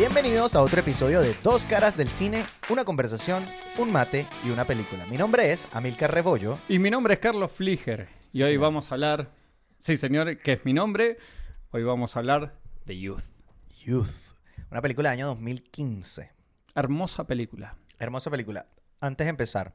Bienvenidos a otro episodio de Dos Caras del Cine, una conversación, un mate y una película. Mi nombre es Amilcar Rebollo. Y mi nombre es Carlos Fliger. Y Sí, hoy señor. vamos a hablar, sí señor, que es mi nombre, hoy vamos a hablar de Youth. Youth, una película del año 2015. Hermosa película. Hermosa película. Antes de empezar,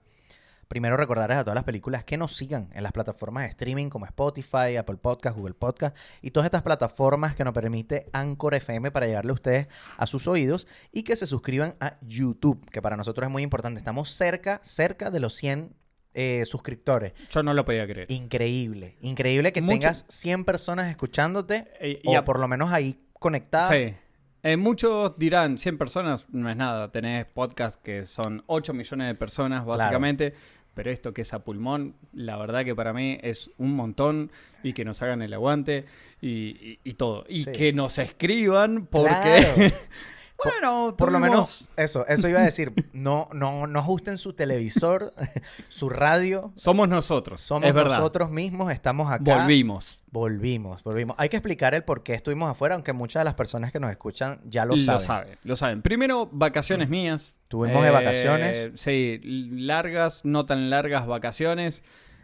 primero recordarles a todas las películas que nos sigan en las plataformas de streaming como Spotify, Apple Podcast, Google Podcast y todas estas plataformas que nos permite Anchor FM para llegarle a ustedes a sus oídos y que se suscriban a YouTube, que para nosotros es muy importante. Estamos cerca, cerca de los 100 eh, suscriptores. Yo no lo podía creer. Increíble, increíble que Mucho- tengas 100 personas escuchándote Eh, y o a- por lo menos ahí conectadas. Sí. Eh, muchos dirán, 100 personas no es nada. Tenés podcast que son 8 millones de personas, básicamente. Pero esto que es a pulmón, la verdad que para mí es un montón. Y que nos hagan el aguante y, y- y todo. Y Sí. que nos escriban porque... Claro. bueno, Por lo menos, eso, eso iba a decir. No, no, no ajusten su televisor, su radio. Somos nosotros. Somos es verdad. nosotros mismos, estamos acá. Volvimos. Volvimos, volvimos. Hay que explicar el por qué estuvimos afuera, aunque muchas de las personas que nos escuchan ya lo, Lo saben. saben, lo saben. Primero, vacaciones mías. Tuvimos de vacaciones. Sí, largas, no tan largas vacaciones.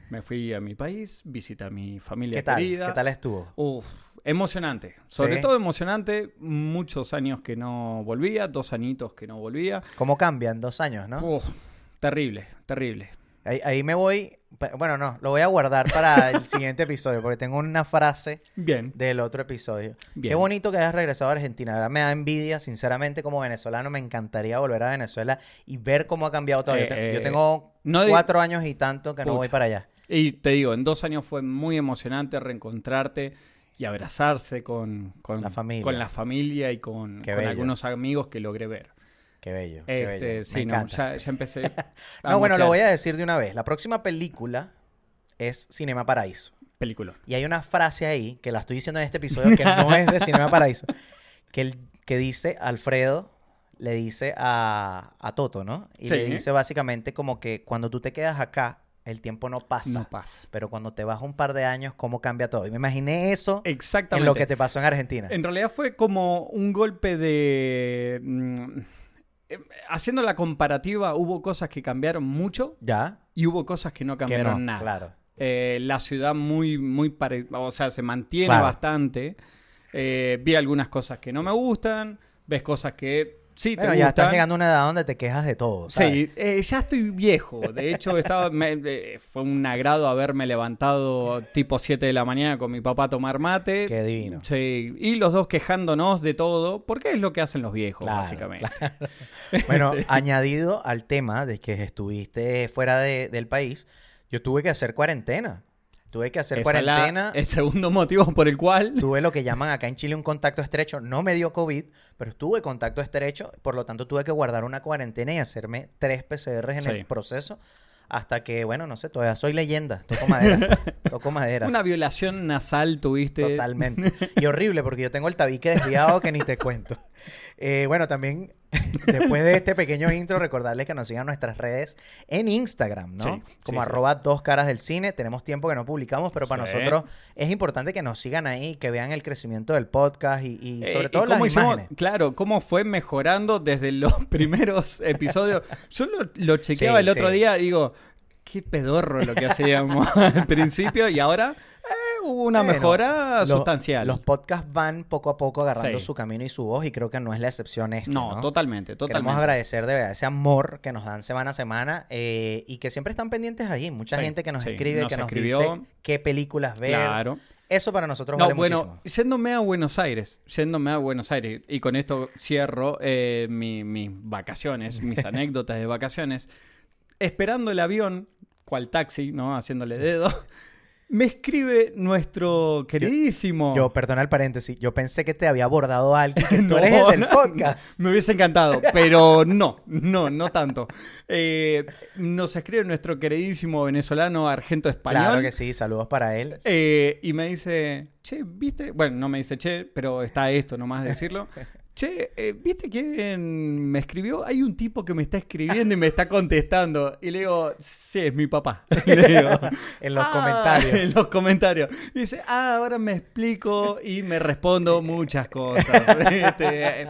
Me fui a mi país, visité a mi familia ¿Qué tal? querida. ¿Qué tal estuvo? Uf, emocionante. Sobre Sí. todo emocionante. Muchos años que no volvía, dos añitos que no volvía. ¿Cómo cambian dos años, no? Uf, terrible, terrible. Ahí, ahí me voy. Bueno, no, lo voy a guardar para el siguiente episodio, porque tengo una frase Bien. del otro episodio. Bien. Qué bonito que hayas regresado a Argentina. Verdad me da envidia, sinceramente, como venezolano. Me encantaría volver a Venezuela y ver cómo ha cambiado todo. yo, Eh, yo eh, tengo no cuatro años y tanto que no voy para allá. Y te digo, en dos años fue muy emocionante reencontrarte y abrazarse con, con La familia. con la familia y con, algunos amigos que logré ver. Qué bello. qué Este, bello. sí, me no, encanta. ya, ya empecé. No, bueno, lo voy a decir de una vez. La próxima película es Cinema Paraíso. Película. Y hay una frase ahí, que la estoy diciendo en este episodio, que no es de Cinema Paraíso, que, el- que dice Alfredo, le dice a, a Toto, ¿no? Y le dice básicamente como que cuando tú te quedas acá, el tiempo no pasa. No pasa. Pero cuando te vas un par de años, ¿cómo cambia todo? Y me imaginé eso Exactamente. en lo que te pasó en Argentina. En realidad fue como un golpe de... mm, eh, haciendo la comparativa, hubo cosas que cambiaron mucho ¿Ya? y hubo cosas que no Que cambiaron no, nada. claro. Eh, la ciudad muy, muy pare- o sea, se mantiene Claro. bastante. Eh, vi algunas cosas que no me gustan, ves cosas que sí te Bueno, ya estás llegando a una edad donde te quejas de todo, ¿sabes? Sí, eh, ya estoy viejo. De hecho, estaba, me- eh, fue un agrado haberme levantado tipo 7 de la mañana con mi papá a tomar mate. Qué divino. Sí, y los dos quejándonos de todo, porque es lo que hacen los viejos, Claro, básicamente. Bueno, añadido al tema de que estuviste fuera de- del país, yo tuve que hacer cuarentena. Tuve que hacer Esa es la- cuarentena. el segundo motivo por el cual Tuve lo que llaman acá en Chile un contacto estrecho. No me dio COVID, pero tuve contacto estrecho. Por lo tanto, tuve que guardar una cuarentena y hacerme tres PCRs en Sí. el proceso. Hasta que, bueno, no sé, todavía soy leyenda. Toco madera. Toco madera. una violación nasal tuviste. Totalmente. Y horrible porque yo tengo el tabique desviado que ni te cuento. Eh, bueno, también después de este pequeño intro, recordarles que nos sigan nuestras redes en Instagram, ¿no? Sí, Como sí, sí. arroba dos caras del cine. Tenemos tiempo que no publicamos, pero para nosotros es importante que nos sigan ahí, que vean el crecimiento del podcast y, y Eh, sobre y todo las hicimos- imágenes. claro, cómo fue mejorando desde los primeros episodios. Yo lo, lo chequeaba el otro día digo, qué pedorro lo que hacíamos al principio y ahora eh, hubo una Bueno, mejora Los- sustancial. Los podcasts van poco a poco agarrando Sí. su camino y su voz y creo que no es la excepción este, no, ¿no? totalmente, Queremos totalmente. agradecer de verdad ese amor que nos dan semana a semana eh, y que siempre están pendientes ahí. Mucha Sí, gente que nos sí, escribe, nos que nos escribió. dice qué películas ver. Claro. Eso para nosotros No, vale bueno, muchísimo. yéndome a Buenos Aires, yéndome a Buenos Aires, y con esto cierro eh, mi- mis vacaciones, mis anécdotas de vacaciones, esperando el avión, cual taxi, ¿no? Haciéndole dedo, me escribe nuestro queridísimo... Yo, perdona el paréntesis, yo pensé que te había abordado alguien, que tú eres el del podcast. Me hubiese encantado, pero no, no, no tanto. Eh, nos escribe nuestro queridísimo venezolano Argento Español. Claro que sí, saludos para él. Eh, y me dice, che, ¿viste? Bueno, no me dice che, pero está esto nomás decirlo. Che, eh, ¿viste quién me escribió? Hay un tipo que me está escribiendo y me está contestando. Y le digo, sí, es mi papá. Y le digo, En los "Ah", comentarios. En los comentarios. Y dice, ah, ahora me explico y me respondo muchas cosas. Este,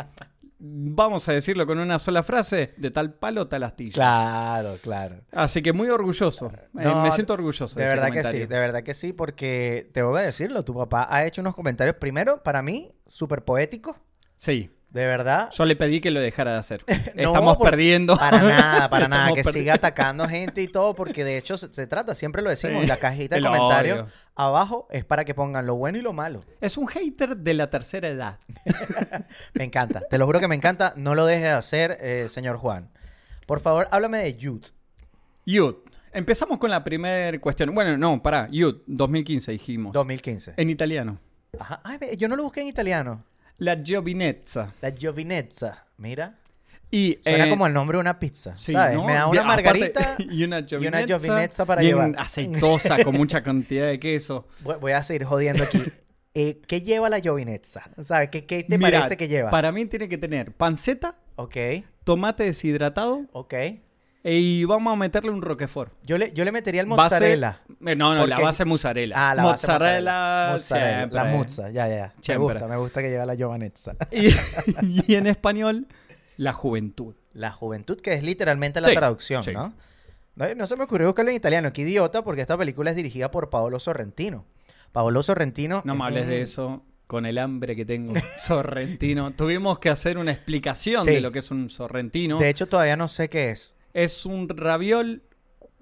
vamos a decirlo con una sola frase, de tal palo, tal astilla. Claro, claro. Así que muy orgulloso. Eh, me siento orgulloso. De ese verdad que sí, de verdad que sí, porque te voy a decirlo, tu papá ha hecho unos comentarios, primero, para mí, súper poéticos, Sí. de verdad. Yo le pedí que lo dejara de hacer. No, Estamos por- perdiendo. Para nada, para nada, Estamos que siga atacando gente y todo, porque de hecho se, se trata, siempre lo decimos, Sí. la cajita de comentarios odio. abajo es para que pongan lo bueno y lo malo. Es un hater de la tercera edad. Me encanta, te lo juro que me encanta, no lo dejes de hacer, eh, señor Juan. Por favor, háblame de Youth. Youth. Empezamos con la primera cuestión. Bueno, no, pará. Youth, 2015 dijimos. 2015. En italiano. Ajá. Ay, yo no lo busqué en italiano. La Giovinezza. La Giovinezza, mira. Y, Suena eh, como el nombre de una pizza, sí, ¿sabes? ¿no? Me da una aparte- margarita. y una Giovinezza. Giovinezza para bien llevar. aceitosa, con mucha cantidad de queso. Voy, voy a seguir jodiendo aquí. Eh, ¿Qué lleva la Giovinezza? ¿Sabes? ¿Qué, qué te Mira, parece que lleva? Para mí tiene que tener panceta, Ok, tomate deshidratado ok. Y vamos a meterle un roquefort. Yo le, yo le metería el mozzarella. Eh, no, no, la base mozzarella. Ah, la base mozzarella. mozzarella. siempre. La muzza, ya, ya, ya. Me gusta, me gusta que lleva la Giovanezza. Y, y en español, la juventud. La juventud, que es literalmente la Sí, traducción, sí. ¿no? ¿no? no se me ocurrió buscarlo en italiano. Qué idiota, porque esta película es dirigida por Paolo Sorrentino. Paolo Sorrentino. No me es hables de eso con el hambre que tengo. Sorrentino. Tuvimos que hacer una explicación Sí. de lo que es un sorrentino. De hecho, todavía no sé qué es. Es un raviol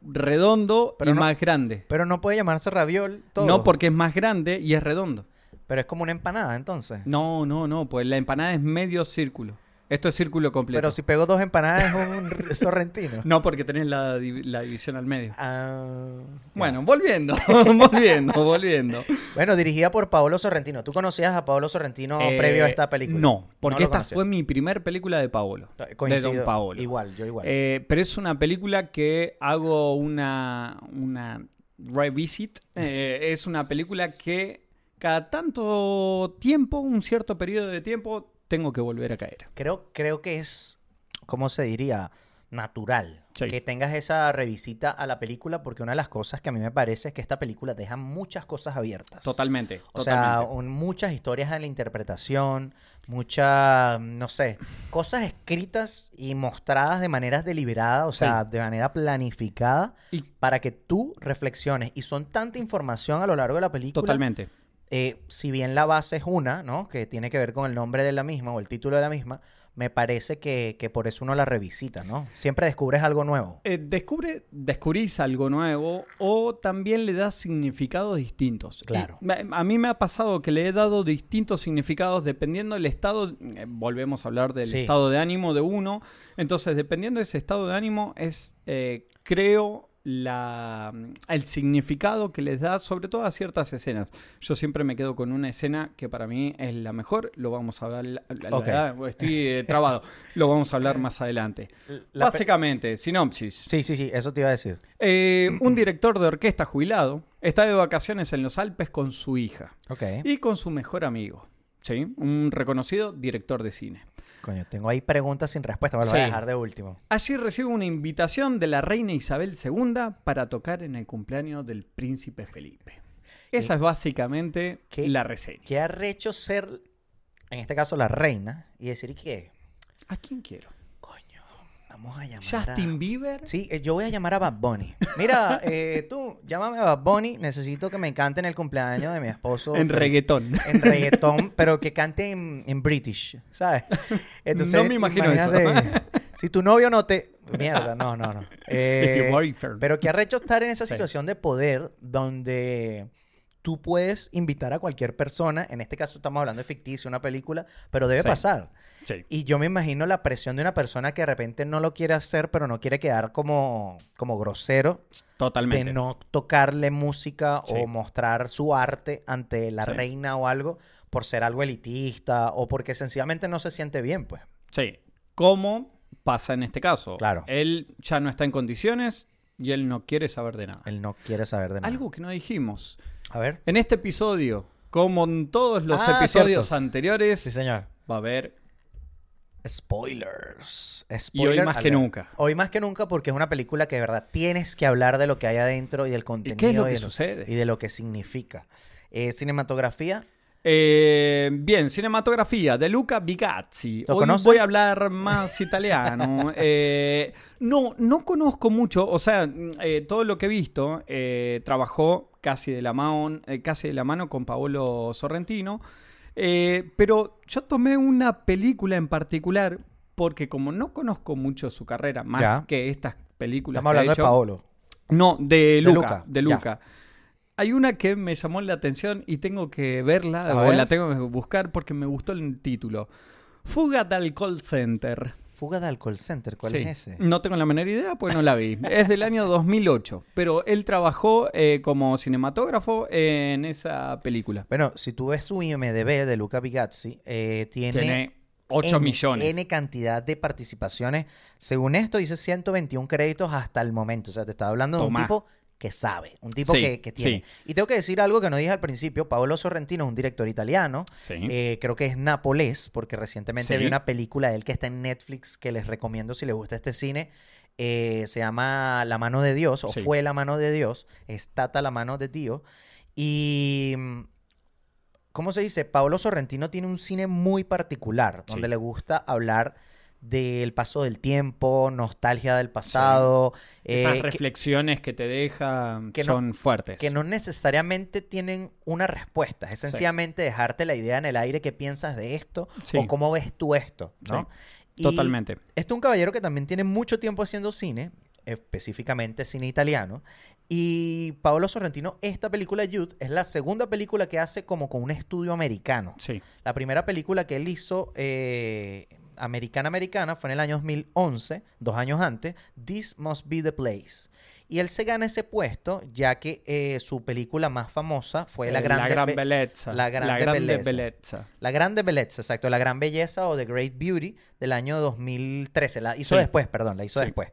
redondo Pero y no- más grande. Pero no puede llamarse raviol todo. No porque es más grande y es redondo. Pero es como una empanada, entonces. No, no, no, pues la empanada es medio círculo. Esto es círculo completo. Pero si pego dos empanadas es un sorrentino. No, porque tenés la, div- la división al medio. Ah, ya. Bueno, volviendo, volviendo, volviendo. Bueno, dirigida por Paolo Sorrentino. ¿Tú conocías a Paolo Sorrentino Eh, previo a esta película? No, porque esta fue mi primer película de Paolo. No, de. Don Paolo. Igual, yo igual. Eh, pero es una película que hago una, una revisit. Eh, es una película que cada tanto tiempo, un cierto periodo de tiempo, tengo que volver a caer. Creo, creo que es, ¿cómo se diría? Natural. Sí. Que tengas esa revisita a la película, porque una de las cosas que a mí me parece es que esta película deja muchas cosas abiertas. Totalmente. O sea, un- muchas historias de la interpretación, muchas, no sé, cosas escritas y mostradas de maneras deliberadas, o Sí. sea, de manera planificada, Y- para que tú reflexiones. Y son tanta información a lo largo de la película. Totalmente. Eh, si bien la base es una, ¿no? Que tiene que ver con el nombre de la misma o el título de la misma, me parece que, que por eso uno la revisita, ¿no? Siempre descubres algo nuevo. Eh, descubre, descubrís algo nuevo o también le das significados distintos. Claro. A mí me ha pasado que le he dado distintos significados dependiendo del estado, eh, volvemos a hablar del Sí. estado de ánimo de uno, entonces dependiendo de ese estado de ánimo es, creo, la, el significado que les da sobre todo a ciertas escenas. Yo siempre me quedo con una escena que para mí es la mejor, lo vamos a hablar, estoy eh, trabado, lo vamos a hablar más adelante. La Básicamente, sinopsis. Sí, sí, sí, eso te iba a decir. Eh, un director de orquesta jubilado está de vacaciones en los Alpes con su hija y con su mejor amigo, ¿sí? un reconocido director de cine. Coño, tengo ahí preguntas sin respuesta, me lo voy a dejar de último. Allí recibe una invitación de la reina Isabel II para tocar en el cumpleaños del príncipe Felipe. Esa es básicamente ¿Qué? la reseña. ¿Qué arrecho ser, en este caso, la reina y decir que, ¿A quién quiero? Vamos a llamar ¿Justin a... Bieber? Sí, eh, yo voy a llamar a Bad Bunny. Mira, eh, tú, llámame a Bad Bunny, necesito que me cante en el cumpleaños de mi esposo. En Felipe. reggaetón. en reggaetón, pero que cante en, en British, ¿sabes? No me imagino eso. Si tu novio no te... Mierda, no, no, no. Eh, pero que arrecho estar en esa situación de poder donde tú puedes invitar a cualquier persona, en este caso estamos hablando de ficticio, una película, pero debe Sí. pasar. Sí. Y yo me imagino la presión de una persona que de repente no lo quiere hacer, pero no quiere quedar como, como grosero Totalmente. de no tocarle música Sí. o mostrar su arte ante la Sí. reina o algo por ser algo elitista o porque sencillamente no se siente bien, pues. Sí. ¿Cómo pasa en este caso? Claro. Él ya no está en condiciones y él no quiere saber de nada. Él no quiere saber de nada. Algo que no dijimos. A ver. En este episodio, como en todos los Ah, episodios cierto. anteriores, Sí, señor. va a haber Spoilers. y hoy más que nunca. Hoy más que nunca porque es una película que de verdad tienes que hablar de lo que hay adentro y del ¿Y contenido qué es lo y que de sucede? y de lo que significa. Eh, cinematografía, Eh, bien, cinematografía de Luca Bigazzi. ¿Lo Hoy conoce? voy a hablar más italiano. Eh, no, no conozco mucho, o sea, mm, eh, todo lo que he visto, trabajó casi de la mano, casi de la mano con Paolo Sorrentino. Eh, pero yo tomé una película en particular porque como no conozco mucho su carrera, más Ya. que estas películas Estamos que ha hablando de Paolo. no, de Luca. Luca, De. Luca. Hay una que me llamó la atención y tengo que verla, A o ver. la tengo que buscar porque me gustó el título. Fuga del call center. Fuga de Alcohol Center, ¿cuál Sí. es ese? No tengo la menor idea, pues no la vi. es del año 2008, pero él trabajó eh, como cinematógrafo en esa película. Bueno, si tú ves su IMDB de Luca Bigazzi, eh, tiene, Tiene 8 N- millones. N cantidad de participaciones. Según esto, dice 121 créditos hasta el momento. O sea, te estaba hablando de un tipo que sabe, un tipo Sí, que, que tiene. sí. Y tengo que decir algo que no dije al principio. Paolo Sorrentino es un director italiano. Sí. Eh, creo que es napolés, porque recientemente vi una película de él que está en Netflix que les recomiendo si les gusta este cine. Eh, se llama La mano de Dios, o fue La mano de Dios, es Tata la mano de Dios. Y. mm, ¿Cómo se dice? Paolo Sorrentino tiene un cine muy particular, donde le gusta hablar del paso del tiempo, nostalgia del pasado, Esas eh, reflexiones que te deja que no- son fuertes. que no necesariamente tienen una respuesta. Es sencillamente dejarte la idea en el aire que piensas de esto Sí. o cómo ves tú esto, ¿no? Y Totalmente. Este es un caballero que también tiene mucho tiempo haciendo cine, específicamente cine italiano. Y Paolo Sorrentino, esta película Youth es la segunda película que hace como con un estudio americano. Sí. La primera película que él hizo, eh, americana-americana, fue en el año 2011, dos años antes, This Must Be the Place. Y él se gana ese puesto ya que eh, su película más famosa fue La Eh, Grande, gran Be- belleza. La Grande Belleza. belleza. La Grande Belleza, exacto, La Gran Belleza o The Great Beauty del año 2013. La hizo Sí. después, perdón, la hizo Sí. después.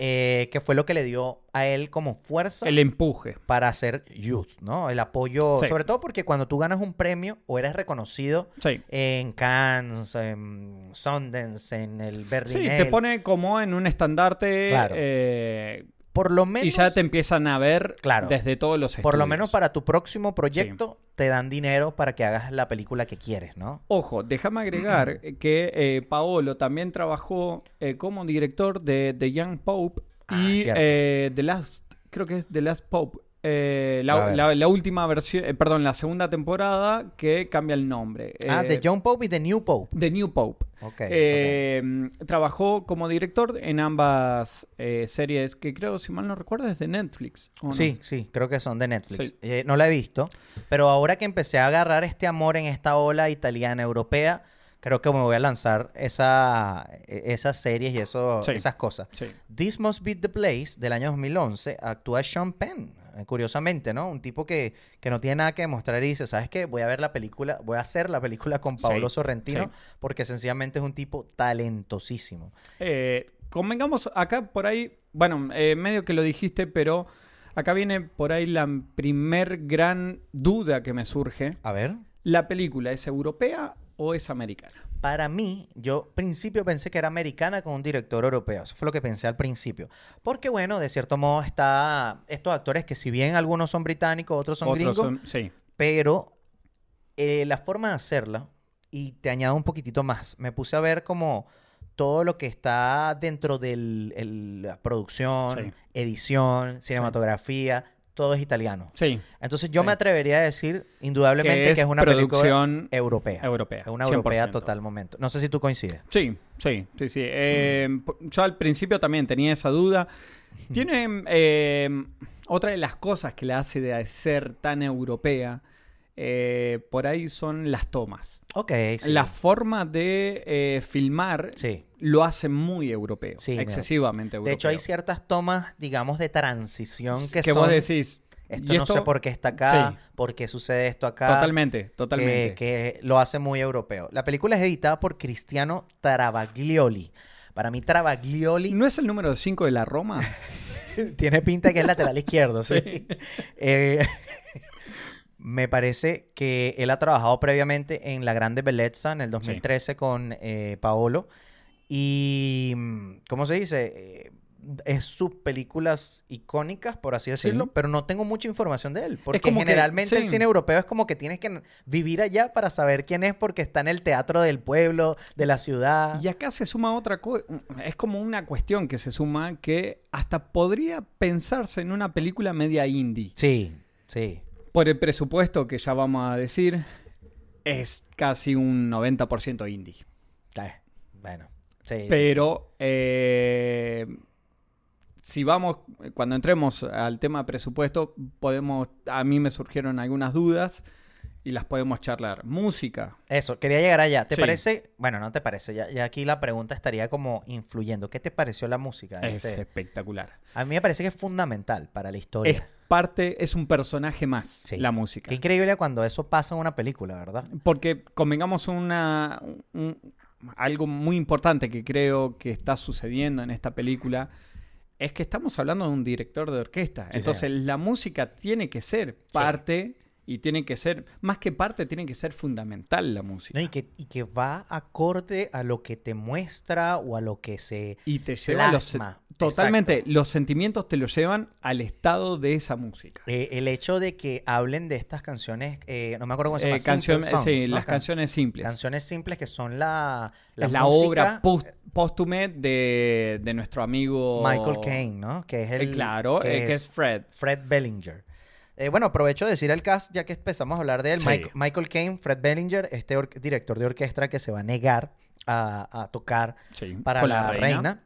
Eh, que fue lo que le dio a él como fuerza El empuje. para hacer Youth, ¿no? El apoyo, Sí. sobre todo porque cuando tú ganas un premio o eres reconocido Sí. en Cannes, en Sundance, en el Sí, Berlinale. te pone como en un estandarte Claro. eh, por lo y menos, ya te empiezan a ver Claro. desde todos los por lo estudios. menos para tu próximo proyecto te dan dinero para que hagas la película que quieres, ¿no? Ojo, déjame agregar que eh, Paolo también trabajó eh, como director de The Young Pope Ah, y eh, The Last, creo que es The Last Pope. Eh, la, la- la última versión, eh, perdón, la segunda temporada que cambia el nombre. ah, Eh, The John Pope y The New Pope. The New Pope. Ok, Eh, Trabajó como director en ambas eh, series que creo, si mal no recuerdo, es de Netflix. ¿o no? Sí, sí, creo que son de Netflix. Sí. Eh, no la he visto, pero ahora que empecé a agarrar este amor en esta ola italiana europea, creo que me voy a lanzar esa, e- esas series y eso, Sí. esas cosas. Sí. This Must Be the Place del año 2011 actúa Sean Penn. Eh, Curiosamente, ¿no? Un tipo que, que no tiene nada que demostrar y dice, ¿sabes qué? Voy a ver la película, voy a hacer la película con Sí, Paolo Sorrentino sí. porque sencillamente es un tipo talentosísimo. Eh, convengamos acá por ahí, bueno, eh, medio que lo dijiste, pero acá viene por ahí la primer gran duda que me surge. A ver. ¿La película es europea o es americana? Para mí, yo al principio pensé que era americana con un director europeo. Eso fue lo que pensé al principio. Porque, bueno, de cierto modo está estos actores que si bien algunos son británicos, otros son Otros gringos, son- sí, pero eh, la forma de hacerla, y te añado un poquitito más, me puse a ver como todo lo que está dentro de la producción, Sí. edición, cinematografía, todo es italiano. sí, Entonces yo Sí. me atrevería a decir indudablemente que que es, una producción europea. europea. Es una europea 100%. total momento. No sé si tú coincides. Sí, sí, sí, sí. Eh, p- yo al principio también tenía esa duda. Tiene eh, otra de las cosas que la hace de ser tan europea, eh, por ahí son las tomas. Ok, sí. La forma de eh, filmar Sí. lo hace muy europeo, Sí, excesivamente europeo. De hecho, hay ciertas tomas, digamos, de transición que, que son... vos decís. Esto y no sé por qué está acá, Sí. por qué sucede esto acá. Totalmente, totalmente. Que, que lo hace muy europeo. La película es editada por Cristiano Travaglioli. Para mí, Travaglioli ¿No es el número 5 de la Roma? tiene pinta que es lateral izquierdo, sí. Sí. Eh, me parece que él ha trabajado previamente en La Grande Bellezza en el 2013 con eh, Paolo. Y, mm, ¿cómo se dice? Eh, es sus películas icónicas, por así decirlo, Sí. pero no tengo mucha información de él. Porque que- generalmente el cine europeo es como que tienes que vivir allá para saber quién es porque está en el teatro del pueblo, de la ciudad. Y acá se suma otra cosa, es como una cuestión que se suma que hasta podría pensarse en una película media indie. Sí, sí. Por el presupuesto que ya vamos a decir, es casi un 90% indie. Eh, bueno. Sí, sí, sí. Pero eh, si vamos, cuando entremos al tema presupuesto, podemos, a mí me surgieron algunas dudas y las podemos charlar. Música. Eso, quería llegar allá. ¿Te Sí. parece? Bueno, no te parece. Ya, ya aquí la pregunta estaría como influyendo. ¿Qué te pareció la música? de Es este? espectacular. A mí me parece que es fundamental para la historia. Es parte, es un personaje más, Sí. la música. Qué increíble cuando eso pasa en una película, ¿verdad? Porque convengamos una, un- algo muy importante que creo que está sucediendo en esta película es que estamos hablando de un director de orquesta. Sí, Entonces señor. la música tiene que ser parte y tiene que ser, más que parte, tiene que ser fundamental la música. No, y, que, y que va acorde a lo que te muestra o a lo que se... Y te lleva los... Plasma, Totalmente, los sentimientos te los llevan al estado de esa música. eh, el hecho de que hablen de estas canciones, eh, no me acuerdo cómo se Eh, llama. canción- Simple songs, sí, ¿no? las Can- canciones simples. Canciones simples que son la, es la música- obra post- póstume de, de nuestro amigo Michael Caine, ¿no? Que es Eh, el... claro, eh, que es Fred. Fred Bellinger. Eh, bueno, aprovecho de decir el cast, ya que empezamos a hablar de él. Sí. Mike- Michael Caine, Fred Bellinger, este or- director de orquesta que se va a negar a, a tocar Sí, para con la, reina.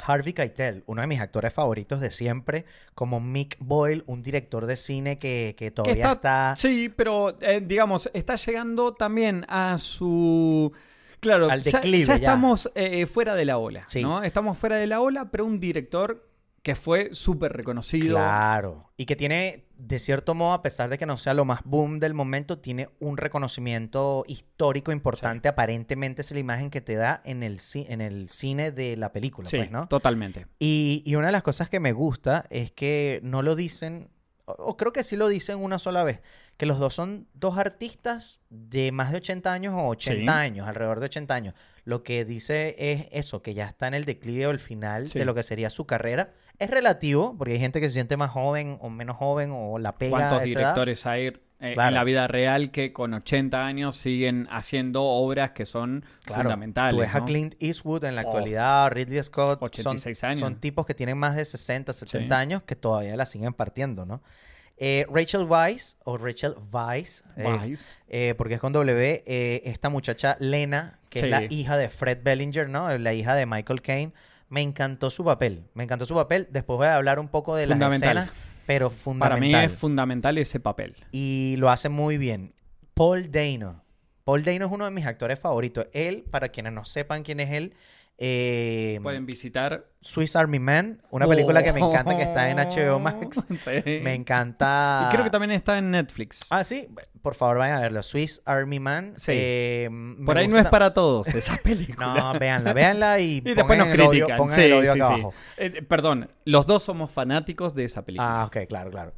Harvey Keitel, uno de mis actores favoritos de siempre, como Mick Boyle, un director de cine que, que Que todavía está, Sí, pero eh, digamos, está llegando también a su... Claro, Al declive, ya, ya. estamos eh, fuera de la ola, Sí. ¿no? Estamos fuera de la ola, pero un director que fue súper reconocido. Claro. Y que tiene, de cierto modo, a pesar de que no sea lo más boom del momento, tiene un reconocimiento histórico importante. Aparentemente es la imagen que te da en el, en el cine de la película, Sí, pues, ¿no? totalmente. Y, y una de las cosas que me gusta es que no lo dicen, o, o creo que sí lo dicen una sola vez, que los dos son dos artistas de más de 80 años o 80 Sí. años, alrededor de 80 años. Lo que dice es eso, que ya está en el declive o el final de lo que sería su carrera. Es relativo, porque hay gente que se siente más joven o menos joven o la pega ¿Cuántos a esa edad. directores hay eh, Claro. en la vida real que con 80 años siguen haciendo obras que son Claro, fundamentales? Tú ves a. Clint Eastwood en la Oh. actualidad, Ridley Scott, 86 son, años. son tipos que tienen más de 60, 70 Sí. años que todavía la siguen partiendo, ¿no? Eh, Rachel Weisz, o Rachel Weisz, eh, eh, porque es con W, eh, esta muchacha Lena, que es la hija de Fred Bellinger, ¿no? La hija de Michael Caine. Me encantó su papel, me encantó su papel. Después voy a hablar un poco de las escenas, pero Para fundamental. mí es fundamental ese papel. y lo hace muy bien. Paul Dano. Paul Dano es uno de mis actores favoritos. Él, para quienes no sepan quién es él, eh, Pueden visitar. Swiss Army Man, una película que me encanta que está en HBO Oh, Max. Sí. Me encanta. Y creo que también está en Netflix. Ah, sí. Por favor, vayan a verlo. Swiss Army Man. Sí. eh, me Por ahí no es para todos esa película. No, véanla, véanla y, y después nos odio, critican. pongan Sí, el odio sí, acá sí. abajo. Eh, perdón, los dos somos fanáticos de esa película. Ah, ok, claro, claro.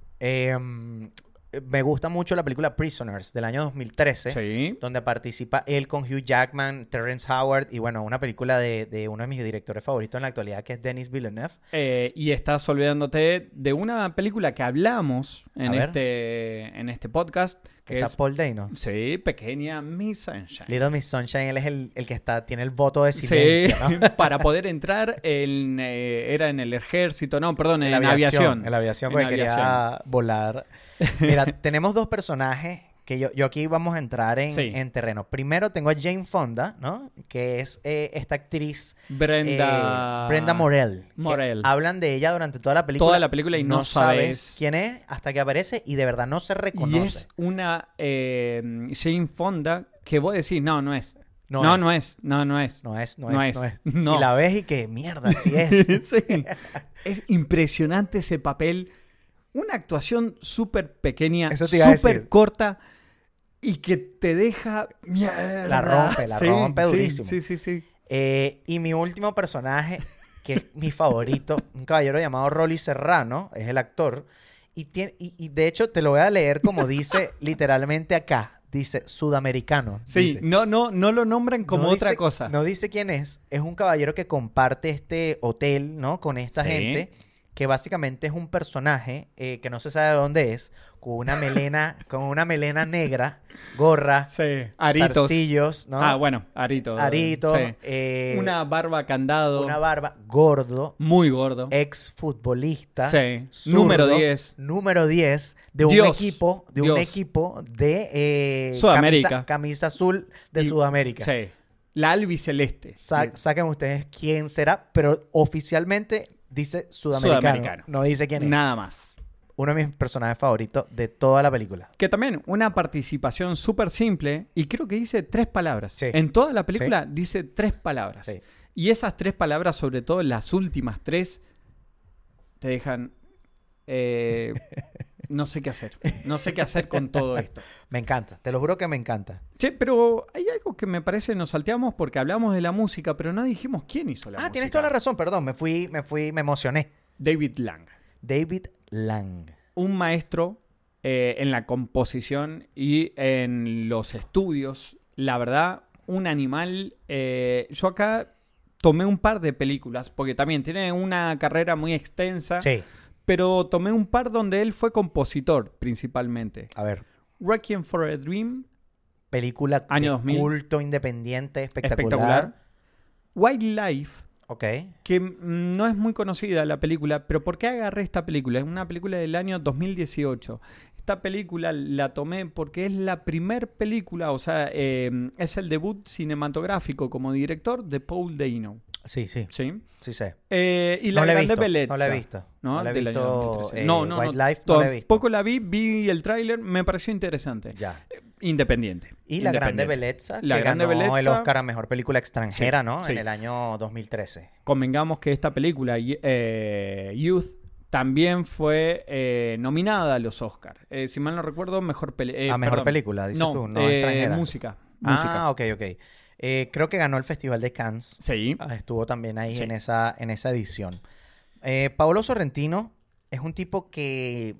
Me gusta mucho la película Prisoners del año 2013. sí. donde participa él con Hugh Jackman, Terrence Howard y bueno, una película de, de uno de mis directores favoritos en la actualidad que es Denis Villeneuve. Eh, y estás olvidándote de una película que hablamos en este, en este podcast, Que que está es, Paul Dano. sí, pequeña Miss Sunshine. Little Miss Sunshine, él es el, el que está, tiene el voto de Sí, silencio, ¿no? para poder entrar en, eh, era en el ejército, no, perdón, en, la aviación. En la aviación, En porque quería volar. Mira, tenemos dos personajes que yo, yo aquí vamos a entrar en, Sí. en terreno. Primero tengo a Jane Fonda, ¿no? Que es eh, esta actriz Brenda... Eh, Brenda Morell. que Morell. Hablan de ella durante toda la película. Toda la película y no sabes- quién es hasta que aparece y de verdad no se Y reconoce. es una eh, Jane Fonda que vos decís, no, no es. No No, es. no es. No, no es. No es, no, No es, es. no es. No. Y la ves y que mierda, sí es. Sí. Es impresionante ese papel. Una actuación súper pequeña, súper corta y que te deja mierda. La rompe, la rompe sí, durísimo. Sí, sí, sí. Eh, y mi último personaje, que es mi favorito, un caballero llamado Rolly Serrano, es el actor. Y, tiene, y, y de hecho te lo voy a leer como dice literalmente acá. dice sudamericano. Sí, dice. no, no, no lo nombran como No otra dice- cosa. No dice quién es. Es un caballero que comparte este hotel, ¿no? Con esta Sí. gente. Que básicamente es un personaje eh, que no se sabe de dónde es. Con una melena, con una melena negra, gorra, Sí, aritos. zarcillos, ¿no? Ah, bueno, arito. Arito, sí. eh, Una barba candado. una barba, gordo, Muy gordo. ex futbolista. Sí. zurdo, Número 10. Número 10 de un equipo, de un equipo de eh, Sudamérica. Camisa, camisa azul de Y- Sudamérica. Sí. La albiceleste. Sa- saquen ustedes quién será, pero oficialmente dice sudamericano. Sudamericano. No dice quién es. Nada más. Uno de mis personajes favoritos de toda la película. Que también una participación súper simple y creo que dice tres palabras. Sí. En toda la película dice tres palabras. Sí. Y esas tres palabras, sobre todo las últimas tres, te dejan... eh, no sé qué hacer. No sé qué hacer con todo esto. Me encanta, te lo juro que me encanta. Che, pero hay algo que me parece nos salteamos porque hablamos de la música, pero no dijimos quién hizo la ah, música. tienes toda la razón, perdón, me fui, me fui, me emocioné. David Lang. David Lang. un maestro eh, en la composición y en los estudios. La verdad, un animal. eh, yo acá tomé un par de películas, porque también tiene una carrera muy extensa, Sí, pero tomé un par donde él fue compositor principalmente. a ver. Requiem for a Dream, Película Año de 2000. culto, independiente, espectacular. espectacular. Wildlife, Ok. que no es muy conocida la película, pero ¿por qué agarré esta película? Es una película del año 2018. Esta película la tomé porque es la primer película, o sea, eh, es el debut cinematográfico como director de Paul Dano. Sí, sí, ¿sí? sí sé. Eh, y la no la he grande visto, belleza. no la he visto. ¿no? No la he año visto. 2013. eh, no, no, no, Wildlife no la he visto. Tampoco la vi, vi el tráiler, me pareció interesante. Ya. Independiente. Y La Grande. Belleza, La que Grande ganó el Belleza. Oscar a Mejor Película Extranjera, Sí, ¿no? sí. En el año 2013. convengamos que esta película, eh, Youth, también fue eh, nominada a los Oscars. Eh, si mal no recuerdo, mejor, peli- eh, A mejor perdón. película, dices no, tú, no eh, extranjera. Música. música. Ah, ok, ok. Eh, creo que ganó el Festival de Cannes. Sí. Ah, Estuvo también ahí Sí. en, esa, en esa edición. Eh, Paolo Sorrentino es un tipo que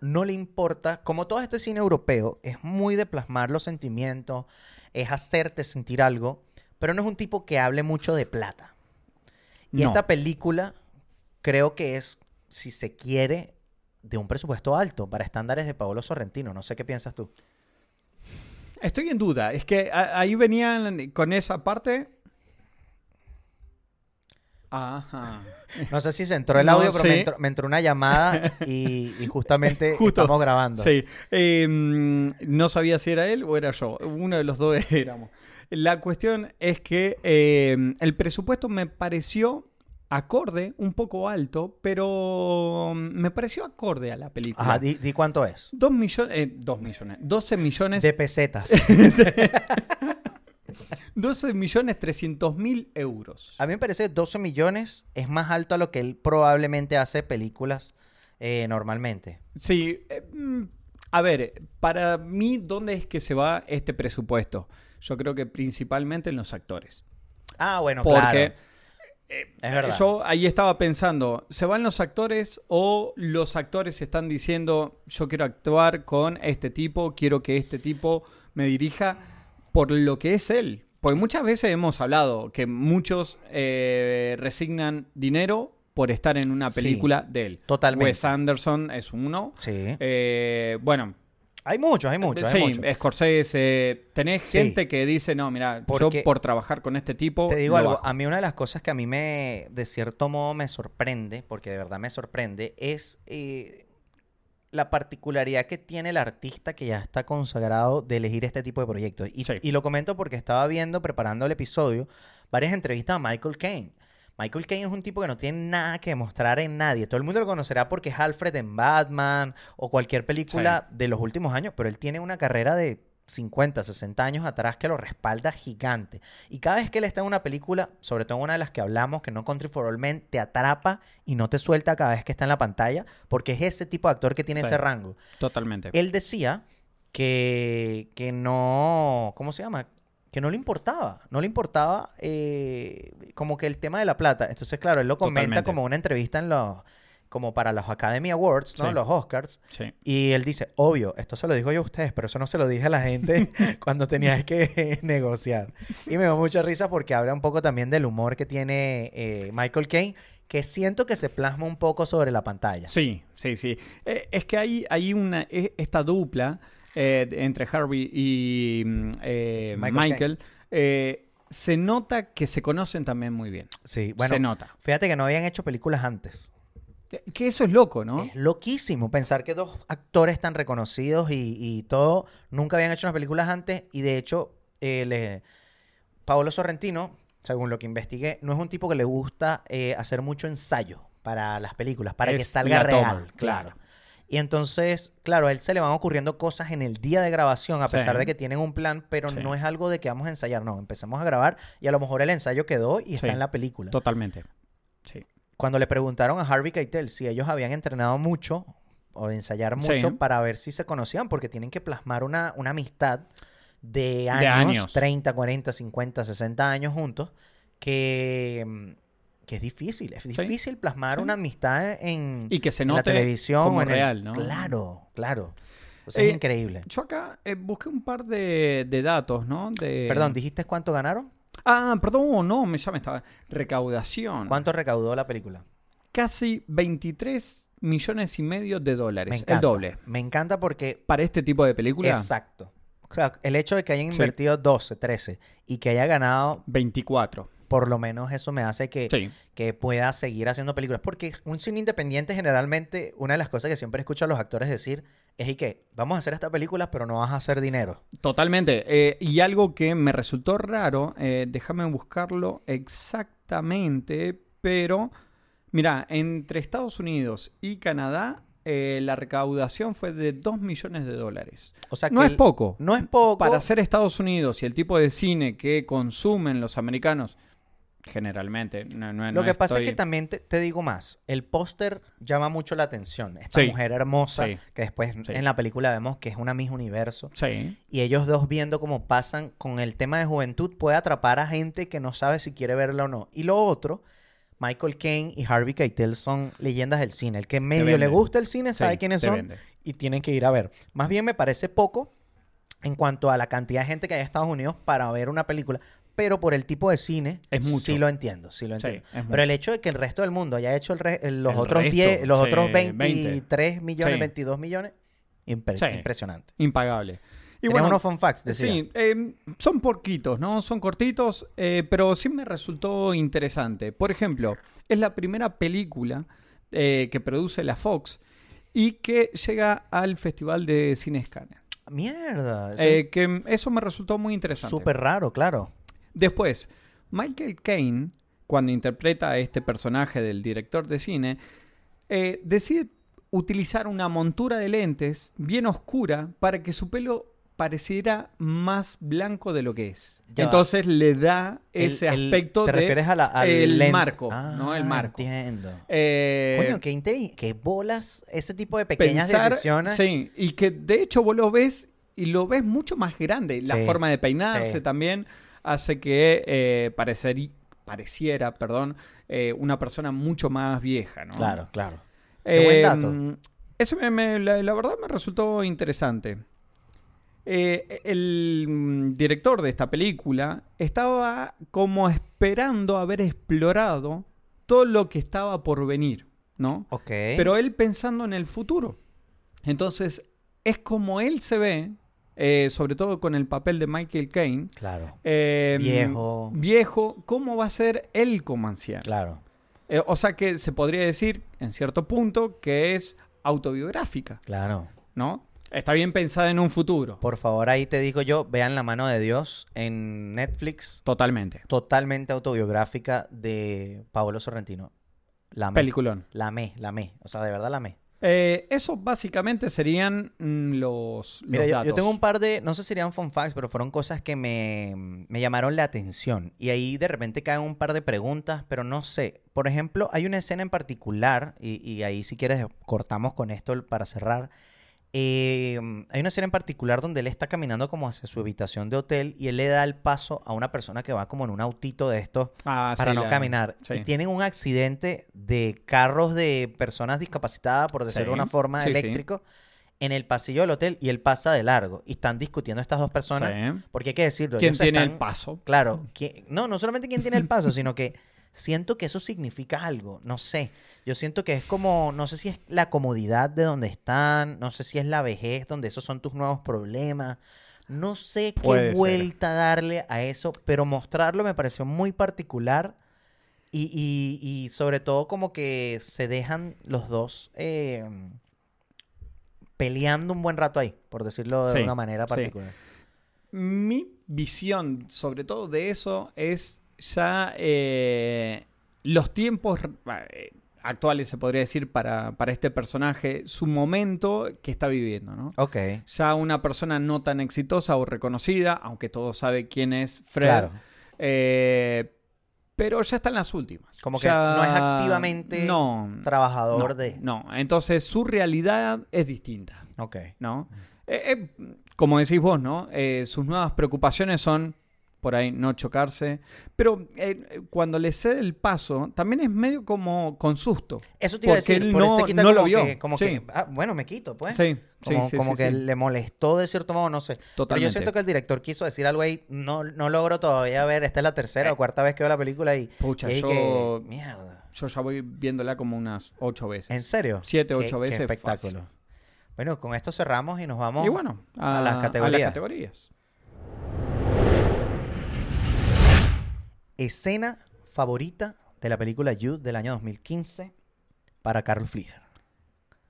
no le importa, como todo este cine europeo, es muy de plasmar los sentimientos, es hacerte sentir algo, pero no es un tipo que hable mucho de plata. Y No. esta película creo que es, si se quiere, de un presupuesto alto para estándares de Paolo Sorrentino. No sé qué piensas tú. Estoy en duda. Es que ahí venían con esa parte. Ajá. No sé si se entró el No, audio, pero me entró, me entró una llamada y, y justamente Justo. estamos grabando. Sí. Eh, mm, no sabía si era él o era yo. Uno de los dos éramos. La cuestión es que eh, el presupuesto me pareció acorde, un poco alto, pero mm, me pareció acorde a la película. Ajá, di, di cuánto es. Dos millones, eh, dos millones, 12 millones, De pesetas. 12 millones 300 mil euros. A mí me parece que 12 millones es más alto a lo que él probablemente hace películas eh, normalmente. Sí, eh, mm, a ver, para mí, ¿dónde es que se va este presupuesto? Yo creo que principalmente en los actores. Ah, bueno, Porque claro. Es verdad. yo ahí estaba pensando, ¿se van los actores o los actores están diciendo, yo quiero actuar con este tipo, quiero que este tipo me dirija por lo que es él? Porque muchas veces hemos hablado que muchos eh, resignan dinero por estar en una Sí, película de él. totalmente. Wes Anderson es uno. Sí. Eh, bueno, Hay muchos, hay muchos, sí, hay muchos. Scorsese. Tenés Sí. gente que dice, no, mira, Porque- yo por trabajar con este tipo. Te digo algo, bajo". a mí una de las cosas que a mí me, de cierto modo me sorprende, porque de verdad me sorprende, es eh, la particularidad que tiene el artista que ya está consagrado de elegir este tipo de proyectos. Y, Sí. y lo comento porque estaba viendo, preparando el episodio, varias entrevistas a Michael Caine. Michael Caine es un tipo que no tiene nada que demostrar en nadie. Todo el mundo lo conocerá porque es Alfred en Batman o cualquier película de los últimos años, pero él tiene una carrera de 50, 60 años atrás que lo respalda gigante. Y cada vez que él está en una película, sobre todo en una de las que hablamos, que no Country for All Men, te atrapa y no te suelta cada vez que está en la pantalla, porque es ese tipo de actor que tiene Sí. ese rango. Totalmente. Él decía que, que no, ¿cómo se llama? Que no le importaba, no le importaba eh, como que el tema de la plata. Entonces, claro, él lo comenta Totalmente. como una entrevista en los como para los Academy Awards, ¿no? Sí. Los Oscars. Sí. Y él dice, obvio, esto se lo digo yo a ustedes, pero eso no se lo dije a la gente cuando tenías que negociar. Y me dio mucha risa porque habla un poco también del humor que tiene eh, Michael Caine, que siento que se plasma un poco sobre la pantalla. Sí, sí, sí. Eh, es que hay, hay una, esta dupla eh, entre Harvey y mm, eh, Michael Michael, eh, se nota que se conocen también muy bien. Sí, bueno, se nota. fíjate que no habían hecho películas antes. Que eso es loco, ¿no? Es loquísimo pensar que dos actores tan reconocidos y, y todo nunca habían hecho unas películas antes y de hecho eh, le- Paolo Sorrentino, según lo que investigué, no es un tipo que le gusta eh, hacer mucho ensayo para las películas, para que salga real, toma, claro. claro. Y entonces, claro, a él se le van ocurriendo cosas en el día de grabación, a Sí. pesar de que tienen un plan, pero Sí. no es algo de que vamos a ensayar, no, empezamos a grabar y a lo mejor el ensayo quedó y está en la película Totalmente. Sí. cuando le preguntaron a Harvey Keitel si ellos habían entrenado mucho o ensayar mucho para ver si se conocían, porque tienen que plasmar una, una amistad de años, años. 30, 40, 50, 60 años juntos, que, mm, que es difícil. Es difícil plasmar Sí. una amistad en, Y que se en la televisión como en el- real, ¿no? Claro, claro. O sea, Eh, es increíble. Yo acá eh, busqué un par de, de datos, ¿no? De... Perdón, ¿dijiste cuánto ganaron? Ah, perdón, no, me, ya me estaba... Recaudación. ¿Cuánto recaudó la película? Casi 23 millones y medio de dólares. Me encanta. El doble. Me encanta porque Para este tipo de película, Exacto. O sea, el hecho de que hayan Sí. invertido 12, 13 y que haya ganado, 24. Por lo menos eso me hace que, Sí. que pueda seguir haciendo películas. Porque un cine independiente, generalmente, una de las cosas que siempre escucho a los actores decir es y que vamos a hacer esta película, pero no vas a hacer dinero. Totalmente. Eh, y algo que me resultó raro, eh, déjame buscarlo exactamente, pero mira, entre Estados Unidos y Canadá, eh, la recaudación fue de 2 millones de dólares. O sea, No que es el- poco. No es poco. Para ser Estados Unidos y el tipo de cine que consumen los americanos, generalmente. No, no- Lo no que pasa es que también te, te digo más. El póster llama mucho la atención. Esta Sí. mujer hermosa, Sí. que después Sí. en la película vemos que es una Miss Universo. Sí. Y ellos dos viendo cómo pasan con el tema de juventud puede atrapar a gente que no sabe si quiere verla o no. Y lo otro, Michael Caine y Harvey Keitel son leyendas del cine. El que medio le gusta el cine sabe quiénes son vende. y tienen que ir a ver. Más bien me parece poco en cuanto a la cantidad de gente que hay en Estados Unidos para ver una película. Pero por el tipo de cine, Es mucho. sí lo entiendo, sí lo entiendo. Pero el hecho de que el resto del mundo haya hecho el re- los El otros resto, 10, los sí, otros 20. 23 millones, Sí. 22 millones, impresionante. Impagable. Y bueno, unos fun facts, decía. Sí, eh, son porquitos, ¿no? Son cortitos, eh, pero sí me resultó interesante. Por ejemplo, es la primera película eh, que produce la Fox y que llega al Festival de Cine Scanner. Mierda. eso Eh, que eso me resultó muy es interesante. súper raro, claro. Después, Michael Caine, cuando interpreta a este personaje del director de cine, eh, decide utilizar una montura de lentes bien oscura para que su pelo pareciera más blanco de lo que es. Ya va. Entonces le da El- ese el- aspecto ¿Te de refieres a la, al el lente? marco, Ah, ¿no? El marco. Entiendo. eh, Coño, qué, qué bolas ese tipo de pequeñas pensar- decisiones. Sí, y que de hecho vos lo ves y lo ves mucho más grande. La Sí, forma de peinarse sí. también hace que eh, pareciera, perdón, eh, una persona mucho más vieja, ¿no? Claro, claro. Qué buen dato. Eh, Eso me- me- la, la verdad me resultó interesante. Eh, el mm, director de esta película estaba como esperando haber explorado todo lo que estaba por venir, ¿no? Ok. Pero él pensando en el futuro. Entonces, es como él se ve, eh, sobre todo con el papel de Michael Caine. Claro, eh, Viejo. Viejo, ¿cómo va a ser él como anciano? claro. Eh, o sea que se podría decir, en cierto punto, que es autobiográfica, Claro. ¿no? Está bien pensada en un futuro. Por favor, ahí te digo yo, vean La mano de Dios en Netflix, Totalmente. totalmente autobiográfica de Paolo Sorrentino. La. Peliculón. La amé, la amé. O sea, de verdad la amé. Eh, eso básicamente serían mm, los, Mira, los yo, yo tengo un par de, no sé si serían fun facts, pero fueron cosas que me, me llamaron la atención. Y ahí de repente caen un par de preguntas, pero no sé. Por ejemplo, hay una escena en particular, y, y ahí si quieres cortamos con esto para cerrar, eh, hay una escena en particular donde él está caminando como hacia su habitación de hotel y él le da el paso a una persona que va como en un autito de estos Ah, para sí, no caminar. sí. Y tienen un accidente de carros de personas discapacitadas, por decirlo de una forma, eléctrico, en el pasillo del hotel y él pasa de largo. Y están discutiendo estas dos personas. Porque hay que decirlo. ¿Quién tiene el paso? Claro, que, no, no solamente quién tiene el paso, sino que siento que eso significa algo, no sé. Yo siento que es como, no sé si es la comodidad de donde están, no sé si es la vejez donde esos son tus nuevos problemas. No sé qué ser. vuelta darle a eso, pero mostrarlo me pareció muy particular y, y- y sobre todo como que se dejan los dos eh, peleando un buen rato ahí, por decirlo de Sí, una manera sí. particular. Mi visión, sobre todo de eso, es ya eh, los tiempos eh, actuales, se podría decir, para, para este personaje, su momento que está viviendo, ¿no? Ok, Ya una persona no tan exitosa o reconocida, aunque todos sabe quién es Fred, claro. eh, pero ya está en las últimas. Como que no es activamente no, Trabajador no, de... no. entonces su realidad es distinta. Ok. ¿no? Eh, eh, como decís vos, ¿no? Sus nuevas preocupaciones son, por ahí, no chocarse. Pero eh, cuando le cede el paso, también es medio como con susto. Eso te iba a decir, él por no- se quita no lo como vio. que, como Sí. que, ah, bueno, me quito, pues. Sí, Como, sí, sí, como que le molestó de cierto modo, no sé. Pero Totalmente. yo siento que el director quiso decir algo ahí, no, no logro todavía ver, esta es la tercera o cuarta vez que veo la película y, Pucha, y yo- que, mierda. Yo ya voy viéndola como unas ocho veces. ¿En serio? Siete, ocho qué veces espectáculo. fácil. Bueno, con esto cerramos y nos vamos Y bueno, a, a las a categorías. Escena favorita de la película You del año 2015 para Carl Flieger.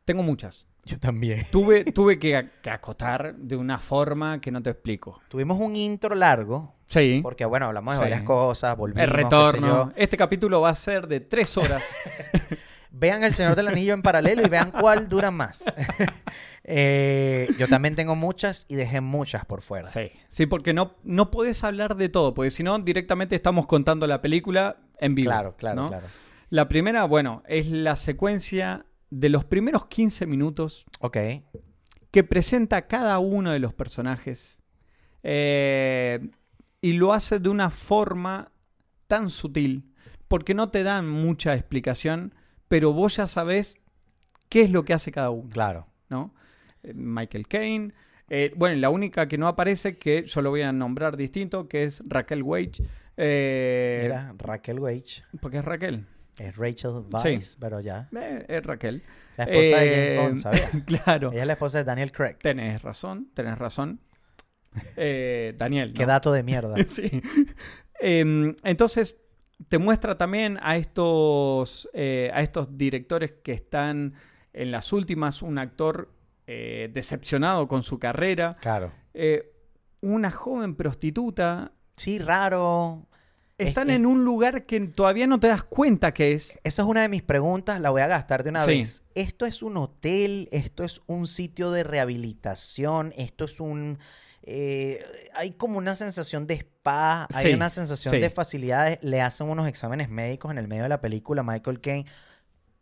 Tengo muchas. Yo también. Tuve, tuve que, que acotar de una forma que no te explico. Tuvimos un intro largo, Sí. porque bueno, hablamos de Sí. varias cosas, volvimos, El retorno. Este capítulo va a ser de tres horas. Vean El Señor del Anillo en paralelo y vean cuál dura más. Eh, yo también tengo muchas y dejé muchas por fuera. Sí, sí, porque no, no podés hablar de todo, porque si no, directamente estamos contando la película en vivo. Claro, claro, ¿no? claro. La primera, bueno, es la secuencia de los primeros 15 minutos Ok. que presenta a cada uno de los personajes eh, y lo hace de una forma tan sutil, porque no te dan mucha explicación, pero vos ya sabés qué es lo que hace cada uno. Claro. ¿no? Eh, Michael Caine. Eh, bueno, la única que no aparece, que yo lo voy a nombrar distinto, que es Raquel Wage. eh, Era Raquel Wage. Porque es Raquel. Es Rachel Sí. Weisz, pero ya. Eh, es Raquel. La esposa de James Bond, ¿sabía? claro. Ella es la esposa de Daniel Craig. Tenés razón, tenés razón. Daniel. Qué dato de mierda. Sí. Em, entonces, te muestra también a estos, eh, a estos directores que están en las últimas, un actor eh, decepcionado con su carrera, Claro. eh, una joven prostituta. Sí, raro. Es- Están es- en un lugar que todavía no te das cuenta que es. Esa es una de mis preguntas, la voy a gastar de una Sí. vez. ¿Esto es un hotel? ¿Esto es un sitio de rehabilitación? ¿Esto es un... eh, hay como una sensación de spa, hay Sí, una sensación sí. de facilidades, le hacen unos exámenes médicos en el medio de la película, Michael Caine.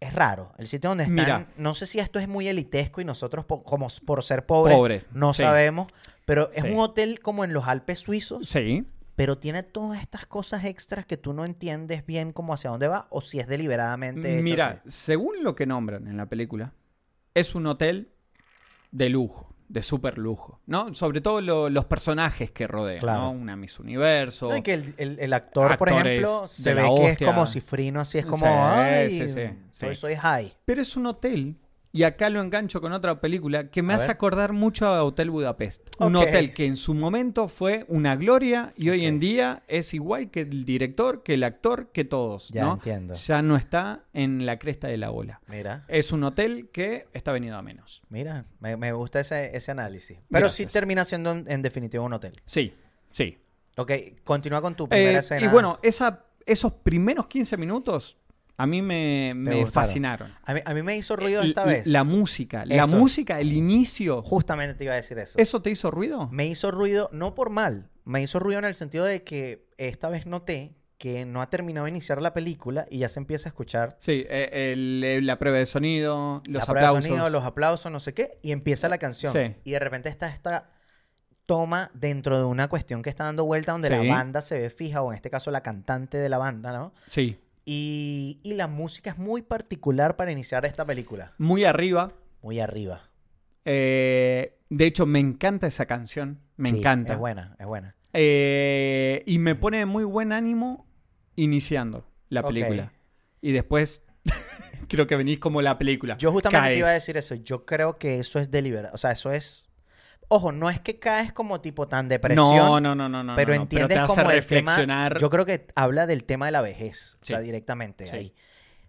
Es raro, el sitio donde están, Mira. no sé si esto es muy elitesco y nosotros po- como por ser pobres Pobre. no Sí. sabemos, pero es un hotel como en los Alpes suizos, Sí. pero tiene todas estas cosas extras que tú no entiendes bien cómo hacia dónde va o si es deliberadamente hecho Mira, así. según lo que nombran en la película, es un hotel de lujo, de super lujo, ¿no? Sobre todo lo- los personajes que rodean, Claro. ¿no? Una Miss Universo. No, y que el, el- el actor, por ejemplo, se ve que es como cifrino, así es como, Sí, ay, sí, sí, soy, soy high. Pero es un hotel, y acá lo engancho con otra película, que me A hace ver. acordar mucho a Hotel Budapest. Un hotel que en su momento fue una gloria y hoy en día es igual que el director, que el actor, que todos, Ya ¿no? entiendo. Ya no está en la cresta de la ola. Mira, Es un hotel que está venido a menos. mira, me, me gusta ese, ese análisis. Pero sí termina siendo en, en definitiva un hotel. Sí, sí. Ok, continúa con tu primera Eh, escena. y bueno, esa, esos primeros 15 minutos a mí me, fascinaron. a mí, a mí me hizo ruido Eh, esta l- vez. La música, la música, el inicio. Justamente te iba a decir eso. ¿Eso te hizo ruido? Me hizo ruido, no por mal, me hizo ruido en el sentido de que esta vez noté que no ha terminado de iniciar la película y ya se empieza a escuchar Sí, eh, el- la prueba de sonido, los la prueba de sonido, los aplausos, no sé qué, y empieza la canción. Sí. Y de repente está esta toma dentro de una cuestión que está dando vuelta donde Sí. la banda se ve fija, o en este caso la cantante de la banda, ¿no? Sí, Y, y la música es muy particular para iniciar esta película. muy arriba. Muy arriba. Eh, de hecho, me encanta esa canción. Me Sí, encanta. Es buena, es buena. Eh, y me pone de muy buen ánimo iniciando la película. Y después creo que venís como la película. Yo justamente te iba a decir eso. Yo creo que eso es deliberado. O sea, eso es. Ojo, no es que caes como tipo tan depresión. No, no, no, no, no. pero no, entiendes te hace como el reflexionar. tema. Yo creo que habla del tema de la vejez. O sea, directamente Sí. ahí.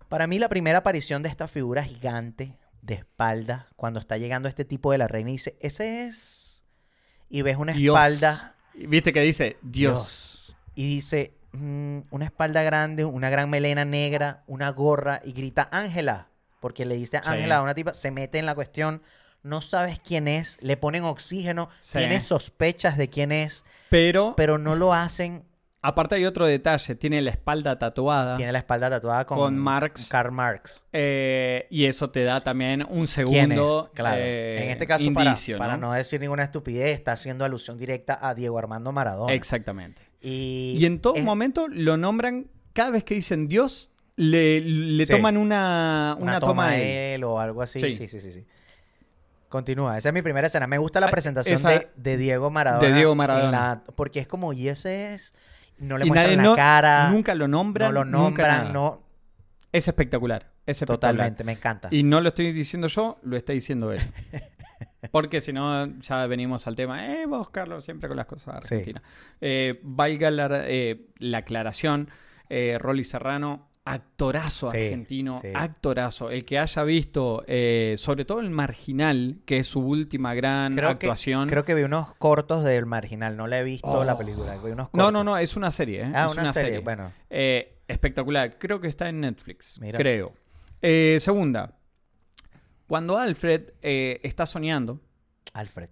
Para mí, la primera aparición de esta figura gigante de espalda, cuando está llegando este tipo de la reina y dice: Ese es. Y ves una Dios. espalda. ¿Viste que dice? Dios. Y dice: "Mm, Una espalda grande, una gran melena negra, una gorra. Y grita: Ángela. Porque le dice. Ángela a una tipa, se mete en la cuestión. No sabes quién es, le ponen oxígeno, Sí. tienes sospechas de quién es, Pero, pero no lo hacen. aparte hay otro detalle. Tiene la espalda tatuada. Tiene la espalda tatuada con, Con Marx. Karl Marx. eh, y eso te da también un ¿Quién segundo es? Claro. eh, en este caso, indicio, para, para no decir ninguna estupidez, está haciendo alusión directa a Diego Armando Maradona. Exactamente. Y, Y en todo es momento lo nombran, cada vez que dicen Dios, le, le Sí. toman una, una, una toma, toma él o algo así. Sí. Sí, sí, sí, sí. Continúa. Esa es mi primera escena. Me gusta la presentación esa- de, de Diego Maradona. de Diego Maradona. la- porque es como, y ese es. No le Y muestran la no- cara. Nunca lo nombran. no lo nombran. No, Es espectacular. Es espectacular. totalmente. Me encanta. Y no lo estoy diciendo yo, lo está diciendo él. Porque si no, ya venimos al tema. Eh, vos, Carlos, siempre con las cosas Sí. argentinas. Eh, valga la, eh, la aclaración, eh, Rolly Serrano, actorazo Sí, argentino, sí. actorazo. El que haya visto, eh, sobre todo el Marginal, que es su última gran creo actuación. Que, creo que vi unos cortos del marginal. No la he visto la Oh. película. Vi unos No, cortos. no, no, es una serie. ¿eh? Ah, es una, serie. Bueno, Eh, espectacular. Creo que está en Netflix. Mira. Creo. Eh, segunda. Cuando Alfred está soñando. Alfred.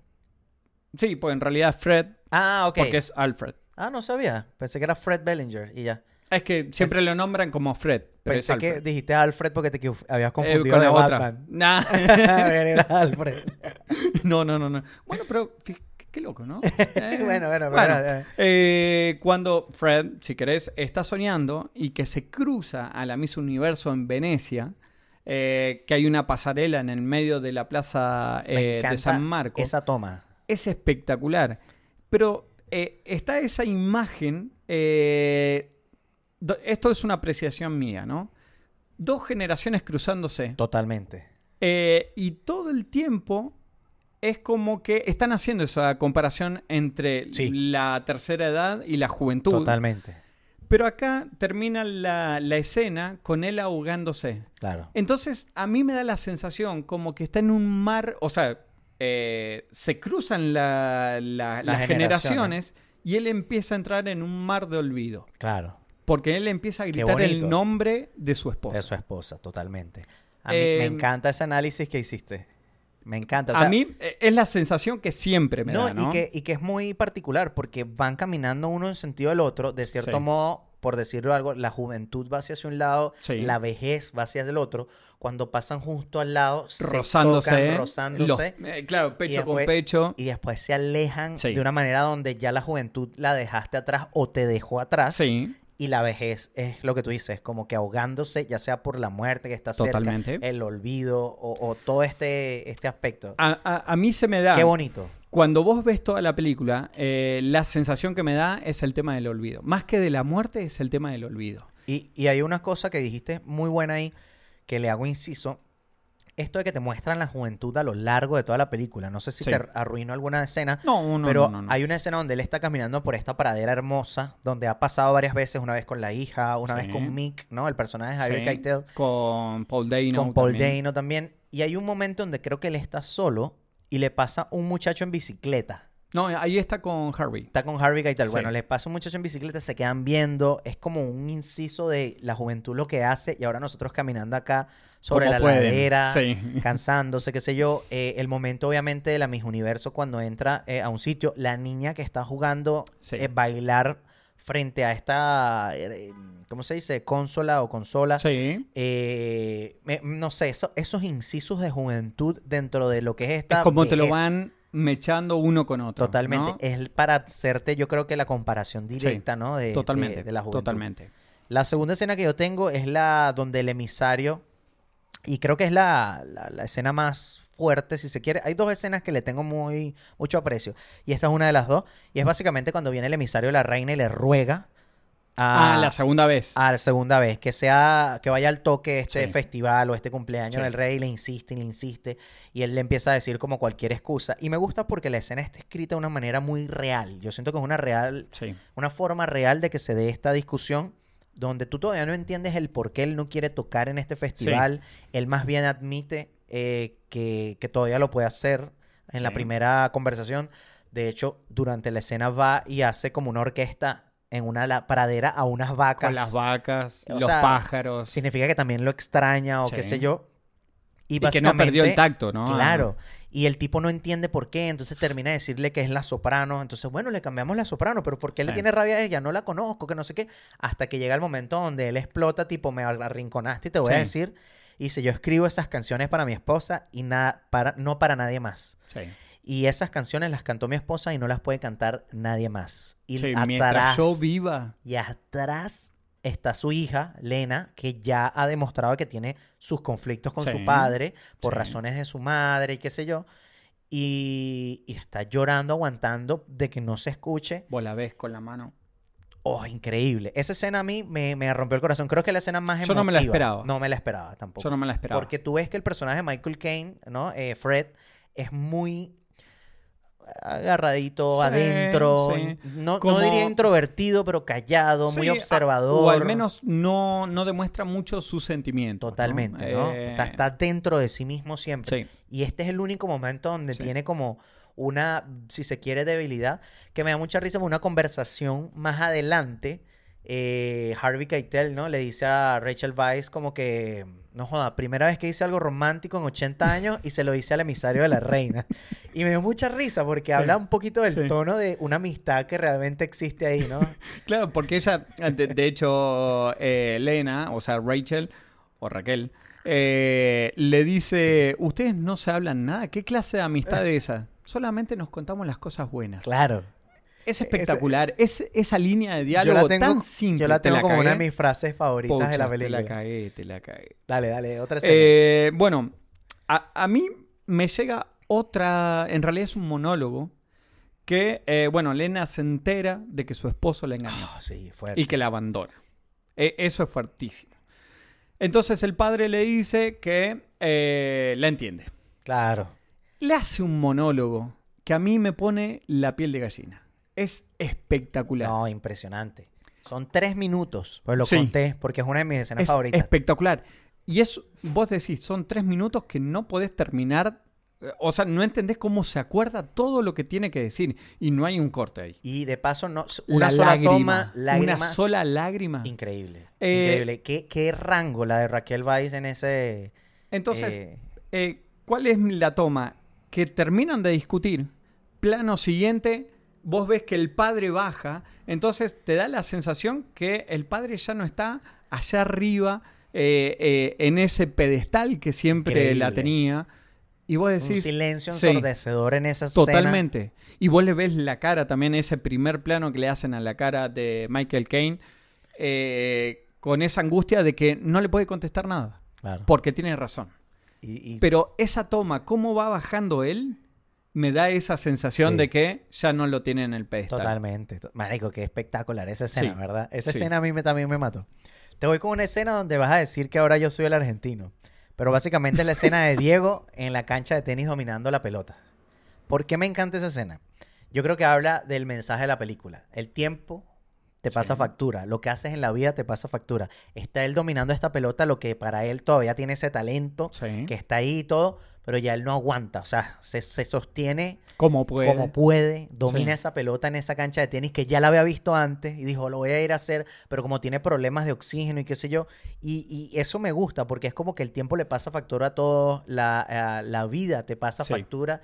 Sí, pues en realidad Fred, Ah, ok. porque es Alfred. Ah, no sabía. Pensé que era Fred Bellinger y ya. Es que siempre Pens- lo nombran como Fred, pero Pensé es que dijiste Alfred porque te habías Eh, confundido con de la otra. Nah. Era Alfred. no, no, no, no. Bueno, pero qué, loco, ¿no? Eh, bueno, bueno, bueno, eh, cuando Fred, si querés, está soñando y que se cruza a la Miss Universo en Venecia, eh, que hay una pasarela en el medio de la plaza de San Marcos, Esa toma. es espectacular. Pero está esa imagen, esto es una apreciación mía, ¿no? Dos generaciones cruzándose. Totalmente. Eh, y todo el tiempo es como que están haciendo esa comparación entre Sí. la tercera edad y la juventud. Totalmente. Pero acá termina la, la escena con él ahogándose. Claro. Entonces a mí me da la sensación como que está en un mar, o sea, eh, se cruzan la- la- las generaciones. generaciones y él empieza a entrar en un mar de olvido. Claro. Porque él empieza a gritar el nombre de su esposa. De su esposa, totalmente. A mí me Eh, encanta ese análisis que hiciste. Me encanta. o a mí eh, es la sensación que siempre me no, da, ¿no? Y, que, y que es muy particular porque van caminando uno en sentido del otro. De cierto Sí. modo, por decirlo algo, la juventud va hacia un lado, Sí. la vejez va hacia el otro. Cuando pasan justo al lado, se rozándose. tocan, rozándose. los- eh, claro, pecho después- con pecho. Y después se alejan Sí. de una manera donde ya la juventud la dejaste atrás o te dejó atrás. Sí, Y la vejez es lo que tú dices, como que ahogándose, ya sea por la muerte que está cerca, el olvido o, o todo este, este aspecto. a, a- a mí se me da. Qué bonito. Cuando vos ves toda la película, eh, la sensación que me da es el tema del olvido. Más que de la muerte, es el tema del olvido. Y, y hay una cosa que dijiste muy buena ahí, que le hago inciso. Esto de que te muestran la juventud a lo largo de toda la película. No sé si Sí. te arruino alguna escena, No, no, pero no, no, no. hay una escena donde él está caminando por esta pradera hermosa, donde ha pasado varias veces, una vez con la hija, una Sí. vez con Mick, ¿no? El personaje de Harry Sí, Keitel. Con Paul Dano. con Paul también. Dano también. Y hay un momento donde creo que él está solo y le pasa un muchacho en bicicleta. No, ahí está con Harvey. Está con Harvey Keitel. Sí. Bueno, le pasa un muchacho en bicicleta, se quedan viendo. Es como un inciso de la juventud lo que hace. Y ahora nosotros caminando acá sobre Como la pueden. ladera, Sí. cansándose, qué sé yo. Eh, el momento, obviamente, de la Miss Universo cuando entra eh, a un sitio. La niña que está jugando Sí. eh, bailar frente a esta, ¿cómo se dice? Consola o consola. Sí. Me- no sé, eso- esos incisos de juventud dentro de lo que es esta. Es como te lo van mechando uno con otro. Totalmente. ¿no? Es para hacerte, yo creo que la comparación directa, ¿no? De, de- Totalmente. de la juventud. totalmente. La segunda escena que yo tengo es la donde el emisario, y creo que es la, la- la escena más fuerte, si se quiere. Hay dos escenas que le tengo muy mucho aprecio, y esta es una de las dos, y es básicamente cuando viene el emisario de la reina y le ruega a, Ah, la segunda vez. a la segunda vez, que sea, que vaya al toque este Sí. festival o este cumpleaños Sí. del rey, le insiste y le insiste, y él le empieza a decir como cualquier excusa. Y me gusta porque la escena está escrita de una manera muy real. Yo siento que es una real, Sí. una forma real de que se dé esta discusión donde tú todavía no entiendes el por qué él no quiere tocar en este festival. Él más bien admite eh, que, que todavía lo puede hacer en la primera conversación. De hecho, durante la escena va y hace como una orquesta en una la- pradera a unas vacas. Con las vacas, O los sea, pájaros. Significa que también lo extraña o qué sé yo. Y, y que no perdió el tacto, ¿no? Claro. Y el tipo no entiende por qué, entonces termina de decirle que es la soprano. Entonces, bueno, le cambiamos la soprano, pero ¿por qué le tiene rabia a ella? No la conozco, que no sé qué. Hasta que llega el momento donde él explota, tipo, me arrinconaste y te voy a decir. Y dice, yo escribo esas canciones para mi esposa y nada, para, no para nadie más. Sí. Y esas canciones las cantó mi esposa y no las puede cantar nadie más. Y Sí, atrás, mientras yo viva. y atrás está su hija, Lena, que ya ha demostrado que tiene sus conflictos con Sí, su padre por sí. razones de su madre y qué sé yo. Y, y está llorando, aguantando de que no se escuche. Vos la ves con la mano. Oh, increíble. Esa escena a mí me, me rompió el corazón. Creo que es la escena más Yo no me la emotiva. esperaba. No me la esperaba tampoco. Yo no me la esperaba. Porque tú ves que el personaje de Michael Caine, ¿no? Eh, Fred, es muy agarradito Sí, adentro. sí. No, diría introvertido, pero callado, muy Sí, observador. O al menos no, no demuestra mucho sus sentimientos. ¿no? Totalmente, ¿no? Eh, Está, está dentro de sí mismo siempre. Y este es el único momento donde tiene como una, si se quiere, debilidad, que me da mucha risa, por una conversación más adelante. Eh, Harvey Keitel, ¿no? Le dice a Rachel Weisz como que, no joda, primera vez que dice algo romántico en 80 años y se lo dice al emisario de la reina. Y me dio mucha risa porque Sí. habla un poquito del Sí. tono de una amistad que realmente existe ahí, ¿no? Claro, porque ella, de, de hecho, eh, Elena, o sea, Rachel o Raquel, eh, le dice, ustedes no se hablan nada, ¿qué clase de amistad es esa? Solamente nos contamos las cosas buenas. Claro. Es espectacular, es, esa línea de diálogo tengo, tan simple. yo la ¿te tengo como una de mis frases favoritas de la película. Te la cagué, te la cagué. Dale, dale, otra escena. Eh, bueno, a, a mí me llega otra, en realidad es un monólogo, que, eh, bueno, Lena se entera de que su esposo la engañó Ah, sí, fuerte. y que la abandona. E- eso es fuertísimo. Entonces el padre le dice que eh, la entiende. Claro. Le hace un monólogo que a mí me pone la piel de gallina. Es espectacular. No, impresionante. Son tres minutos, pues lo Sí. conté porque es una de mis escenas es favoritas. espectacular. Y es, vos decís, son tres minutos que no podés terminar. eh, O sea, no entendés cómo se acuerda todo lo que tiene que decir. Y no hay un corte ahí. Y de paso, no, una La sola lágrima, toma, lágrimas. Una sola lágrima. Increíble. Eh, increíble. ¿Qué, qué rango la de Raquel Weisz en ese. Entonces, eh, eh, ¿cuál es la toma? Que terminan de discutir. Plano siguiente, vos ves que el padre baja. Entonces te da la sensación que el padre ya no está allá arriba, eh, eh, en ese pedestal que siempre la tenía. Y vos un decís. silencio sí, ensordecedor en esa escena. Totalmente. Y vos le ves la cara también, ese primer plano que le hacen a la cara de Michael Caine, eh, con esa angustia de que no le puede contestar nada, Claro. porque tiene razón. Y- y- Pero esa toma, cómo va bajando él, me da esa sensación Sí. de que ya no lo tiene en el pedestal. Totalmente. to- Marico, qué espectacular esa escena, Sí, ¿verdad? Esa sí. escena a mí me, también me mató. Te voy con una escena donde vas a decir que ahora yo soy el argentino. Pero básicamente es la escena de Diego en la cancha de tenis dominando la pelota. ¿Por qué me encanta esa escena? Yo creo que habla del mensaje de la película. El tiempo te pasa Sí. factura. Lo que haces en la vida te pasa factura. Está él dominando esta pelota, lo que para él todavía tiene ese talento Sí. que está ahí y todo, pero ya él no aguanta. O sea, se, se sostiene ¿Cómo puede? como puede, domina Sí. esa pelota en esa cancha de tenis que ya la había visto antes y dijo, lo voy a ir a hacer, pero como tiene problemas de oxígeno y qué sé yo, y, y eso me gusta porque es como que el tiempo le pasa factura a todos, la, la vida te pasa Sí. factura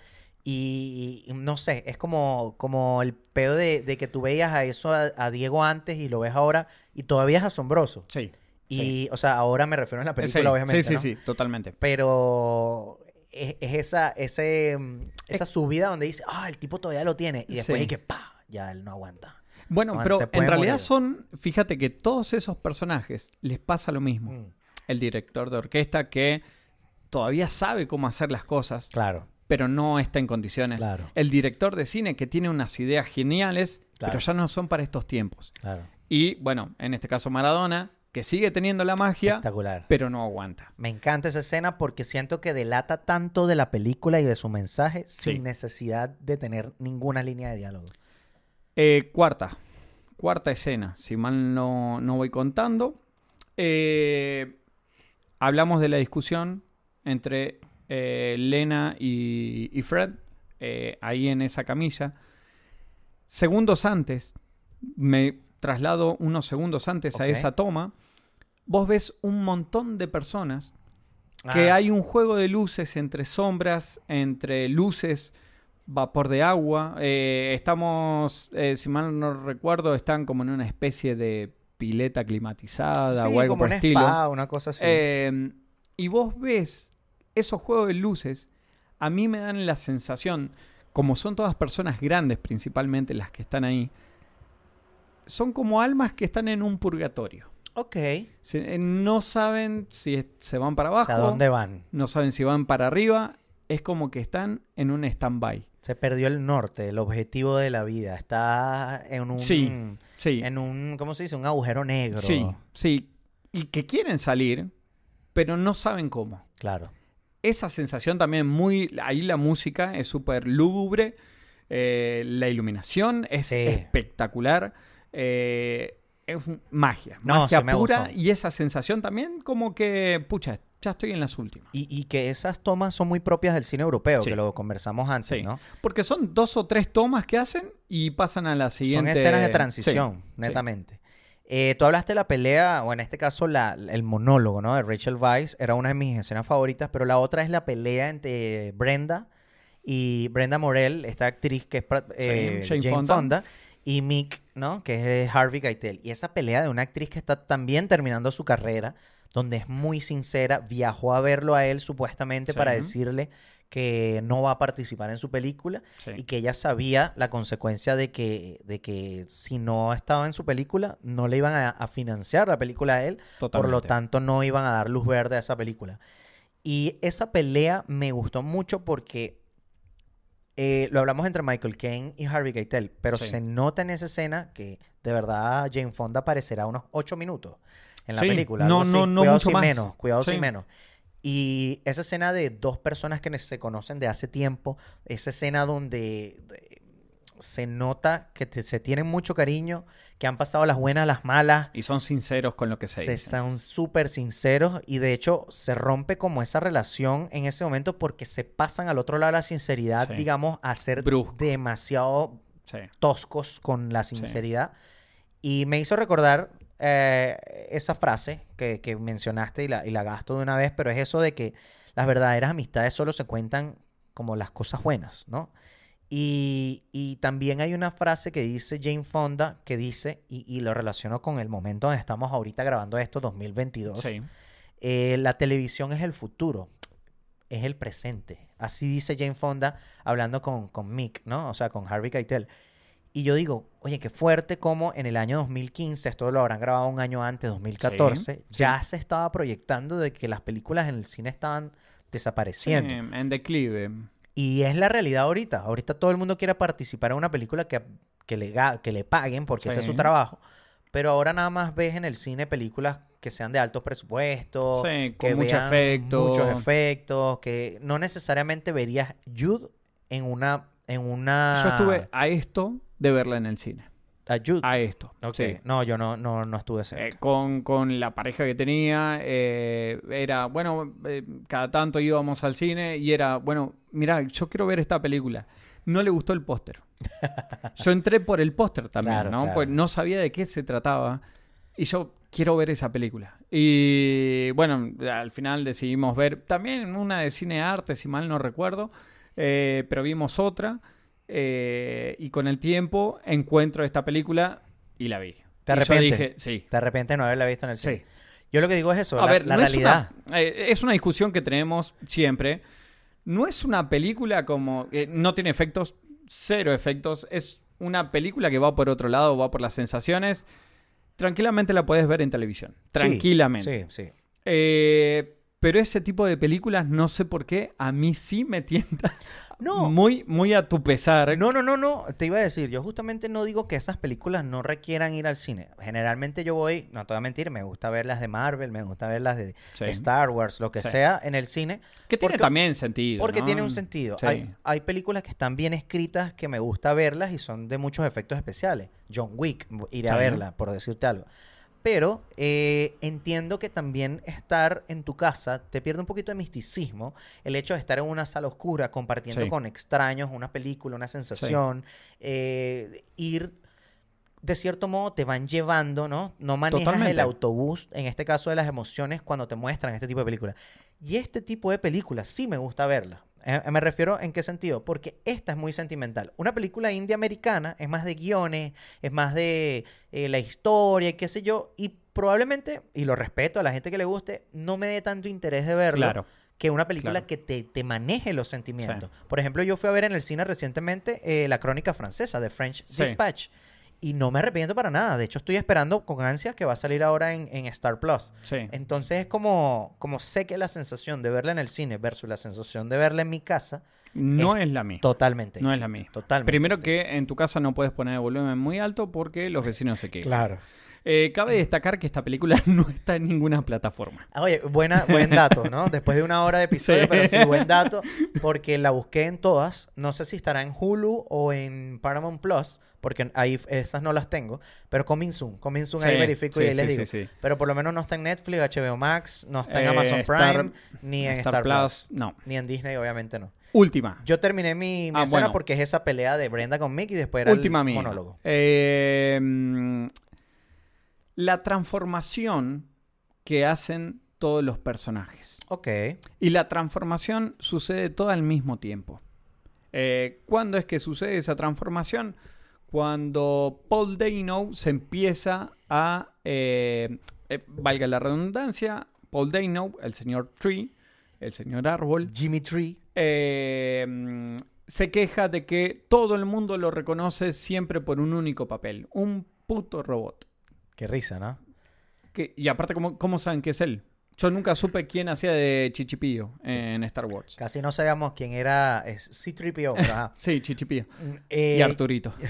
Y, y no sé, es como, como el pedo de, de que tú veías a eso a, a Diego antes y lo ves ahora y todavía es asombroso. Sí. Y, o sea, ahora me refiero a la película, sí, obviamente. sí, sí, ¿no? sí, totalmente. Pero es, es esa, ese, mm, esa subida donde dice, ah, el tipo todavía lo tiene. Y después Sí. hay que, pa, ya él no aguanta. Bueno, Man, pero en realidad morir. son, fíjate que todos esos personajes les pasa lo mismo. Mm, El director de orquesta que todavía sabe cómo hacer las cosas, Claro, pero no está en condiciones. Claro. El director de cine que tiene unas ideas geniales, Claro. pero ya no son para estos tiempos. claro. Y bueno, en este caso Maradona, que sigue teniendo la magia, Espectacular. pero no aguanta. Me encanta esa escena porque siento que delata tanto de la película y de su mensaje Sí. sin necesidad de tener ninguna línea de diálogo. Eh, cuarta. Cuarta escena, si mal no, no voy contando. Eh, hablamos de la discusión entre eh, Lena y, y Fred, ahí en esa camilla. Segundos antes, me traslado unos segundos antes a esa toma, vos ves un montón de personas que Ah, hay un juego de luces entre sombras, entre luces, vapor de agua. Eh, estamos, eh, si mal no recuerdo, están como en una especie de pileta climatizada sí, o algo como por un estilo. spa, una cosa así. Eh, y vos ves esos juegos de luces, a mí me dan la sensación, como son todas personas grandes principalmente las que están ahí, son como almas que están en un purgatorio. Ok. Eh, no saben si es- se van para O abajo sea, ¿a dónde van? no saben si van para arriba, es como que están en un stand-by. Se perdió el norte, el objetivo de la vida. Está en un... Sí, Sí, En un, ¿cómo se dice? Un agujero negro. sí, sí. Y que quieren salir, pero no saben cómo. Claro. Esa sensación también muy... Ahí la música es súper lúgubre, eh, la iluminación es Sí. espectacular, eh, es magia, No, magia sí me pura y esa sensación también como que, pucha, ya estoy en las últimas. Y, y que esas tomas son muy propias del cine europeo, Sí. que lo conversamos antes, Sí. ¿no? Porque son dos o tres tomas que hacen y pasan a la siguiente. Son escenas de transición, Sí, netamente. Eh, tú hablaste de la pelea, o en este caso la- el monólogo, ¿no? De Rachel Weisz, era una de mis escenas favoritas, pero la otra es la pelea entre Brenda y Brenda Morel, esta actriz que es eh, Jane Jane, Fonda. Fonda. Y Mick, ¿no? Que es Harvey Keitel. Y esa pelea de una actriz que está también terminando su carrera, donde es muy sincera, viajó a verlo a él supuestamente Sí. para decirle que no va a participar en su película Sí. y que ella sabía la consecuencia de que, de que si no estaba en su película, no le iban a, a financiar la película a él, por lo tanto no iban a dar luz verde a esa película. Y esa pelea me gustó mucho porque eh, lo hablamos entre Michael Caine y Harvey Keitel, pero Sí. se nota en esa escena que de verdad Jane Fonda aparecerá unos ocho minutos en la Sí, película. no, no, no cuidado mucho sin más. menos, cuidado Sí. sin menos. Y esa escena de dos personas que se conocen de hace tiempo, esa escena donde de- se nota que te- se tienen mucho cariño, que han pasado las buenas, las malas, Y son sinceros con lo que se, se dice. son súper sinceros y de hecho se rompe como esa relación en ese momento porque se pasan al otro lado la sinceridad, Sí. digamos, a ser Brusco. demasiado Sí. toscos con la sinceridad. Y me hizo recordar eh, esa frase que, que mencionaste y la, y la gasto de una vez, pero es eso de que las verdaderas amistades solo se cuentan como las cosas buenas, ¿no? Y, y también hay una frase que dice Jane Fonda que dice, y, y lo relaciono con el momento donde estamos ahorita grabando esto, 2022, Sí. eh, la televisión es el futuro, es el presente. Así dice Jane Fonda hablando con, con Mick, ¿no? O sea, con Harvey Keitel. Y yo digo, oye, qué fuerte como en el año 2015, esto lo habrán grabado un año antes, 2014, Sí, ya se estaba proyectando de que las películas en el cine estaban desapareciendo. Sí, en declive. Y es la realidad ahorita. Ahorita todo el mundo quiere participar en una película que, que, le, que le paguen porque ese es su trabajo. Pero ahora nada más ves en el cine películas que sean de altos presupuestos, Sí, que con mucho vean efecto. muchos efectos, que no necesariamente verías Jude en una en una Yo estuve a esto de verla en el cine. A Jude. A esto. Ok. sí. No, yo no no no estuve Eh, cerca. con, con la pareja que tenía, eh, era, bueno, eh, cada tanto íbamos al cine y era, bueno, mira, yo quiero ver esta película. No le gustó el póster. Yo entré por el póster también, Claro, ¿no? claro. Pues no sabía de qué se trataba. Y yo quiero ver esa película. Y bueno, al final decidimos ver también una de cine arte, si mal no recuerdo. Eh, pero vimos otra eh, y con el tiempo encuentro esta película y la vi. ¿Te Y yo arrepientes? dije, sí. De repente no haberla visto en el cine. Sí. Yo lo que digo es eso, A la, ver, la no es realidad. una- eh, es una discusión que tenemos siempre. No es una película como. eh, no tiene efectos, cero efectos. Es una película que va por otro lado, va por las sensaciones. Tranquilamente la puedes ver en televisión. Sí, Tranquilamente. Sí, sí. Eh, pero ese tipo de películas, no sé por qué, a mí sí me tienta. No. Muy, muy a tu pesar. No, no, no, no. Te iba a decir, yo justamente no digo que esas películas no requieran ir al cine. Generalmente yo voy, no te voy a mentir, me gusta ver las de Marvel, me gusta ver las de Sí. Star Wars, lo que Sí. sea, en el cine. Que tiene porque- también sentido. Porque ¿no? tiene un sentido. Sí. Hay, hay películas que están bien escritas que me gusta verlas y son de muchos efectos especiales. John Wick, iré a verla, por decirte algo. Pero eh, entiendo que también estar en tu casa te pierde un poquito de misticismo. El hecho de estar en una sala oscura compartiendo Sí. con extraños una película, una sensación, eh, ir de cierto modo te van llevando, ¿no? No manejas el autobús, en este caso de las emociones, cuando te muestran este tipo de películas. Y este tipo de películas sí me gusta verla. Eh, me refiero en qué sentido, porque esta es muy sentimental. Una película india americana es más de guiones, es más de eh, la historia y qué sé yo, y probablemente, y lo respeto a la gente que le guste, no me dé tanto interés de verlo Claro. que una película Claro. que te, te maneje los sentimientos. Por ejemplo, yo fui a ver en el cine recientemente eh, la crónica francesa de French Sí. Y no me arrepiento para nada. De hecho, estoy esperando con ansias que va a salir ahora en, en Star Plus. Sí. Entonces es como, como sé que la sensación de verla en el cine versus la sensación de verla en mi casa, No es la misma. totalmente. No es la misma. Totalmente. Primero que en tu casa no puedes poner el volumen muy alto porque los vecinos se quejan. Claro. Eh, cabe destacar que esta película no está en ninguna plataforma. Ah, Oye, buena, buen dato, ¿no? Después de una hora de episodio, Sí. pero sí, buen dato, porque la busqué en todas. No sé si estará en Hulu o en Paramount Plus, porque ahí esas no las tengo, pero Coming Soon. Coming Soon ahí verifico sí, y ahí les digo. sí, sí. Pero por lo menos no está en Netflix, HBO Max, no está en Eh, Amazon Star- Prime, ni en Star, Star, Plus. Plus, no. Ni en Disney, obviamente no. Última. Yo terminé mi, mi Ah, escena bueno. porque es esa pelea de Brenda con Mick y después era Última el mía. monólogo. Eh, mm, la transformación que hacen todos los personajes. Ok. Y la transformación sucede todo al mismo tiempo. Eh, ¿Cuándo es que sucede esa transformación? Cuando Paul Dano se empieza a, eh, eh, valga la redundancia, Paul Dano, el señor Tree, el señor Árbol, Jimmy Tree. se queja de que todo el mundo lo reconoce siempre por un único papel, un puto robot. Qué risa, ¿no? Que, y aparte, ¿cómo, ¿cómo saben que es él? Yo nunca supe quién hacía de Chichipío en Star Wars. Casi no sabíamos quién era es C-3PO, pero, ajá. Sí, Chichipío. Eh, y Arturito.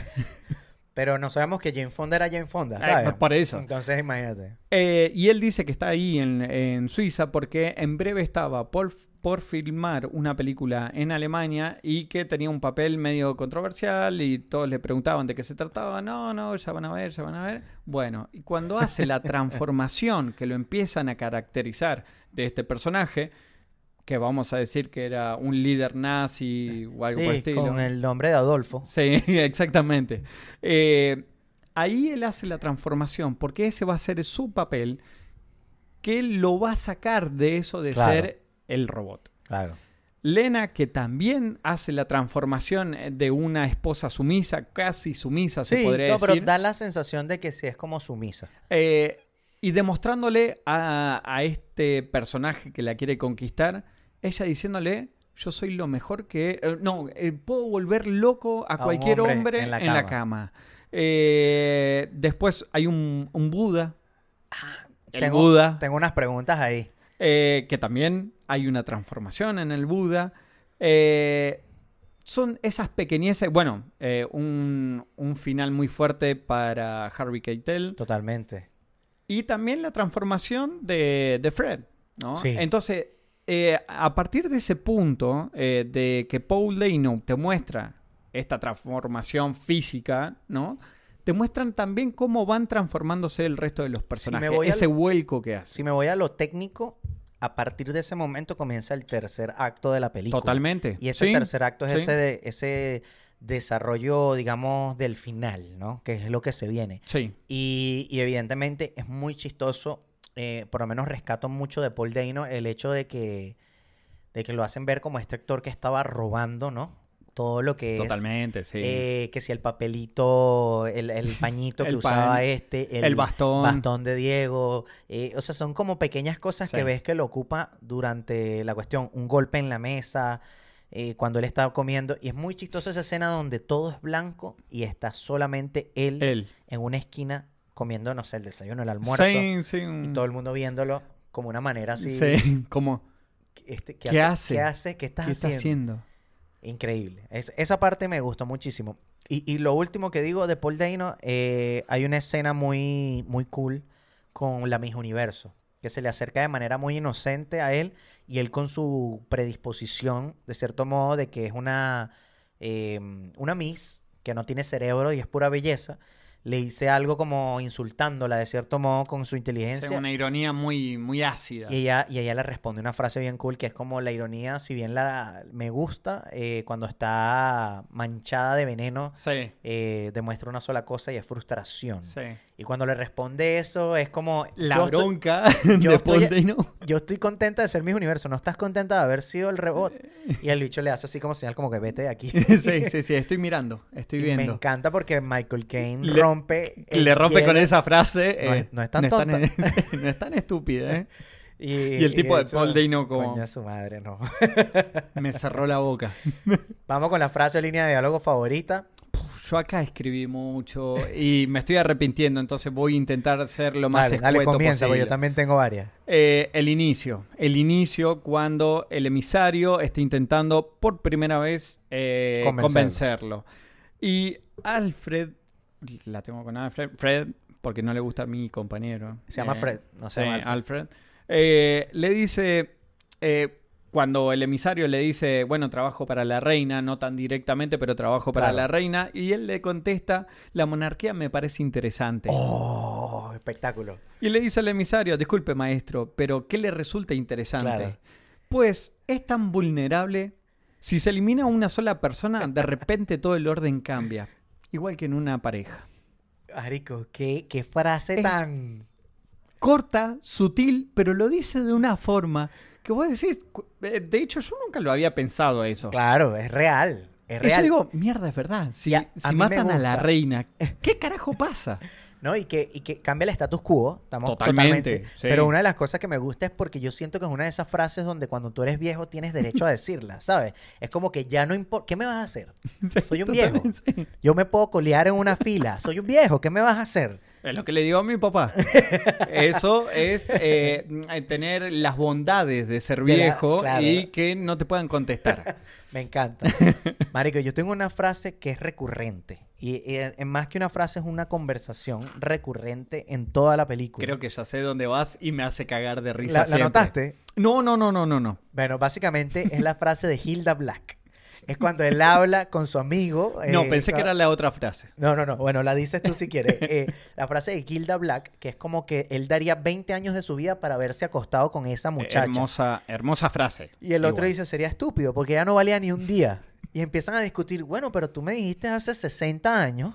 Pero no sabemos que Jane Fonda era Jane Fonda, Eh, ¿sabes? por eso. Entonces, imagínate. Eh, y él dice que está ahí en, en Suiza porque en breve estaba por, por filmar una película en Alemania y que tenía un papel medio controversial y todos le preguntaban de qué se trataba. No, no, ya van a ver, ya van a ver. Bueno, y cuando hace la transformación que lo empiezan a caracterizar de este personaje, que vamos a decir que era un líder nazi o algo por Sí, estilo. con el nombre de Adolfo. Sí, exactamente. Eh, ahí él hace la transformación, porque ese va a ser su papel, que lo va a sacar de eso de Claro. ser el robot. Claro. Lena, que también hace la transformación de una esposa sumisa, casi sumisa, se Sí, podría no, pero decir. da la sensación de que sí es como sumisa. Eh, y demostrándole a, a este personaje que la quiere conquistar, ella diciéndole, yo soy lo mejor que... eh, no, eh, puedo volver loco a, A cualquier hombre hombre, en la en la cama. cama. Eh, después hay un, un Buda. El tengo, Buda. Tengo unas preguntas ahí. eh, que también hay una transformación en el Buda. Eh, son esas pequeñeces. Bueno, eh, un, un final muy fuerte para Harvey Keitel. Totalmente. Y también la transformación de, de Fred, ¿no? Sí. Entonces, eh, a partir de ese punto eh, de que Paul Dano te muestra esta transformación física, ¿no? Te muestran también cómo van transformándose el resto de los personajes. ese al- vuelco que hace. Si me voy a lo técnico, a partir de ese momento comienza el tercer acto de la película. Totalmente. Y ese Sí, tercer acto es sí. ese, de- ese desarrollo, digamos, del final, ¿no? Que es lo que se viene. Sí, Y, y evidentemente es muy chistoso, eh, por lo menos rescato mucho de Paul Dano el hecho de que, de que lo hacen ver como este actor que estaba robando, ¿no? Todo lo que es... Totalmente, sí. eh, que si el papelito, el, el pañito que El usaba pan, este, el bastón. bastón de Diego. eh, o sea, son como pequeñas cosas Sí. que ves que lo ocupa durante la cuestión. Un golpe en la mesa, eh, cuando él está comiendo. Y es muy chistoso esa escena donde todo es blanco y está solamente él, Él. en una esquina comiendo, no sé, el desayuno, el almuerzo. Sí, sí. Y todo el mundo viéndolo como una manera así. Sí, como, este, ¿Qué hace? ¿Qué hace? ¿Qué estás ¿qué está haciendo? Increíble. Es- esa parte me gustó muchísimo. Y, y lo último que digo de Paul Dano, eh, hay una escena muy, muy cool con la Miss Universo, que se le acerca de manera muy inocente a él y él con su predisposición, de cierto modo, de que es una, eh, una Miss que no tiene cerebro y es pura belleza, le dice algo como insultándola de cierto modo con su Sí, inteligencia. una ironía muy, muy ácida. Y ella, y ella le responde una frase bien cool que es como la ironía, si bien la me gusta, eh, cuando está manchada de veneno, Sí, eh, demuestra una sola cosa y es frustración. sí. Y cuando le responde eso, es como... La yo estoy- bronca yo de estoy- Dano. yo estoy contenta de ser mi universo, ¿no estás contenta de haber sido el rebot? Y el bicho le hace así como señal como que vete de aquí. Sí, sí, sí, estoy mirando, estoy Y me viendo. encanta porque Michael Caine Le- rompe... Le rompe con esa frase. No eh, es- no es tan no tonta. no es tan estúpida, ¿eh? Y, Y el tipo de Paul Dano como- Coño, su madre, no. Me cerró la boca. Vamos con la frase o línea de diálogo favorita. Yo acá escribí mucho y me estoy arrepintiendo, entonces voy a intentar ser lo más Dale, dale, comienza, porque yo posible. también tengo varias. Eh, el inicio. El inicio cuando el emisario está intentando por primera vez eh, Convencerlo. convencerlo. Y Alfred, la tengo con Alfred, Fred, porque no le gusta a mi compañero. Se llama Eh, Fred, no llama Alfred. Alfred. Eh, le dice, cuando el emisario le dice, bueno, trabajo para la reina, no tan directamente, pero trabajo para Claro. la reina, y él le contesta, la monarquía me parece interesante. Oh, espectáculo. Y le dice al emisario, disculpe maestro, pero ¿qué le resulta interesante? Claro. Pues es tan vulnerable. Si se elimina una sola persona, de repente todo el orden cambia. Igual que en una pareja. Arico, qué, qué frase Es- tan... Corta, sutil, pero lo dice de una forma que vos decís, eh, de hecho yo nunca lo había pensado eso. Claro, es real. Es Y yo real. digo, mierda, es verdad. Si, a- si matan a la reina, ¿qué carajo pasa? ¿no? Y que, y que cambia el status quo. Estamos Totalmente, totalmente. sí. Pero una de las cosas que me gusta es porque yo siento que es una de esas frases donde cuando tú eres viejo tienes derecho a decirla, ¿sabes? Es como que ya no importa. ¿Qué me vas a hacer? Soy un viejo. Yo me puedo colear en una fila. Soy un viejo. ¿Qué me vas a hacer? Es lo que le digo a mi papá. Eso es eh, tener las bondades de ser De la- viejo claro. y que no te puedan contestar. Me encanta. Marico, yo tengo una frase que es recurrente. Y, en más que una frase es una conversación recurrente en toda la película. Creo que ya sé dónde vas y me hace cagar de risa. ¿La, la notaste? No, no, no, no, no, no. Bueno, básicamente es la frase de Hilda Black. Es cuando él habla con su amigo. No, eh, pensé que era la otra frase. No, no, no. Bueno, la dices tú si quieres. Eh, la frase de Gilda Black, que es como que él daría 20 años de su vida para haberse acostado con esa muchacha. Hermosa, hermosa frase. Y el otro Igual. dice, sería estúpido, porque ya no valía ni un día. Y empiezan a discutir, bueno, pero tú me dijiste hace 60 años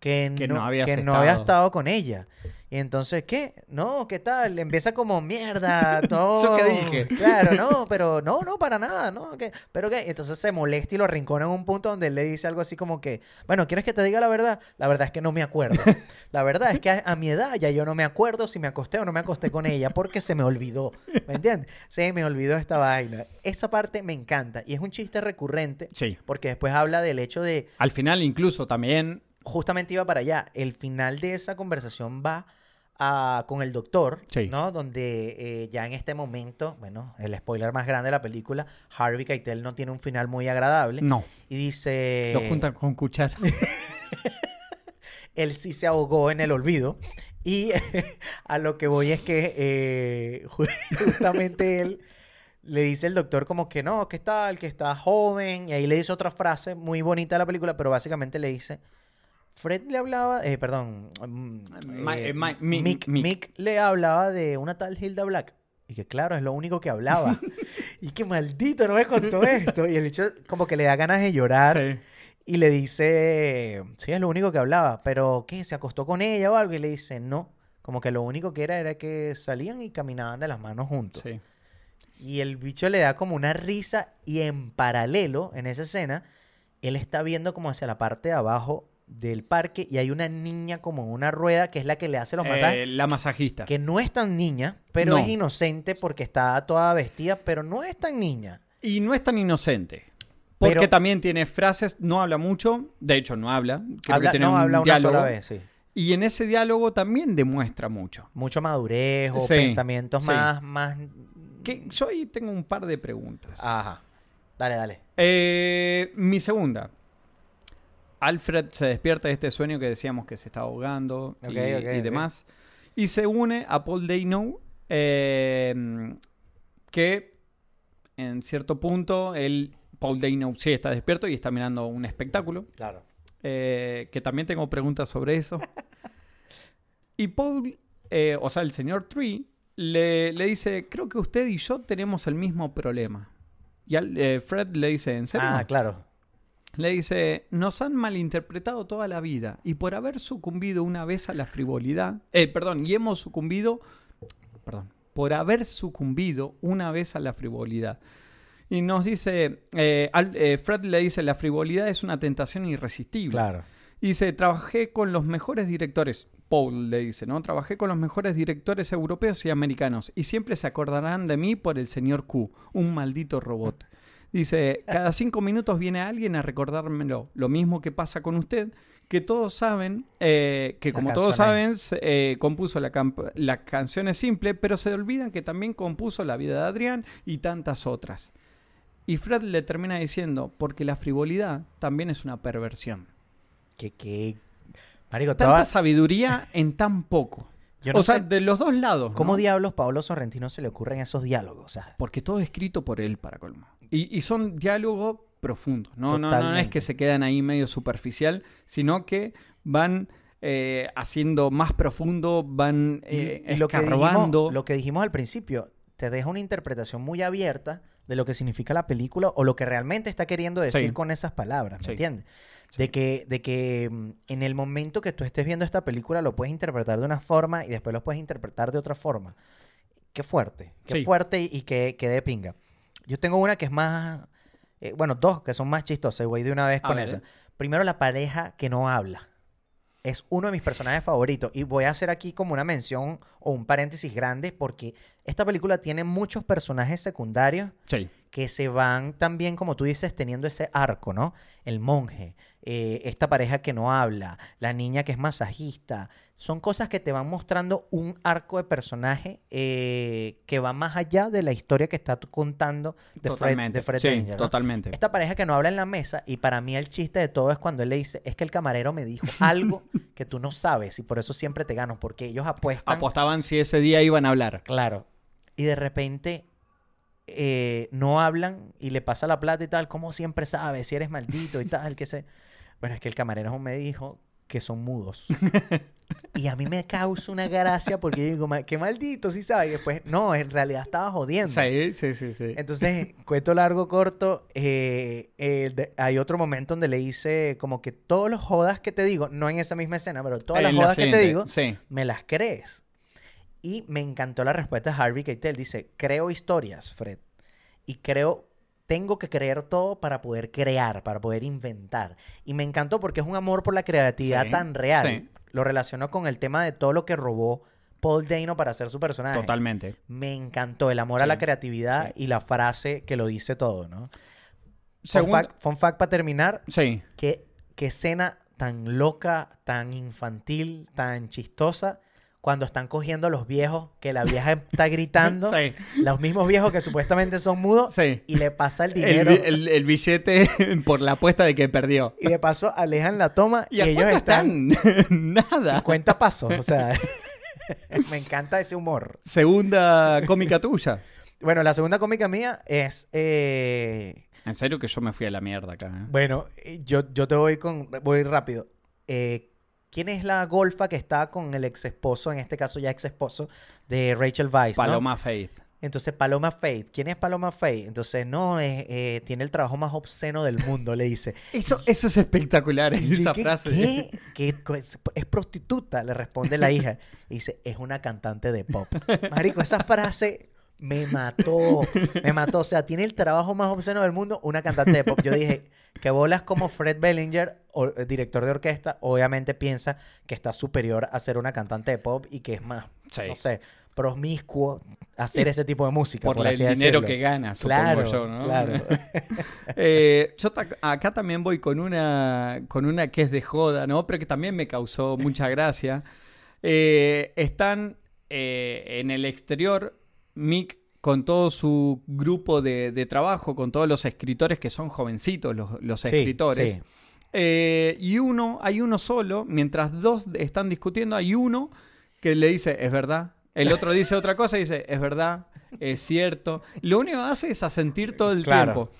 que, Que no, no habías que no había estado. estado con ella. Y entonces, ¿qué? No, ¿qué tal? Empieza como mierda, todo. ¿Yo qué dije? Claro, no, pero no, no, para nada, ¿no? ¿Qué? ¿Pero qué? Entonces se molesta y lo arrincona en un punto donde él le dice algo así como que, bueno, ¿quieres que te diga la verdad? La verdad es que no me acuerdo. La verdad es que a, a mi edad ya yo no me acuerdo si me acosté o no me acosté con ella porque se me olvidó. ¿Me entiendes? Se me olvidó esta vaina. Esa parte me encanta y es un chiste recurrente Sí. porque después habla del hecho de, Al final, incluso también. Justamente iba para allá, el final de esa conversación va a- con el doctor, Sí. ¿no? Donde eh, ya en este momento, bueno, el spoiler más grande de la película, Harvey Keitel no tiene un final muy agradable. No. Y dice... Lo juntan con cuchara. él sí se ahogó en el olvido. Y a lo que voy es que eh, ju- justamente él le dice el doctor como que no, que tal, que está joven. Y ahí le dice otra frase muy bonita de la película, pero básicamente le dice... Fred le hablaba, eh, perdón, mm, Ma- eh, Mick- Mick, Mick. Mick le hablaba de una tal Hilda Black. Y que claro, es lo único que hablaba. y que maldito, no me contó esto. Y el hecho como que le da ganas de llorar. Sí. Y le dice, sí, es lo único que hablaba, pero ¿qué? ¿Se acostó con ella o algo? Y le dice, no, como que lo único que era era que salían y caminaban de las manos juntos. Sí. Y el bicho le da como una risa y en paralelo, en esa escena, él está viendo como hacia la parte de abajo del parque y hay una niña como en una rueda que es la que le hace los Eh, masajes. la masajista. Que no es tan niña, pero No. es inocente porque está toda vestida, pero no es tan niña. Y no es tan inocente. Porque Pero- también tiene frases, no habla mucho, de hecho no habla, creo Habla- que tiene no un habla una diálogo. sola vez, sí. Y en ese diálogo también demuestra mucho. Mucho madurez o Sí, pensamientos sí. más, más... Que yo ahí tengo un par de preguntas. Ajá. Dale, dale. Eh, mi segunda. Alfred se despierta de este sueño que decíamos que se está ahogando y, demás. Y se une a Paul Dano, eh, que en cierto punto él, Paul Dano sí está despierto y está mirando un espectáculo. Claro. eh, que también tengo preguntas sobre eso. y Paul, eh, o sea, el señor Tree, le, le dice, creo que usted y yo tenemos el mismo problema. Y al- eh, Fred le dice, ¿en serio? Ah, claro. Le dice, nos han malinterpretado toda la vida y por haber sucumbido una vez a la frivolidad, eh, perdón, y hemos sucumbido, perdón, por haber sucumbido una vez a la frivolidad. Y nos dice, eh, al- eh, Fred le dice, la frivolidad es una tentación irresistible. Claro. Y dice, trabajé con los mejores directores, Paul le dice, ¿no? Trabajé con los mejores directores europeos y americanos y siempre se acordarán de mí por el señor Q, un maldito robot. Dice, cada cinco minutos viene alguien a recordármelo. Lo mismo que pasa con usted, que todos saben, eh, que como todos saben, eh, compuso la, la canción es simple, pero se olvidan que también compuso La vida de Adrián y tantas otras. Y Fred le termina diciendo, porque la frivolidad también es una perversión. Que, que... Marico, Tanta sabiduría en tan poco. Yo no o sea, de los dos lados. cómo ¿no? diablos Pablo Sorrentino se le ocurren esos diálogos. O sea, Porque todo es escrito por él, para colmo. Y, y son diálogos profundos. No, no, no, no es que se quedan ahí medio superficial, sino que van eh, haciendo más profundo, van eh, y lo, que dijimos, lo que dijimos al principio, te deja una interpretación muy abierta de lo que significa la película o lo que realmente está queriendo decir Sí. con esas palabras, ¿me Sí. entiendes? De que, de que mm, en el momento que tú estés viendo esta película lo puedes interpretar de una forma y después lo puedes interpretar de otra forma. Qué fuerte, qué fuerte y, y qué, qué de pinga. Yo tengo una que es más, eh, bueno, dos que son más chistosas y voy de una vez A con ver. esa. Primero, la pareja que no habla. Es uno de mis personajes favoritos. Y voy a hacer aquí como una mención o un paréntesis grande porque esta película tiene muchos personajes secundarios Sí. que se van también, como tú dices, teniendo ese arco, ¿no? El monje, eh, esta pareja que no habla, la niña que es masajista. Son cosas que te van mostrando un arco de personaje eh, que va más allá de la historia que está contando de Fred, totalmente. de Fred sí, Danger, ¿no? totalmente. Esta pareja que no habla en la mesa y para mí el chiste de todo es cuando él le dice, es que el camarero me dijo algo que tú no sabes y por eso siempre te gano, porque ellos apuestan. Apostaban si ese día iban a hablar. Claro. Y de repente eh, no hablan y le pasa la plata y tal, como siempre sabes si eres maldito y tal, que sé. Bueno, es que el camarero me dijo que son mudos. y a mí me causa una gracia porque yo digo, "Ma- qué maldito, sí sabes. Y después, no, en realidad estaba jodiendo. Sí, sí, sí, sí. Entonces, cuento largo, corto, eh, eh, de- hay otro momento donde le dice como que todos los jodas que te digo, no en esa misma escena, pero todas las En la jodas que te digo, Sí. me las crees. Y me encantó la respuesta de Harvey Keitel. Dice, creo historias, Fred. Y creo, tengo que creer todo para poder crear, para poder inventar. Y me encantó porque es un amor por la creatividad Sí, tan real. sí. Lo relaciono con el tema de todo lo que robó Paul Dano para hacer su personaje. Totalmente. Me encantó el amor a la creatividad sí. y la frase que lo dice todo, ¿no? Fun fact, fun fact para terminar, Sí. qué, qué escena tan loca, tan infantil, tan chistosa, cuando están cogiendo a los viejos, que la vieja está gritando, Sí. los mismos viejos que supuestamente son mudos, Sí. y le pasa el dinero. el- el billete por la apuesta de que perdió. Y de paso alejan la toma y, ¿Y, ellos están? Nada. 50 pasos, o sea, me encanta ese humor. Segunda cómica tuya. Bueno, la segunda cómica mía es... eh, En serio que yo me fui a la mierda acá. ¿eh? Bueno, eh, yo, yo te voy con. Voy rápido. Eh, ¿Quién es la golfa que está con el ex esposo, en este caso ya ex esposo, de Rachel Weisz? ¿no? Paloma Faith. Entonces, Paloma Faith. ¿Quién es Paloma Faith? Entonces, no, es, eh, tiene el trabajo más obsceno del mundo, le dice. Eso, eso es espectacular, esa ¿qué- frase. ¿Qué? ¿Qué co- es, es prostituta? Le responde la hija. Y dice, es una cantante de pop. Marico, esa frase Me mató, me mató. O sea, tiene el trabajo más obsceno del mundo, una cantante de pop. Yo dije, que bolas como Fred Bellinger, o- eh, director de orquesta, obviamente piensa que está superior a ser una cantante de pop y que es más, Sí. no sé, promiscuo hacer ese tipo de música. Por, Por, el así dinero decirlo. que gana, Claro, yo, ¿no? claro. Eh, yo acá también voy con una, con una que es de joda, ¿no? Pero que también me causó mucha gracia. Eh, están eh, en el exterior, Mick con todo su grupo de, de trabajo, con todos los escritores que son jovencitos, los, los Sí, escritores. sí. Eh, y uno, hay uno solo, mientras dos están discutiendo, hay uno que le dice, es verdad. El otro dice otra cosa y dice, es verdad, es cierto. Lo único que hace es asentir todo el Claro. tiempo.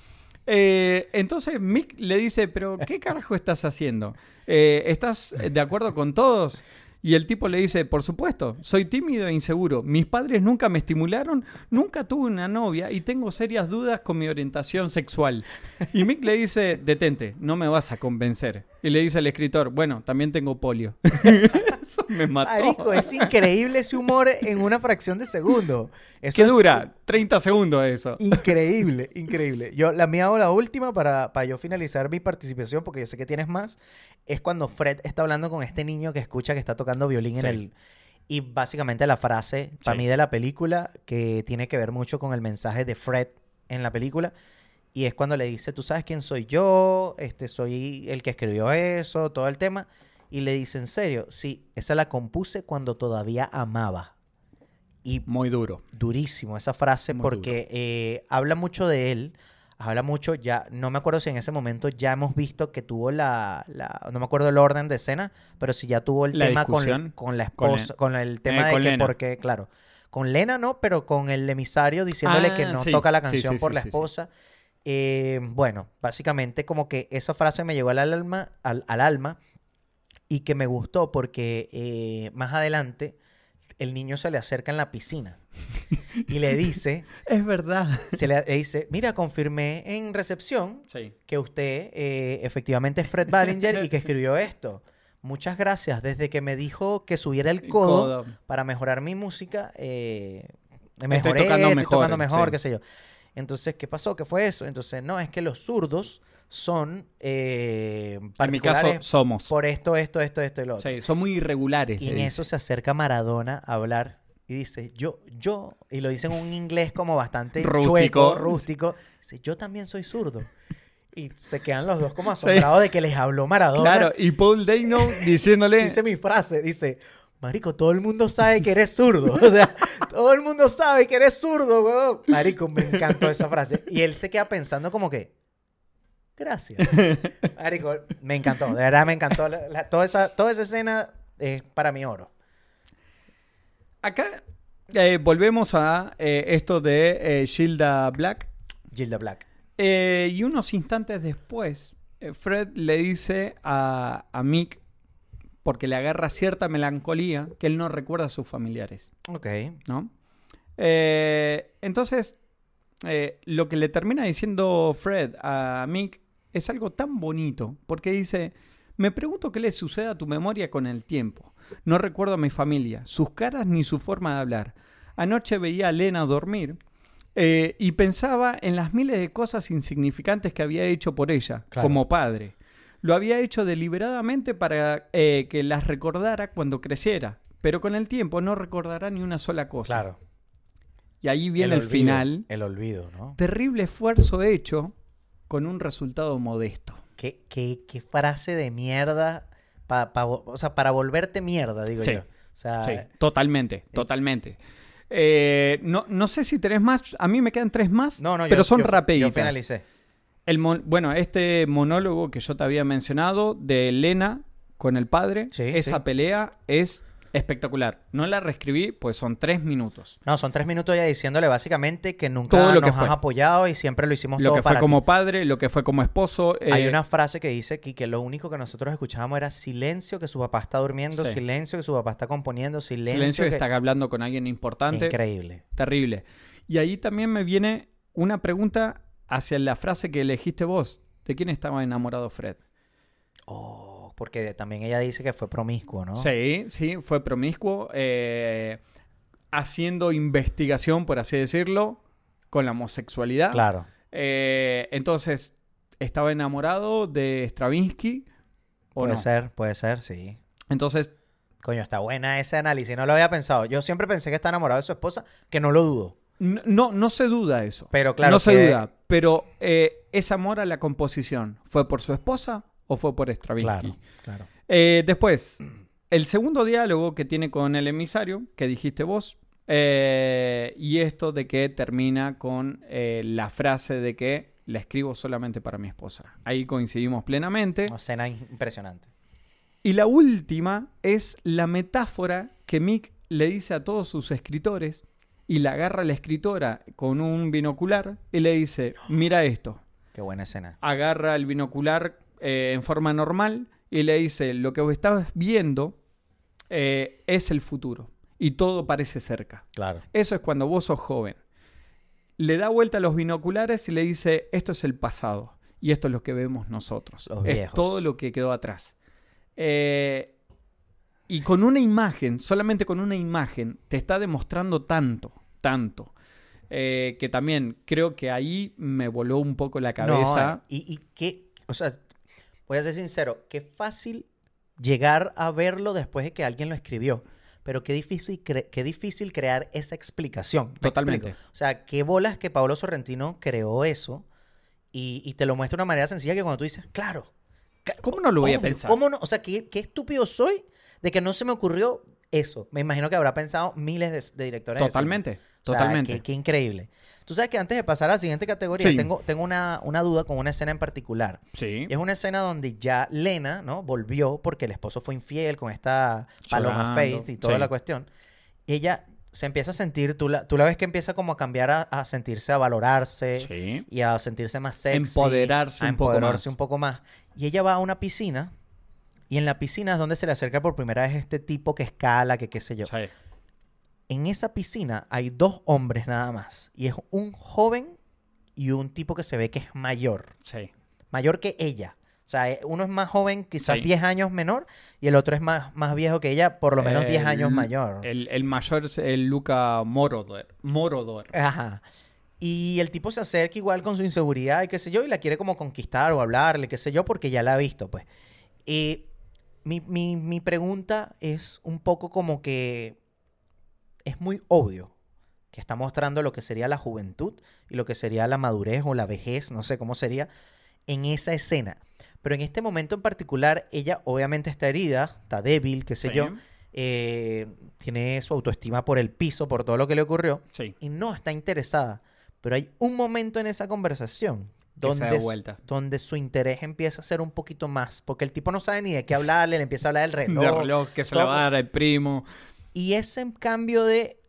Eh, entonces Mick le dice, pero ¿qué carajo estás haciendo? Eh, ¿Estás de acuerdo con todos? Y el tipo le dice, por supuesto, soy tímido e inseguro. Mis padres nunca me estimularon, nunca tuve una novia y tengo serias dudas con mi orientación sexual. Y Mick le dice, detente, no me vas a convencer. Y le dice al escritor, bueno, también tengo polio. Eso me mató. Marico, es increíble ese humor en una fracción de segundo. Eso ¿Qué es dura? 30 segundos eso. Increíble, increíble. Yo la mía o la última para, para yo finalizar mi participación, porque yo sé que tienes más, es cuando Fred está hablando con este niño que escucha que está tocando violín Sí. en el... Y básicamente la frase, para Sí. mí, de la película, que tiene que ver mucho con el mensaje de Fred en la película, y es cuando le dice, tú sabes quién soy yo, este, soy el que escribió eso, todo el tema, y le dice, en serio, sí, esa la compuse cuando todavía amaba. Y Muy duro. durísimo esa frase Muy porque eh, habla mucho de él, habla mucho, ya, no me acuerdo si en ese momento ya hemos visto que tuvo la, la- no me acuerdo el orden de escena, pero si ya tuvo el La tema con, con la con esposa, con, el tema eh, de con que Lena. porque, claro, con Lena no, pero con el emisario diciéndole que Ah, no sí. toca la canción sí, por la esposa. Eh, bueno, básicamente como que esa frase me llegó al alma, al, al alma y que me gustó porque eh, más adelante el niño se le acerca en la piscina y le dice, Es verdad. se le, le dice, mira, confirmé en recepción Sí. que usted eh, efectivamente es Fred Ballinger y que escribió esto. Muchas gracias. Desde que me dijo que subiera el El codo, codo. para mejorar mi música, eh, mejoré, tocando estoy mejor, tocando mejor, sí. qué sé yo. Entonces, ¿qué pasó? ¿Qué fue eso? Entonces, no, es que los zurdos son eh, En mi caso, somos. por esto, esto, esto, esto y lo otro. Sí, son muy irregulares. Y en le eso se acerca Maradona a hablar y dice, yo, yo, y lo dice en un inglés como bastante Rústico. chueco, rústico, dice, yo también soy zurdo. Y se quedan los dos como asombrados de que les habló Maradona. Claro, y Paul Dano diciéndole. Dice mi frase, dice, Marico, todo el mundo sabe que eres zurdo. O sea, todo el mundo sabe que eres zurdo, weón. Marico, me encantó esa frase. Y él se queda pensando como que, gracias. Marico, me encantó, de verdad me encantó. La- la- toda, esa, toda esa escena es para mí oro. Acá eh, volvemos a eh, esto de eh, Gilda Black. Gilda Black. Y unos instantes después, Fred le dice a, a Mick, porque le agarra cierta melancolía, que él no recuerda a sus familiares, Ok. ¿no? Eh, entonces, eh, lo que le termina diciendo Fred a Mick es algo tan bonito, porque dice, me pregunto qué le sucede a tu memoria con el tiempo. No recuerdo a mi familia, sus caras ni su forma de hablar. Anoche veía a Lena dormir eh, y pensaba en las miles de cosas insignificantes que había hecho por ella, Claro. como padre. Lo había hecho deliberadamente para eh, que las recordara cuando creciera, pero con el tiempo no recordará ni una sola cosa. Claro. Y ahí viene el, olvido, final. El olvido, ¿no? Terrible esfuerzo hecho con un resultado modesto. ¿Qué, qué, qué frase de mierda? pa- pa vo- o sea, para volverte mierda, digo Sí. yo. O sea, Sí, totalmente, totalmente. Eh, no, no sé si tenés más. A mí me quedan tres más, no, no, yo- pero son yo, rapiditas. Yo finalicé. El mon- bueno, este monólogo que yo te había mencionado de Elena con el padre, Sí, esa sí. pelea es espectacular. No la reescribí, pues son tres minutos. No, son tres minutos ya diciéndole básicamente que nunca Todo lo nos que has apoyado y siempre lo hicimos Lo todo que fue para como ti. padre, lo que fue como esposo. Hay eh, una frase que dice aquí que lo único que nosotros escuchábamos era silencio, que su papá está durmiendo, Sí. silencio, que su papá está componiendo, silencio. silencio que que- está hablando con alguien importante. Increíble. Terrible. Y ahí también me viene una pregunta hacia la frase que elegiste vos. ¿De quién estaba enamorado Fred? Oh, porque también ella dice que fue promiscuo, ¿no? Sí, sí, fue promiscuo. eh, haciendo investigación, por así decirlo, con la homosexualidad. Claro. Eh, entonces, ¿estaba enamorado de Stravinsky o Puede no? ser, puede ser, sí. Entonces, Coño, está buena ese análisis. No lo había pensado. Yo siempre pensé que está enamorado de su esposa, que no lo dudo. No, no se duda eso. Pero claro no se que- duda. Pero eh, ese amor a la composición, ¿fue por su esposa o fue por Stravinsky? Claro, claro. Eh, después, el segundo diálogo que tiene con el emisario, que dijiste vos, eh, y esto de que termina con la frase de que la escribo solamente para mi esposa. Ahí coincidimos plenamente. Una escena impresionante. Y la última es la metáfora que Mick le dice a todos sus escritores y la agarra la escritora con un binocular y le dice, mira esto. Qué buena escena. Agarra el binocular eh, en forma normal y le dice, lo que vos estás viendo eh, es el futuro y todo parece cerca. Claro. Eso es cuando vos sos joven. Le da vuelta a los binoculares y le dice, esto es el pasado y esto es lo que vemos nosotros. Los es viejos. todo lo que quedó atrás. Eh, y con una imagen, solamente con una imagen, te está demostrando tanto, tanto, eh, que también creo que ahí me voló un poco la cabeza. No, y, y qué, o sea, voy a ser sincero, qué fácil llegar a verlo después de que alguien lo escribió. Pero qué difícil, cre- qué difícil crear esa explicación. ¿Me Totalmente. O sea, qué bolas que Pablo Sorrentino creó eso y, y te lo muestra de una manera sencilla que cuando tú dices, claro. ¿Cómo no lo voy a obvio, pensar? ¿Cómo no? O sea, qué, qué estúpido soy de que no se me ocurrió eso. Me imagino que habrá pensado miles de, de directores. de cine. Totalmente, O sea, totalmente. qué, qué increíble. Tú sabes que antes de pasar a la siguiente categoría, Sí. tengo, tengo una, una duda con una escena en particular. Sí. Es una escena donde ya Lena, ¿no? Volvió porque el esposo fue infiel con esta Paloma Llorando, Faith y toda sí. la cuestión. Ella se empieza a sentir, tú la, tú la ves que empieza como a cambiar, a, a sentirse, a valorarse Sí. y a sentirse más sexy. Empoderarse a un poco empoderarse más. un poco más. Y ella va a una piscina y en la piscina es donde se le acerca por primera vez este tipo que escala, que qué sé yo. Sí. En esa piscina hay dos hombres nada más. Y es un joven y un tipo que se ve que es mayor. Sí. Mayor que ella. O sea, eh, uno es más joven, quizás Sí. 10 años menor, y el otro es más, más viejo que ella, por lo menos 10 años El- mayor. El, el mayor es el Luca Morodor. Morodor. Ajá. Y el tipo se acerca igual con su inseguridad y qué sé yo, y la quiere como conquistar o hablarle, qué sé yo, porque ya la ha visto, pues. Eh, mi, mi- mi pregunta es un poco como que es muy obvio que está mostrando lo que sería la juventud y lo que sería la madurez o la vejez, no sé cómo sería, en esa escena. Pero en este momento en particular, ella obviamente está herida, está débil, qué sé Sí. yo, eh, tiene su autoestima por el piso, por todo lo que le ocurrió Sí. y no está interesada. Pero hay un momento en esa conversación donde, vuelta. donde su interés empieza a ser un poquito más. Porque el tipo no sabe ni de qué hablarle, le empieza a hablar del reloj. de reloj que se le va a dar al primo. Y ese cambio de,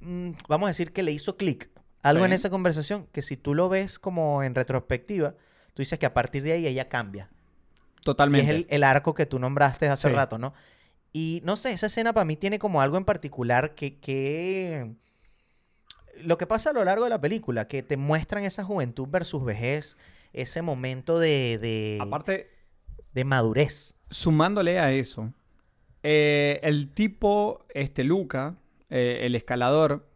mm, vamos a decir que le hizo clic. Algo Sí. en esa conversación que si tú lo ves como en retrospectiva, tú dices que a partir de ahí ella cambia. Y Totalmente. es el, el arco que tú nombraste hace Sí. rato, ¿no? Y no sé, esa escena para mí tiene como algo en particular que, que... Lo que pasa a lo largo de la película, que te muestran esa juventud versus vejez, ese momento de, de, Aparte, de madurez. sumándole a eso, eh, el tipo, este Luca, eh, el escalador,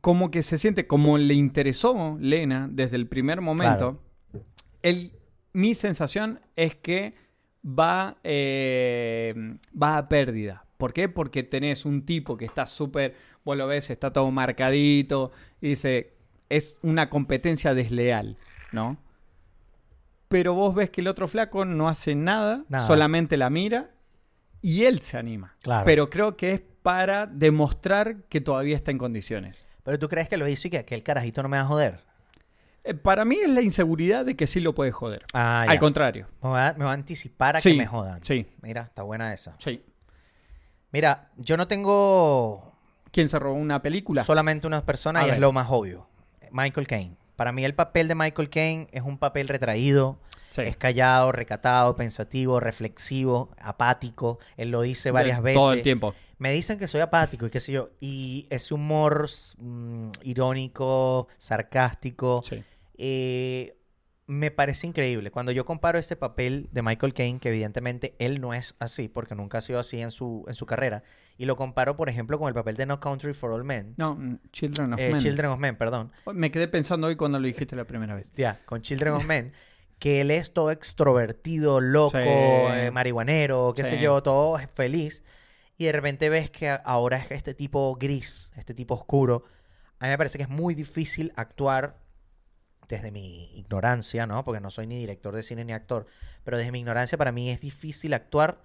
como que se siente, como le interesó Lena desde el primer momento, él- mi sensación es que va, eh, va a pérdida. ¿Por qué? Porque tenés un tipo que está súper, vos lo ves, está todo marcadito, y dice, es una competencia desleal, ¿no? Pero vos ves que el otro flaco no hace nada, Nada. solamente la mira y él se anima. Claro. Pero creo que es para demostrar que todavía está en condiciones. Pero tú crees que lo hizo y que aquel carajito no me va a joder. Eh, para mí es la inseguridad de que sí lo puede joder. Ah, Al contrario. Me va, a, me va a anticipar a Sí, que me jodan. Sí, Mira, está buena esa. sí. Mira, yo no tengo ¿Quién se robó una película? solamente una persona A y es lo más obvio. Michael Caine. Para mí el papel de Michael Caine es un papel retraído, Sí. es callado, recatado, pensativo, reflexivo, apático. Él lo dice varias De- veces. Todo el tiempo. Me dicen que soy apático y qué sé yo. Y ese humor mm, irónico, sarcástico, Sí. eh, me parece increíble. Cuando yo comparo este papel de Michael Caine, que evidentemente él no es así, porque nunca ha sido así en su, en su carrera, y lo comparo, por ejemplo, con el papel de No Country for All Men. No, mm, Children of eh, Men. Children of Men, perdón. Me quedé pensando hoy cuando lo dijiste la primera vez. Ya, con Children of Men. Que él es todo extrovertido, loco, Sí. eh, marihuanero, qué sé yo, todo feliz. Y de repente ves que ahora es este tipo gris, este tipo oscuro. A mí me parece que es muy difícil actuar desde mi ignorancia, ¿no? Porque no soy ni director de cine ni actor. Pero desde mi ignorancia, para mí es difícil actuar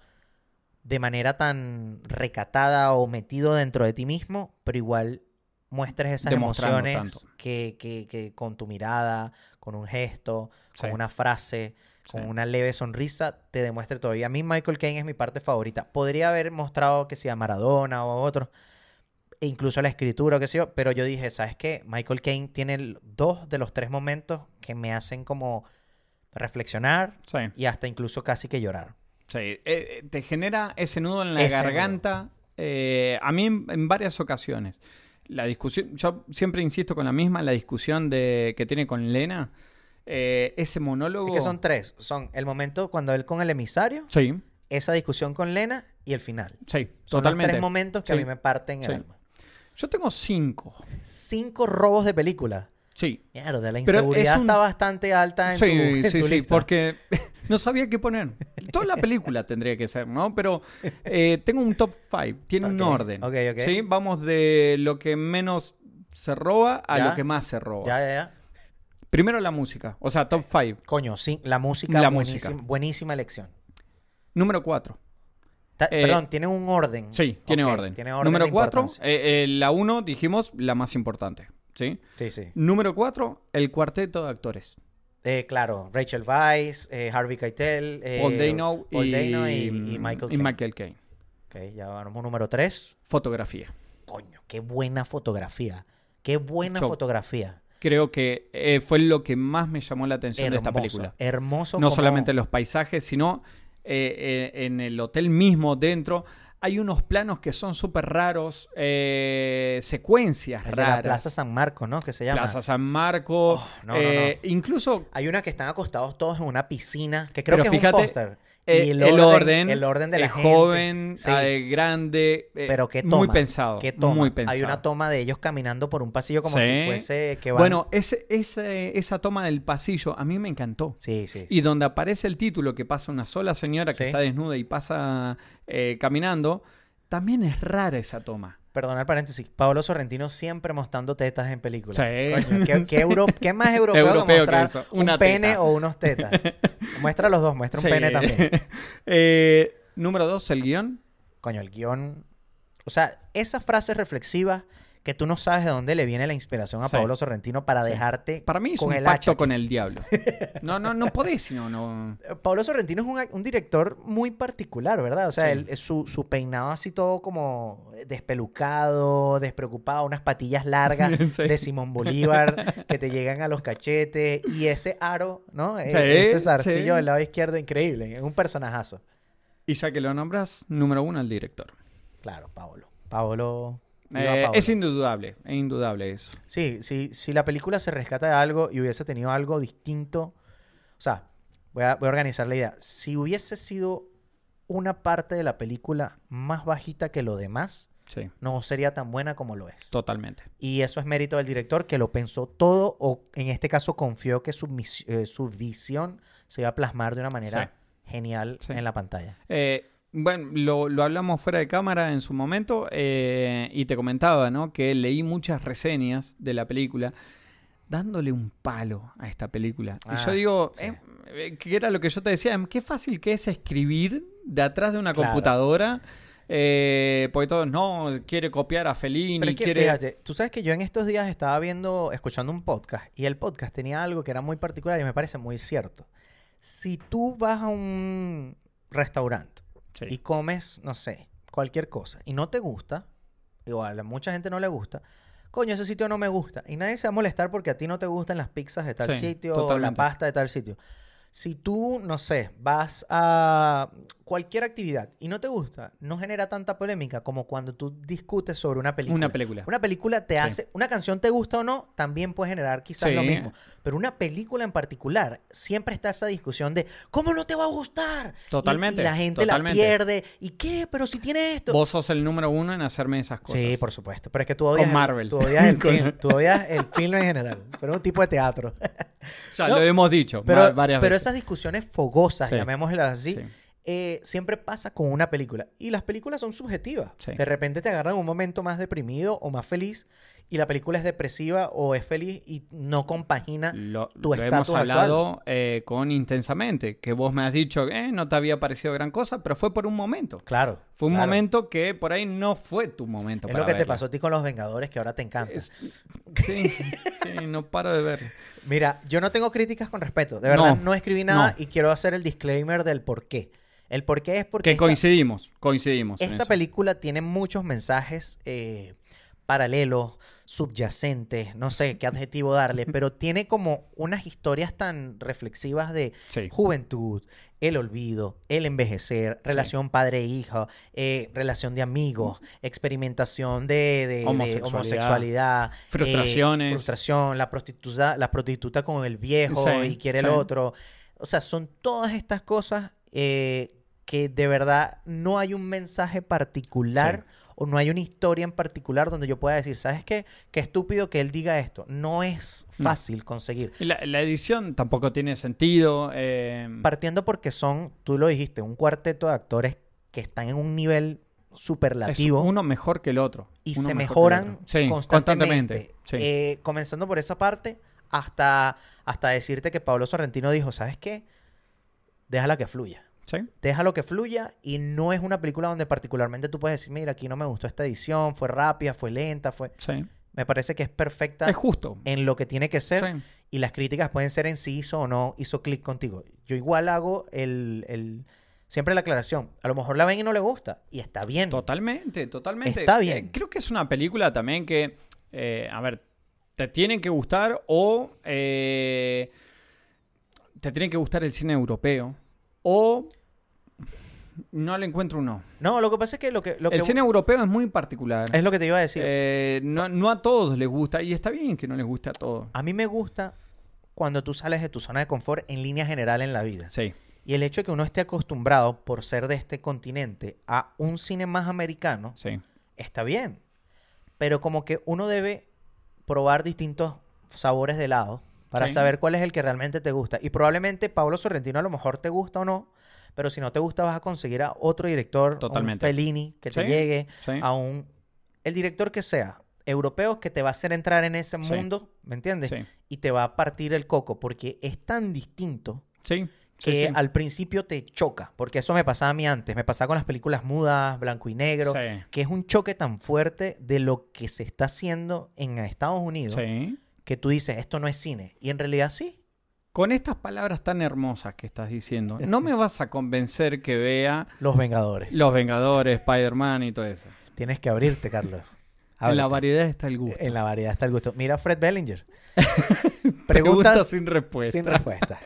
de manera tan recatada o metido dentro de ti mismo, pero igual muestres esas emociones que, que- que con tu mirada, con un gesto, con una frase, con Sí. una leve sonrisa, te demuestre todo. Y a mí Michael Caine es mi parte favorita. Podría haber mostrado que sea Maradona o otro, e incluso la escritura o qué sé yo, pero yo dije, ¿sabes qué? Michael Caine tiene dos de los tres momentos que me hacen como reflexionar Sí. y hasta incluso casi que llorar. Sí, eh, eh, te genera ese nudo en la Ese garganta. eh, a mí en, en varias ocasiones. La discusión, yo siempre insisto con la misma, la discusión de, que tiene con Lena. ese monólogo. Es que son tres. Son el momento cuando él con el emisario, Sí, esa discusión con Lena y el final. sí, Son totalmente. los tres momentos que a mí me parten el Sí. alma. Yo tengo cinco. Cinco robos de película. Sí. Mierda, la inseguridad es un- está bastante alta en Sí, tu, en sí, tu sí, lista. porque no sabía qué poner. Toda la película tendría que ser, ¿no? Pero eh, tengo un top 5, tiene un orden. ok, ok. ¿sí? Vamos de lo que menos se roba a Ya. lo que más se roba. Ya, ya, ya. Primero la música, o sea, top 5. Coño, sí, la música, La buenísima, música. buenísima elección. Número 4. Ta- Eh, Perdón, tiene un orden. Sí, tiene orden. Tiene orden Número de 4, importancia. la 1, dijimos, la más importante. ¿sí? Sí, sí. Número 4, el cuarteto de actores. Eh, claro, Rachel Weisz, eh, Harvey Keitel, eh, Paul Dano, Paul y, Dano y, y Michael y. Michael Caine. Ok, ya vamos número 3. Fotografía. Coño, qué buena fotografía. Qué buena Yo- fotografía. Creo que eh, fue lo que más me llamó la atención de esta película. Hermoso. No como- solamente los paisajes, sino eh, eh, en el hotel mismo dentro. Hay unos planos que son súper raros, eh, secuencias el de raras. la Plaza San Marcos, ¿no? Que se llama. Plaza San Marco. Oh, no, no, Incluso Hay una que están acostados todos en una piscina, que creo Pero que es un póster. Eh, el, orden, el orden de la el gente. joven, Sí. grande, eh, Pero qué toma. muy pensado. qué toma. Muy pensado. Hay una toma de ellos caminando por un pasillo como Sí. si fuese que van... Bueno, ese, ese- esa toma del pasillo a mí me encantó. Sí, sí. Y donde aparece el título que pasa una sola señora que Sí. está desnuda y pasa eh, caminando, también es rara esa toma. Perdona el paréntesis. Pablo Sorrentino siempre mostrando tetas en películas. Sí. Coño, ¿qué, qué euro- qué más europeo, Europeo que que mostrar un pene teta. o unos tetas? Muestra los dos, muestra un Sí. pene también. Eh, número dos, el guion. Coño, el guion... O sea, esas frases reflexivas que tú no sabes de dónde le viene la inspiración a Sí. Pablo Sorrentino para Sí. dejarte Para mí es con un el pacto hacha con el diablo. No, no, no podés, sino no. Eh, Pablo Sorrentino es un, director muy particular, ¿verdad? O sea, Sí. él- eh, su, su peinado así todo como despelucado, despreocupado, unas patillas largas de Simón Bolívar que te llegan a los cachetes y ese aro, ¿no? E- ese zarcillo del lado izquierdo, increíble. Es un personajazo. Y ya que lo nombras, número uno, el director. Claro, Pablo. Pablo... Eh, es indudable, es indudable eso. Sí, sí, si la película se rescata de algo y hubiese tenido algo distinto, o sea, voy a, voy a organizar la idea. Si hubiese sido una parte de la película más bajita que lo demás, Sí, no sería tan buena como lo es. totalmente. Y eso es mérito del director que lo pensó todo o en este caso confió que su, eh, su visión se iba a plasmar de una manera Sí. genial Sí. en la pantalla. Eh, bueno, lo, lo hablamos fuera de cámara en su momento eh, y te comentaba, ¿no? Que leí muchas reseñas de la película dándole un palo a esta película. y Ah, yo digo, sí. eh, eh, que era lo que yo te decía, qué fácil que es escribir de atrás de una Claro. computadora. eh, porque todos, no, quiere copiar a Fellini, Pero es que quiere... fíjate, tú sabes que yo en estos días estaba viendo, escuchando un podcast y el podcast tenía algo que era muy particular y me parece muy cierto. Si tú vas a un restaurante Sí. y comes, no sé, cualquier cosa y no te gusta, igual a mucha gente no le gusta, coño, ese sitio no me gusta y nadie se va a molestar porque a ti no te gustan las pizzas de tal Sí, sitio o la pasta de tal sitio. Si tú, no sé, vas a cualquier actividad y no te gusta, no genera tanta polémica como cuando tú discutes sobre una película. Una película. Una película te Sí. hace, una canción te gusta o no, también puede generar quizás lo mismo. Pero una película en particular, siempre está esa discusión de, ¿cómo no te va a gustar? Totalmente, Y, la gente totalmente. la pierde. ¿Y qué? Pero si tiene esto. Vos sos el número uno en hacerme esas cosas. Sí, por supuesto. Pero es que tú odias, Con el- Marvel. tú odias el, film, tú odias el film en general. Pero es un tipo de teatro. Ya No, lo hemos dicho Pero, va- varias pero veces. esas discusiones fogosas, Sí. llamémoslas así, Sí. Eh, siempre pasa con una película. Y las películas son subjetivas. Sí. De repente te agarran un momento más deprimido o más feliz y la película es depresiva o es feliz y no compagina. Lo, tu lo estatus hemos actual. hablado eh, con Intensamente, que vos me has dicho que no te había parecido gran cosa, pero fue por un momento. Claro. Fue un claro. momento que por ahí no fue tu momento Es para lo que te pasó a ti con Los Vengadores que ahora te encanta. Es- Sí, sí, no paro de ver. Mira, yo no tengo críticas con respeto. De verdad, No, no, escribí nada no. y quiero hacer el disclaimer del por qué. El por qué es porque Que esta- coincidimos, coincidimos. Esta película tiene muchos mensajes eh, paralelos, subyacentes, no sé qué adjetivo darle, pero tiene como unas historias tan reflexivas de Sí. juventud, el olvido, el envejecer, relación padre-hijo, eh, relación de amigos, experimentación de, de- de Homosexualidad. eh, Frustraciones. frustración, la prostituta, la prostituta con el viejo Sí, y quiere el sí. otro. O sea, son todas estas cosas eh, que de verdad no hay un mensaje particular o no hay una historia en particular donde yo pueda decir, ¿sabes qué? Qué estúpido que él diga esto. No es No. fácil conseguir. Y La, la edición tampoco tiene sentido. eh, Partiendo porque son, tú lo dijiste, un cuarteto de actores que están en un nivel es superlativo uno mejor que el otro. y uno se mejoran constantemente. Sí. Eh, comenzando por esa parte, hasta, hasta decirte que Pablo Sorrentino dijo, ¿sabes qué? Déjala que fluya. Sí. Déjalo que fluya y no es una película donde particularmente tú puedes decir, mira, aquí no me gustó esta edición, fue rápida, fue lenta, fue... sí. Me parece que es perfecta Es justo. en lo que tiene que ser Sí. y las críticas pueden ser en si hizo o no hizo clic contigo. Yo igual hago el, el- siempre la aclaración. A lo mejor la ven y no le gusta y está bien. Totalmente, totalmente. Está Eh, bien. creo que es una película también que, eh, a ver, te tienen que gustar o eh, te tiene que gustar el cine europeo o no le encuentro uno. No, lo que pasa es que lo que, lo el que cine europeo es muy particular. es lo que te iba a decir. Eh, no, no a todos les gusta y está bien que no les guste a todos. A mí me gusta cuando tú sales de tu zona de confort en línea general en la vida. Sí, Y el hecho de que uno esté acostumbrado, por ser de este continente, a un cine más americano, sí. está bien. Pero como que uno debe probar distintos sabores de helado para Sí. saber cuál es el que realmente te gusta. Y probablemente Pablo Sorrentino a lo mejor te gusta o no, pero si no te gusta vas a conseguir a otro director, a un Totalmente. Fellini que te llegue, sí. a un... El director que sea, europeo, que te va a hacer entrar en ese mundo, ¿me entiendes? Sí, Y te va a partir el coco porque es tan distinto sí. que sí. al principio te choca, porque eso me pasaba a mí antes, me pasaba con las películas mudas, blanco y negro, Sí. que es un choque tan fuerte de lo que se está haciendo en Estados Unidos, Sí. Que tú dices, esto no es cine, y en realidad sí. Con estas palabras tan hermosas que estás diciendo, no me vas a convencer que vea Los Vengadores. Los Vengadores, Spider-Man y todo eso. Tienes que abrirte, Carlos. En la variedad está el gusto. En la variedad está el gusto. Mira a Fred Bellinger. Preguntas sin respuesta. sin respuesta.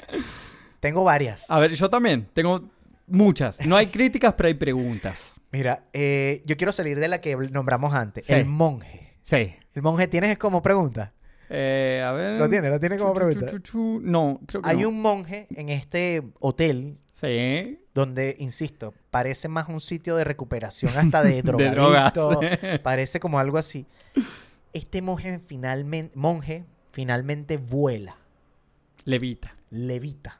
Tengo varias. A ver, yo también tengo muchas. No hay críticas, pero hay preguntas. Mira, eh, yo quiero salir de la que nombramos antes. Sí. El monje. Sí. ¿El monje tienes como pregunta? Eh, a ver. ¿Lo tiene? ¿Lo tiene como Chu, pregunta? chu, chu. No, creo que Hay no. un monje en este hotel Sí. donde, insisto, parece más un sitio de recuperación hasta de De drogas. drogas. parece como algo así. Este monje finalmente, monje finalmente vuela, Levita. levita.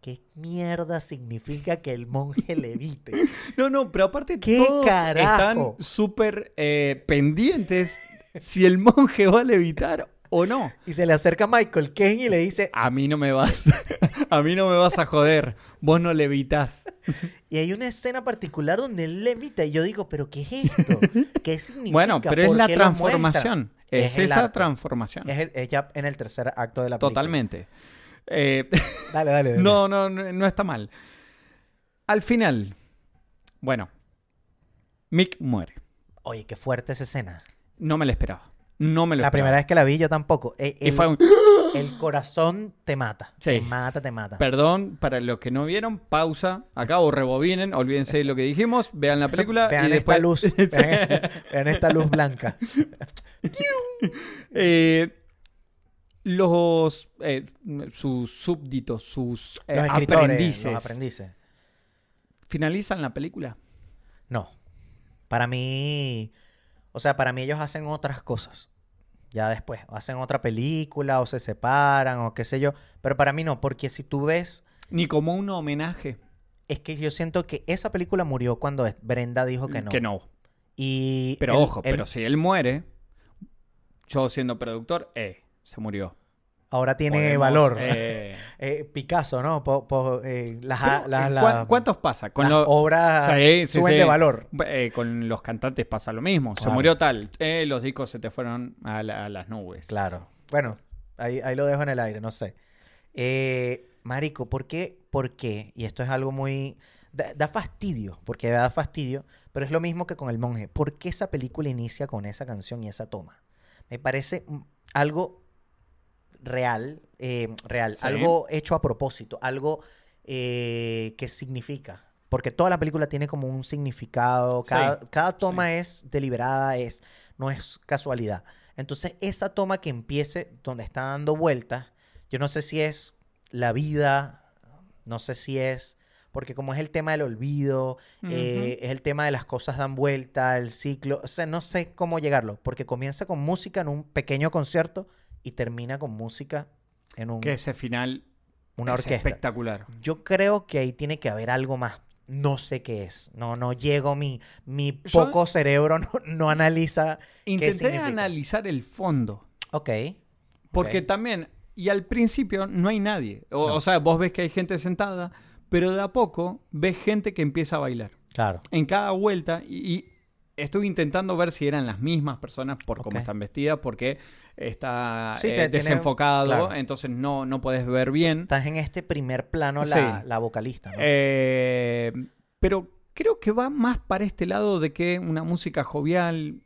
¿Qué mierda significa que el monje levite? No, no, pero aparte ¿Qué todos carajo? están súper eh, pendientes si el monje va a levitar o no. Y se le acerca Michael Caine y le dice, A mí no me vas. A mí no me vas a joder. Vos no levitas. y hay una escena particular donde él levita y yo digo, pero ¿qué es esto? ¿Qué significa? Bueno, pero es ¿Por la transformación. Es, esa transformación. Es, el- es ya en el tercer acto de la película. Totalmente. Eh, Dale, dale, dale. no, no, no, no está mal. Al final, bueno, Mick muere. Oye, qué fuerte esa escena. No me la esperaba. No me lo La esperaba. primera vez que la vi yo tampoco. Y El, fue un- el corazón te mata. Sí. Te mata, te mata. Perdón, para los que no vieron, pausa acá o rebobinen, olvídense de lo que dijimos, vean la película Vean y después... esta luz. Vean, vean esta luz blanca. Eh, los eh, sus súbditos, sus eh, Los escritores, aprendices, los aprendices. finalizan la película. No. Para mí, o sea, para mí ellos hacen otras cosas. Ya después, hacen otra película, o se separan, o qué sé yo. Pero para mí no, porque si tú ves, Ni como un homenaje. es que yo siento que esa película murió cuando Brenda dijo que no. Que no. Y Pero el- ojo, el- pero si él muere, yo siendo productor, eh, se murió. Ahora tiene Podemos, valor. eh, Eh, Picasso, ¿no? Po- po- eh, las, pero, las- las- ¿cuán- ¿Cuántos pasa? Con las obras sí, suben sí. de valor. Con los cantantes pasa lo mismo. Se murió tal. los discos se te fueron a, la- a las nubes. Claro. Bueno, ahí, ahí lo dejo en el aire, no sé. Marico, ¿por qué? ¿Por qué? Y esto es algo muy... Da, da fastidio, porque da fastidio, pero es lo mismo que con El Monje. ¿Por qué esa película inicia con esa canción y esa toma? Me parece algo real, eh, real, Sí. algo hecho a propósito, algo eh, que significa. Porque toda la película tiene como un significado, Sí, cada, cada toma es deliberada, es, no es casualidad. Entonces, esa toma que empiece donde está dando vueltas, yo no sé si es la vida, no sé si es, porque como es el tema del olvido, eh, es el tema de las cosas dan vuelta, el ciclo, o sea, no sé cómo llegarlo, porque comienza con música en un pequeño concierto y termina con música en un, Que ese final una es orquesta. espectacular. Yo creo que ahí tiene que haber algo más. No sé qué es. No, no llego. Mi, mi Yo- poco cerebro no, no analiza. Intenté analizar el fondo. Ok. Porque ok. también, y al principio no hay nadie. O, No. o sea, vos ves que hay gente sentada, pero de a poco ves gente que empieza a bailar. Claro. En cada vuelta, y, y estuve intentando ver si eran las mismas personas por cómo están vestidas, porque está Sí, eh, tiene- desenfocado, claro. entonces no, no podés ver bien. Estás en este primer plano la, Sí. la vocalista, ¿no? Eh, pero creo que va más para este lado de que una música jovial,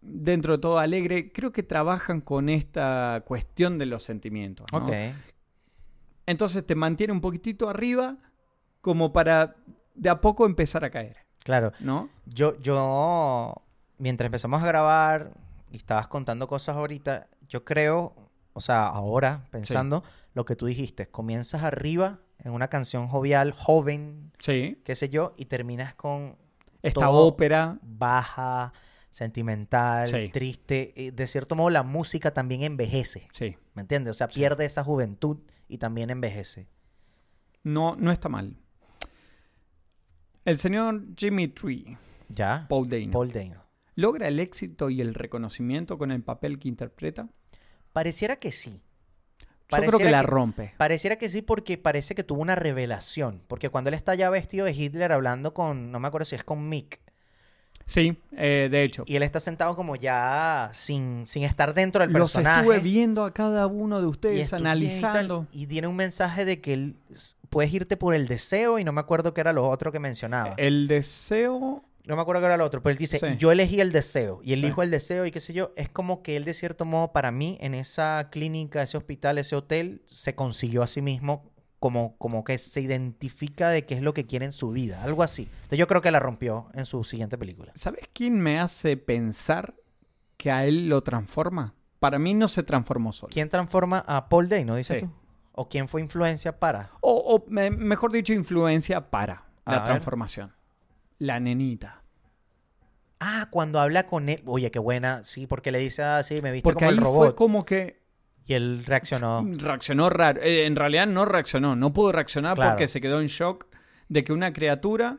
dentro de todo alegre, creo que trabajan con esta cuestión de los sentimientos. ¿no? ok. Entonces te mantiene un poquitito arriba como para de a poco empezar a caer, Claro. ¿no? Yo, yo, mientras empezamos a grabar y estabas contando cosas ahorita, yo creo, o sea, ahora pensando lo que tú dijiste, comienzas arriba en una canción jovial, joven, Sí. qué sé yo, y terminas con Esta Todo- ópera, baja, sentimental, Sí. triste. Eh, De cierto modo, la música también envejece, sí. ¿me entiendes? O sea, pierde esa juventud y también envejece. No, no está mal. El señor Jimmy Tree, ¿Ya? Paul Dano, Paul Dano. ¿logra el éxito y el reconocimiento con el papel que interpreta? Pareciera que sí. Yo creo que Pareciera la rompe. Pareciera que sí porque parece que tuvo una revelación. Porque cuando él está ya vestido de Hitler hablando con, no me acuerdo si es con Mick, Sí, eh, de hecho. y él está sentado como ya sin, sin estar dentro del Los personaje. estuve viendo a cada uno de y ustedes, y tal, analizando. Y, tiene un mensaje de que él, puedes irte por el deseo y no me acuerdo qué era lo otro que mencionaba. El deseo. No me acuerdo qué era lo otro, pero él dice, Sí. "Y yo elegí el deseo y Sí. elijo el deseo y qué sé yo. Es como que él de cierto modo para mí en esa clínica, ese hospital, ese hotel, se consiguió a sí mismo como, como que se identifica de qué es lo que quiere en su vida, algo así. Entonces yo creo que la rompió en su siguiente película. ¿Sabes quién me hace pensar que a él lo transforma? Para mí no se transformó solo. ¿Quién transforma a Paul Day, no dices Sí. tú? ¿O quién fue influencia para? O, o, me- mejor dicho, influencia para A la ver. transformación. La nenita. Ah, cuando habla con él. Oye, qué buena. Sí, porque le dice así, me viste Porque como ahí el fue robot. como que Y él reaccionó. reaccionó raro. Eh, en realidad no reaccionó. No pudo reaccionar Claro. porque se quedó en shock de que una criatura,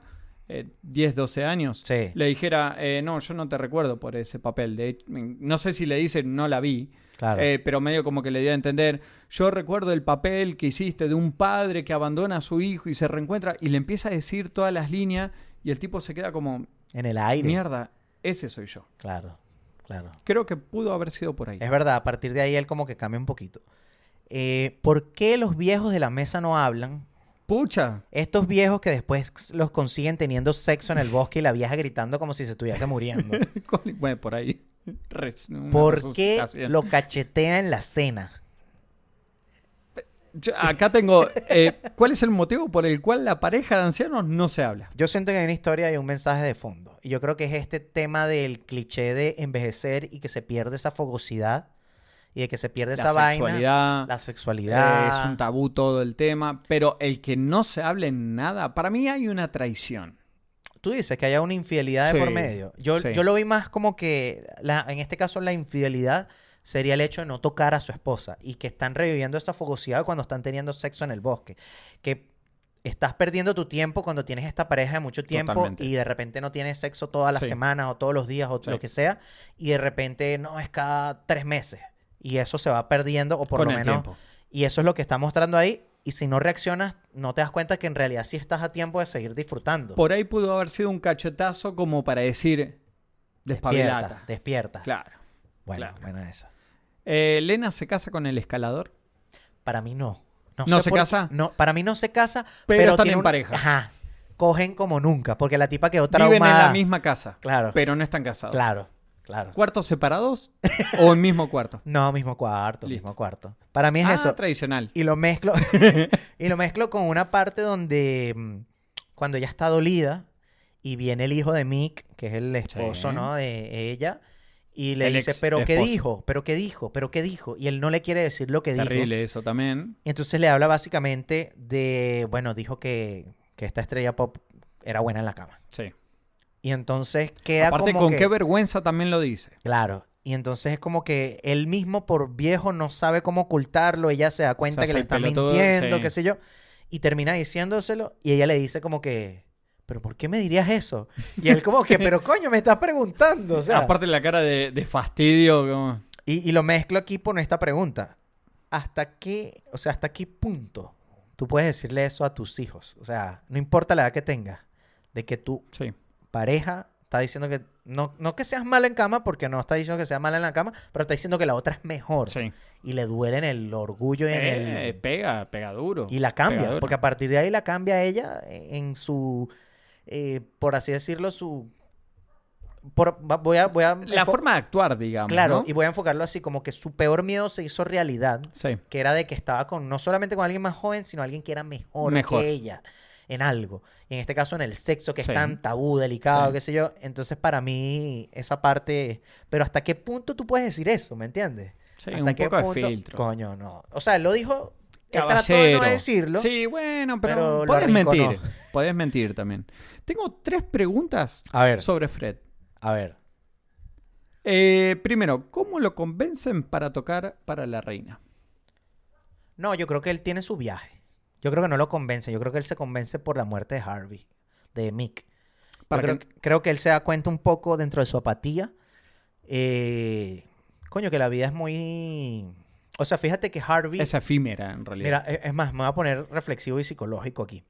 eh, 10, 12 años, Sí. le dijera, eh, no, yo no te recuerdo por ese papel. De hecho, no sé si le dice, no la vi. Claro. Eh, pero medio como que le dio a entender, yo recuerdo el papel que hiciste de un padre que abandona a su hijo y se reencuentra y le empieza a decir todas las líneas y el tipo se queda como, en el aire. mierda, ese soy yo. Claro, claro. Creo que pudo haber sido por ahí. Es verdad, a partir de ahí él como que cambia un poquito. Eh, ¿Por qué los viejos de la mesa no hablan? Pucha. Estos viejos que después los consiguen teniendo sexo en el bosque y la vieja gritando como si se estuviese muriendo. bueno, por ahí. Re- ¿Por qué lo cachetea en la cena? Yo acá tengo. eh, ¿Cuál es el motivo por el cual la pareja de ancianos no se habla? Yo siento que hay una historia y un mensaje de fondo. Y yo creo que es este tema del cliché de envejecer y que se pierde esa fogosidad y de que se pierde La esa vaina. sexualidad. La eh, sexualidad. es un tabú todo el tema. Pero el que no se hable nada, para mí hay una traición. Tú dices que haya una infidelidad de por medio. Yo, sí. yo lo vi más como que, la- en este caso, la infidelidad sería el hecho de no tocar a su esposa y que están reviviendo esa fogosidad cuando están teniendo sexo en el bosque. Que estás perdiendo tu tiempo cuando tienes esta pareja de mucho tiempo Totalmente. y de repente no tienes sexo todas las Sí. semanas o todos los días o Sí. lo que sea y de repente no es cada tres meses y eso se va perdiendo o por con lo menos tiempo. y eso es lo que está mostrando ahí y si no reaccionas no te das cuenta que en realidad sí estás a tiempo de seguir disfrutando. Por ahí pudo haber sido un cachetazo como para decir. despierta, despierta. Claro. Bueno, claro. bueno esa. Eh, Lena se casa con el escalador. Para mí no. ¿No sé se por casa? No, para mí no se casa, Pero pero, están tiene en un- pareja. Ajá. Cogen como nunca, porque la tipa quedó Viven en traumada. la misma casa. Claro. Pero no están casados. Claro, claro. ¿Cuartos separados o el mismo cuarto? No, mismo cuarto, Listo. mismo cuarto. Para mí es ah, eso. tradicional. Y lo mezclo y lo mezclo con una parte donde mm, cuando ella está dolida y viene el hijo de Mick, que es el esposo, Sí. ¿no? De ella y le El dice, ex "¿Pero qué dijo? ¿Pero qué dijo? ¿Pero qué dijo?" Y él no le quiere decir lo que dijo. Terrible eso también. Y entonces le habla básicamente de, bueno, dijo que, que esta estrella pop era buena en la cama. Sí. Y entonces queda Aparte, como con que, qué vergüenza también lo dice. claro. Y entonces es como que él mismo por viejo no sabe cómo ocultarlo, ella se da cuenta que le está mintiendo, sí. qué sé yo, y termina diciéndoselo y ella le dice como que, pero ¿por qué me dirías eso? Y él como que, pero coño, me estás preguntando, o sea, Aparte la cara de, de fastidio. Como... y, y lo mezclo aquí por esta pregunta. ¿Hasta qué, o sea, hasta qué punto tú puedes decirle eso a tus hijos? O sea, no importa la edad que tengas, de que tu Sí. pareja está diciendo que, no, no que seas mala en cama, porque no está diciendo que seas mala en la cama, pero está diciendo que la otra es mejor. Sí. Y le duele en el orgullo y en Eh, el... Pega, pega duro. Y la cambia, porque a partir de ahí la cambia ella en su, eh, por así decirlo, su... Por, voy a, voy a La forma de actuar, digamos. Claro, ¿no? y voy a enfocarlo así, como que su peor miedo se hizo realidad, Sí. que era de que estaba con, no solamente con alguien más joven, sino alguien que era mejor, Mejor. que ella en algo. Y en este caso en el sexo, que Sí. es tan tabú, delicado, Sí. qué sé yo. Entonces para mí esa parte... Pero ¿hasta qué punto tú puedes decir eso? ¿Me entiendes? Sí, ¿Hasta un qué poco de punto? filtro. Coño, no. O sea, él lo dijo... Él trató de Caballero. no decirlo. Sí, bueno, pero, pero arrinconó. mentir. Podés mentir también. Tengo tres preguntas A ver, sobre Fred. a ver. Eh, primero, ¿cómo lo convencen para tocar para la reina? No, yo creo que él tiene su viaje. Yo creo que no lo convence. Yo creo que él se convence por la muerte de Harvey, de Mick. Para creo, que- creo que él se da cuenta un poco dentro de su apatía. eh, coño, que la vida es muy... O sea, fíjate que Harvey... Es efímera, en realidad. Mira, e- es más, me voy a poner reflexivo y psicológico aquí.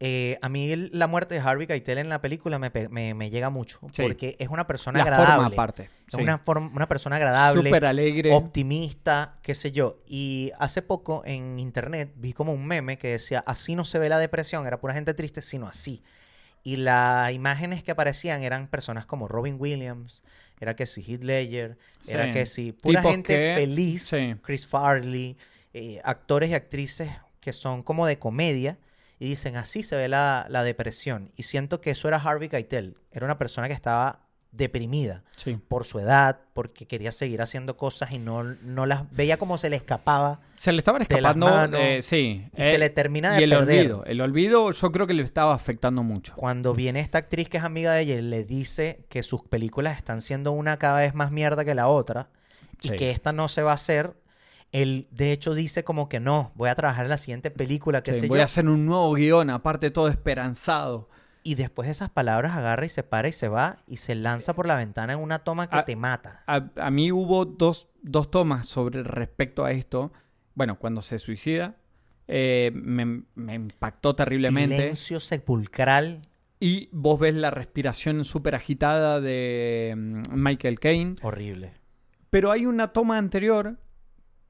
Eh, a mí el- la muerte de Harvey Keitel en la película me, pe- me- me llega mucho. Sí. Porque es una persona la agradable. forma aparte. Es sí. una, forma- una persona agradable Súper alegre. optimista, qué sé yo. Y hace poco en internet vi como un meme que decía, así no se ve la depresión, era pura gente triste, sino así. Y las imágenes que aparecían eran personas como Robin Williams, era que si Heath Ledger, era que si pura gente que- feliz, sí. Chris Farley, eh, actores y actrices que son como de comedia. Y dicen, así se ve la, la depresión. Y siento que eso era Harvey Keitel. Era una persona que estaba deprimida Sí. por su edad, porque quería seguir haciendo cosas y no, no las veía como se le escapaba Se le estaban de las escapando. manos eh, sí. y eh, se le termina de y el perder. olvido. El olvido yo creo que le estaba afectando mucho. Cuando viene esta actriz que es amiga de ella y le dice que sus películas están siendo una cada vez más mierda que la otra y que esta no se va a hacer, él de hecho dice como que no, voy a trabajar en la siguiente película, qué Sí, voy yo. a hacer un nuevo guion, aparte todo esperanzado. Y después de esas palabras agarra y se para y se va y se lanza por la ventana en una toma que Ah, te mata. A, a mí hubo dos, dos tomas sobre respecto a esto. Bueno, cuando se suicida, eh, me, me impactó terriblemente. Silencio sepulcral. Y vos ves la respiración súper agitada de mm, Michael Caine. Horrible. Pero hay una toma anterior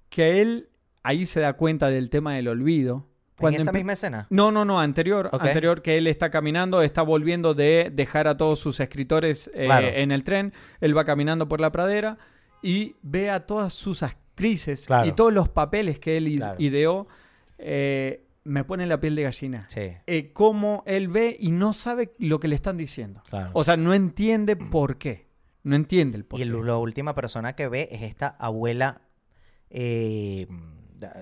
que él ahí se da cuenta del tema del olvido. Cuando ¿En esa misma escena? No, no, no, anterior, anterior que él está caminando, está volviendo de dejar a todos sus escritores eh, Claro. en el tren, él va caminando por la pradera y ve a todas sus actrices Claro. y todos los papeles que él Claro. ideó, eh, me pone la piel de gallina. Sí, Eh, cómo él ve y no sabe lo que le están diciendo. claro. O sea, no entiende por qué. No entiende el por y qué. el- la última persona que ve es esta abuela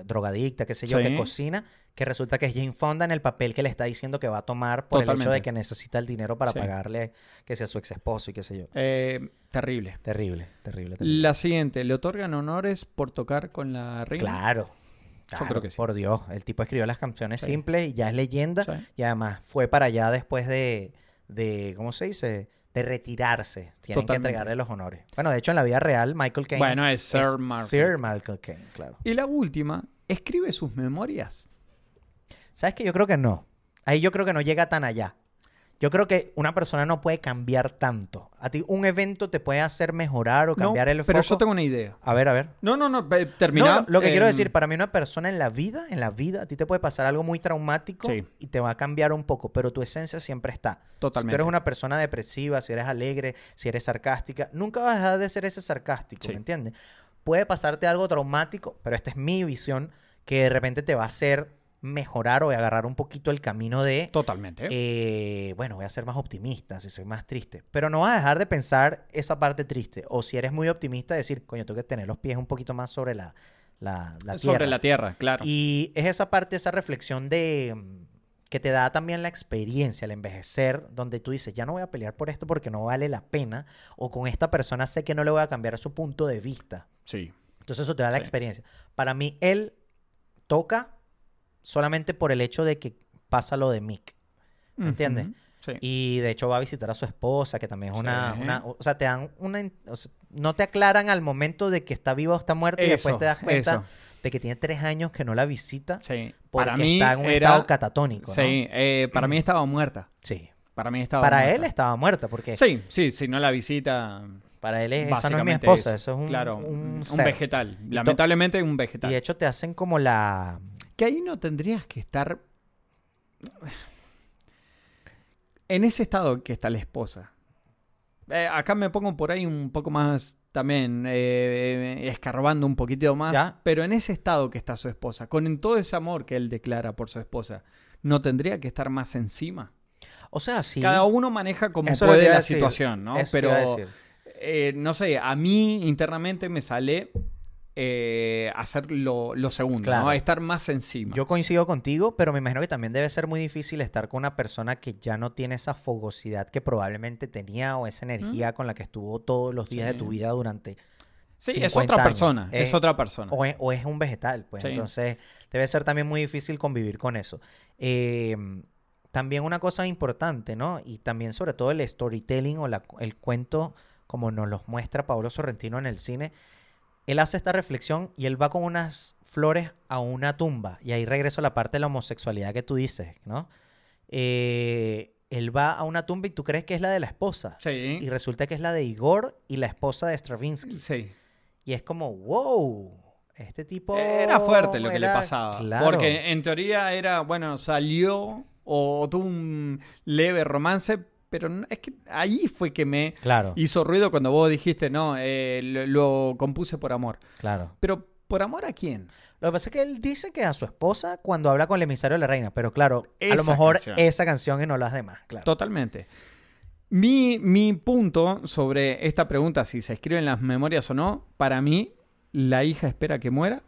drogadicta, qué sé yo, que cocina, que resulta que es Jane Fonda en el papel que le está diciendo que va a tomar por el hecho de que necesita el dinero para Sí. pagarle que sea su ex esposo y qué sé yo. Eh, terrible. Terrible, terrible, terrible. La siguiente, ¿le otorgan honores por tocar con la reina? Claro. Yo claro, creo que sí. Por Dios, el tipo escribió las canciones Sí. simples y ya es leyenda. Sí. Y además fue para allá después de, de ¿cómo se dice? De retirarse. Tienen Totalmente. que entregarle los honores. Bueno, de hecho, en la vida real, Michael Caine Bueno, es Sir Martin. Sir Michael Caine, claro. Y la última, ¿escribe sus memorias? ¿Sabes qué? Yo creo que no. Ahí yo creo que no llega tan allá. Yo creo que una persona no puede cambiar tanto. A ti un evento te puede hacer mejorar o cambiar no, el foco. pero yo tengo una idea. A ver, a ver. No, no, no, eh, termina. No, lo que quiero em, decir, para mí una persona en la vida, en la vida, a ti te puede pasar algo muy traumático Sí. y te va a cambiar un poco, pero tu esencia siempre está. Si tú Totalmente. eres una persona depresiva, si eres alegre, si eres sarcástica, nunca vas a dejar de ser ese sarcástico, Sí. ¿me entiendes? Puede pasarte algo traumático, pero esta es mi visión, que de repente te va a hacer mejorar o agarrar un poquito el camino de, Totalmente. eh, bueno, voy a ser más optimista si soy más triste. Pero no vas a dejar de pensar esa parte triste. O si eres muy optimista, decir, coño, tengo que tener los pies un poquito más sobre la, la, la Sobre tierra. la tierra, claro. Y es esa parte, esa reflexión de mm, que te da también la experiencia, el envejecer, donde tú dices, ya no voy a pelear por esto porque no vale la pena, o con esta persona sé que no le voy a cambiar su punto de vista. Sí. Entonces eso te da la experiencia. Para mí, él toca solamente por el hecho de que pasa lo de Mick. ¿Me entiendes? Sí. Y de hecho va a visitar a su esposa, que también es una, Sí. una- O sea, te dan una... in- o sea, no te aclaran al momento de que está viva o está muerta y después te das cuenta eso. de que tiene tres años que no la visita Sí. porque Para mí está en un era... estado catatónico, ¿no? Sí, eh, para mí estaba muerta. Sí. Para mí estaba Para muerta. él estaba muerta porque Sí, sí, si no la visita... para él es, esa no es mi esposa, eso es un, claro, un vegetal. Lamentablemente un Y vegetal. de hecho te hacen como la... Que ahí no tendrías que estar. En ese estado que está la esposa. Eh, acá me pongo por ahí un poco más también eh, escarbando un poquitito más. Ya. Pero en ese estado que está su esposa, con todo ese amor que él declara por su esposa, ¿no tendría que estar más encima? O sea, sí. Cada uno maneja como Eso puede la decir. situación, ¿no? Eso Pero eh, no sé, a mí internamente me sale eh, hacer lo, lo segundo, Claro. ¿no? Estar más encima. Yo coincido contigo, pero me imagino que también debe ser muy difícil estar con una persona que ya no tiene esa fogosidad que probablemente tenía o esa energía con la que estuvo todos los días de tu vida durante Sí, es 50 otra años. persona, es otra persona. O es, o es un vegetal, pues. Sí. Entonces, debe ser también muy difícil convivir con eso. Eh, también una cosa importante, ¿no? Y también sobre todo el storytelling o la- el cuento, como nos los muestra Pablo Sorrentino en el cine. Él hace esta reflexión y él va con unas flores a una tumba. Y ahí regreso a la parte de la homosexualidad que tú dices, ¿no? Eh, él va a una tumba y tú crees que es la de la esposa. Sí. Y resulta que es la de Igor y la esposa de Stravinsky. Sí. Y es como, wow, este tipo... Era fuerte lo que le pasaba. Claro. Porque en teoría era, bueno, salió o tuvo un leve romance, pero es que ahí fue que me Claro, hizo ruido cuando vos dijiste, no, eh, lo, lo compuse por amor. claro. Pero, ¿por amor a quién? Lo que pasa es que él dice que a su esposa cuando habla con el emisario de la reina, pero claro, a lo mejor canción. esa canción y no las demás, claro. Totalmente. Mi, mi punto sobre esta pregunta, si se escriben las memorias o no, para mí, la hija espera que muera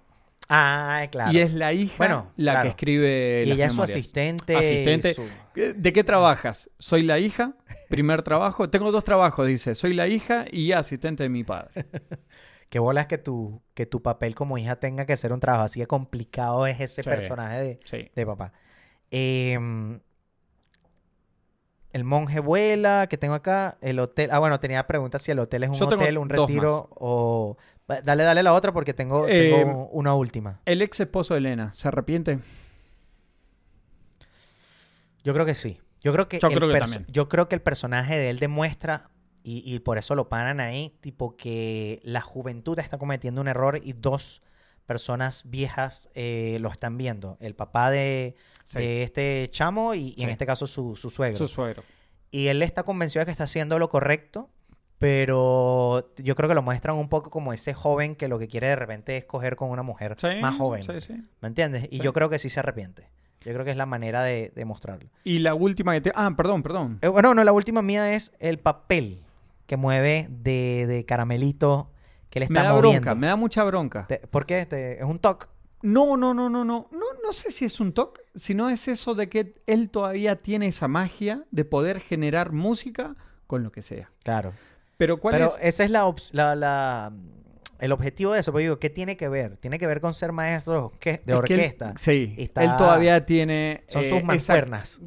Ah, claro. y es la hija Bueno, la claro. que escribe Y las ella es su asistente. Asistente. su- ¿De qué trabajas? Soy la hija, primer trabajo. Tengo dos trabajos, dice. Soy la hija y asistente de mi padre. Qué bolas que tu, que tu papel como hija tenga que ser un trabajo. Así que complicado es ese Sí. personaje de, Sí. de papá. Em, el monje vuela, que tengo acá. El hotel. Ah, bueno, tenía preguntas si el hotel es un Yo hotel, un retiro o. Dale, dale la otra porque tengo, Eh, tengo una última. El ex esposo de Elena, ¿se arrepiente? Yo creo que sí. Yo creo que, Yo el creo que yo creo que el personaje de él demuestra, y, y por eso lo paran ahí, tipo que la juventud está cometiendo un error y dos, personas viejas eh, lo están viendo. El papá de, Sí. de este chamo y, y en este caso su, su suegro. Su suegro. Y él está convencido de que está haciendo lo correcto, pero yo creo que lo muestran un poco como ese joven que lo que quiere de repente es coger con una mujer Sí, más joven. Sí, sí. ¿Me entiendes? Y yo creo que sí se arrepiente. Yo creo que es la manera de, de mostrarlo. Y la última que te... Ah, perdón, perdón. Eh, bueno, no, la última mía es el papel que mueve de, de caramelito que le Me está da moviendo. bronca, me da mucha bronca. Te- ¿Por qué? Te- es un toque. No, no, no, no, no. No, no sé si es un toque, sino es eso de que él todavía tiene esa magia de poder generar música con lo que sea. Claro. Pero ¿cuál Pero es? ese es la, la- el objetivo de eso. Porque digo, ¿qué tiene que ver? Tiene que ver con ser maestro de Es él- orquesta. sí, Está- él todavía tiene... Son eh, sus esa- mancuernas.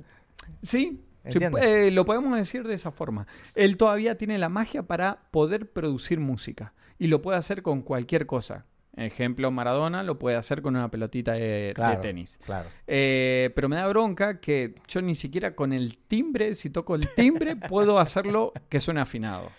Sí, sí, eh, lo podemos decir de esa forma. Él todavía tiene la magia para poder producir música y lo puede hacer con cualquier cosa. Ejemplo, Maradona lo puede hacer con una pelotita de, tenis. Claro. Eh, pero me da bronca que yo ni siquiera con el timbre, si toco el timbre, puedo hacerlo que suene afinado.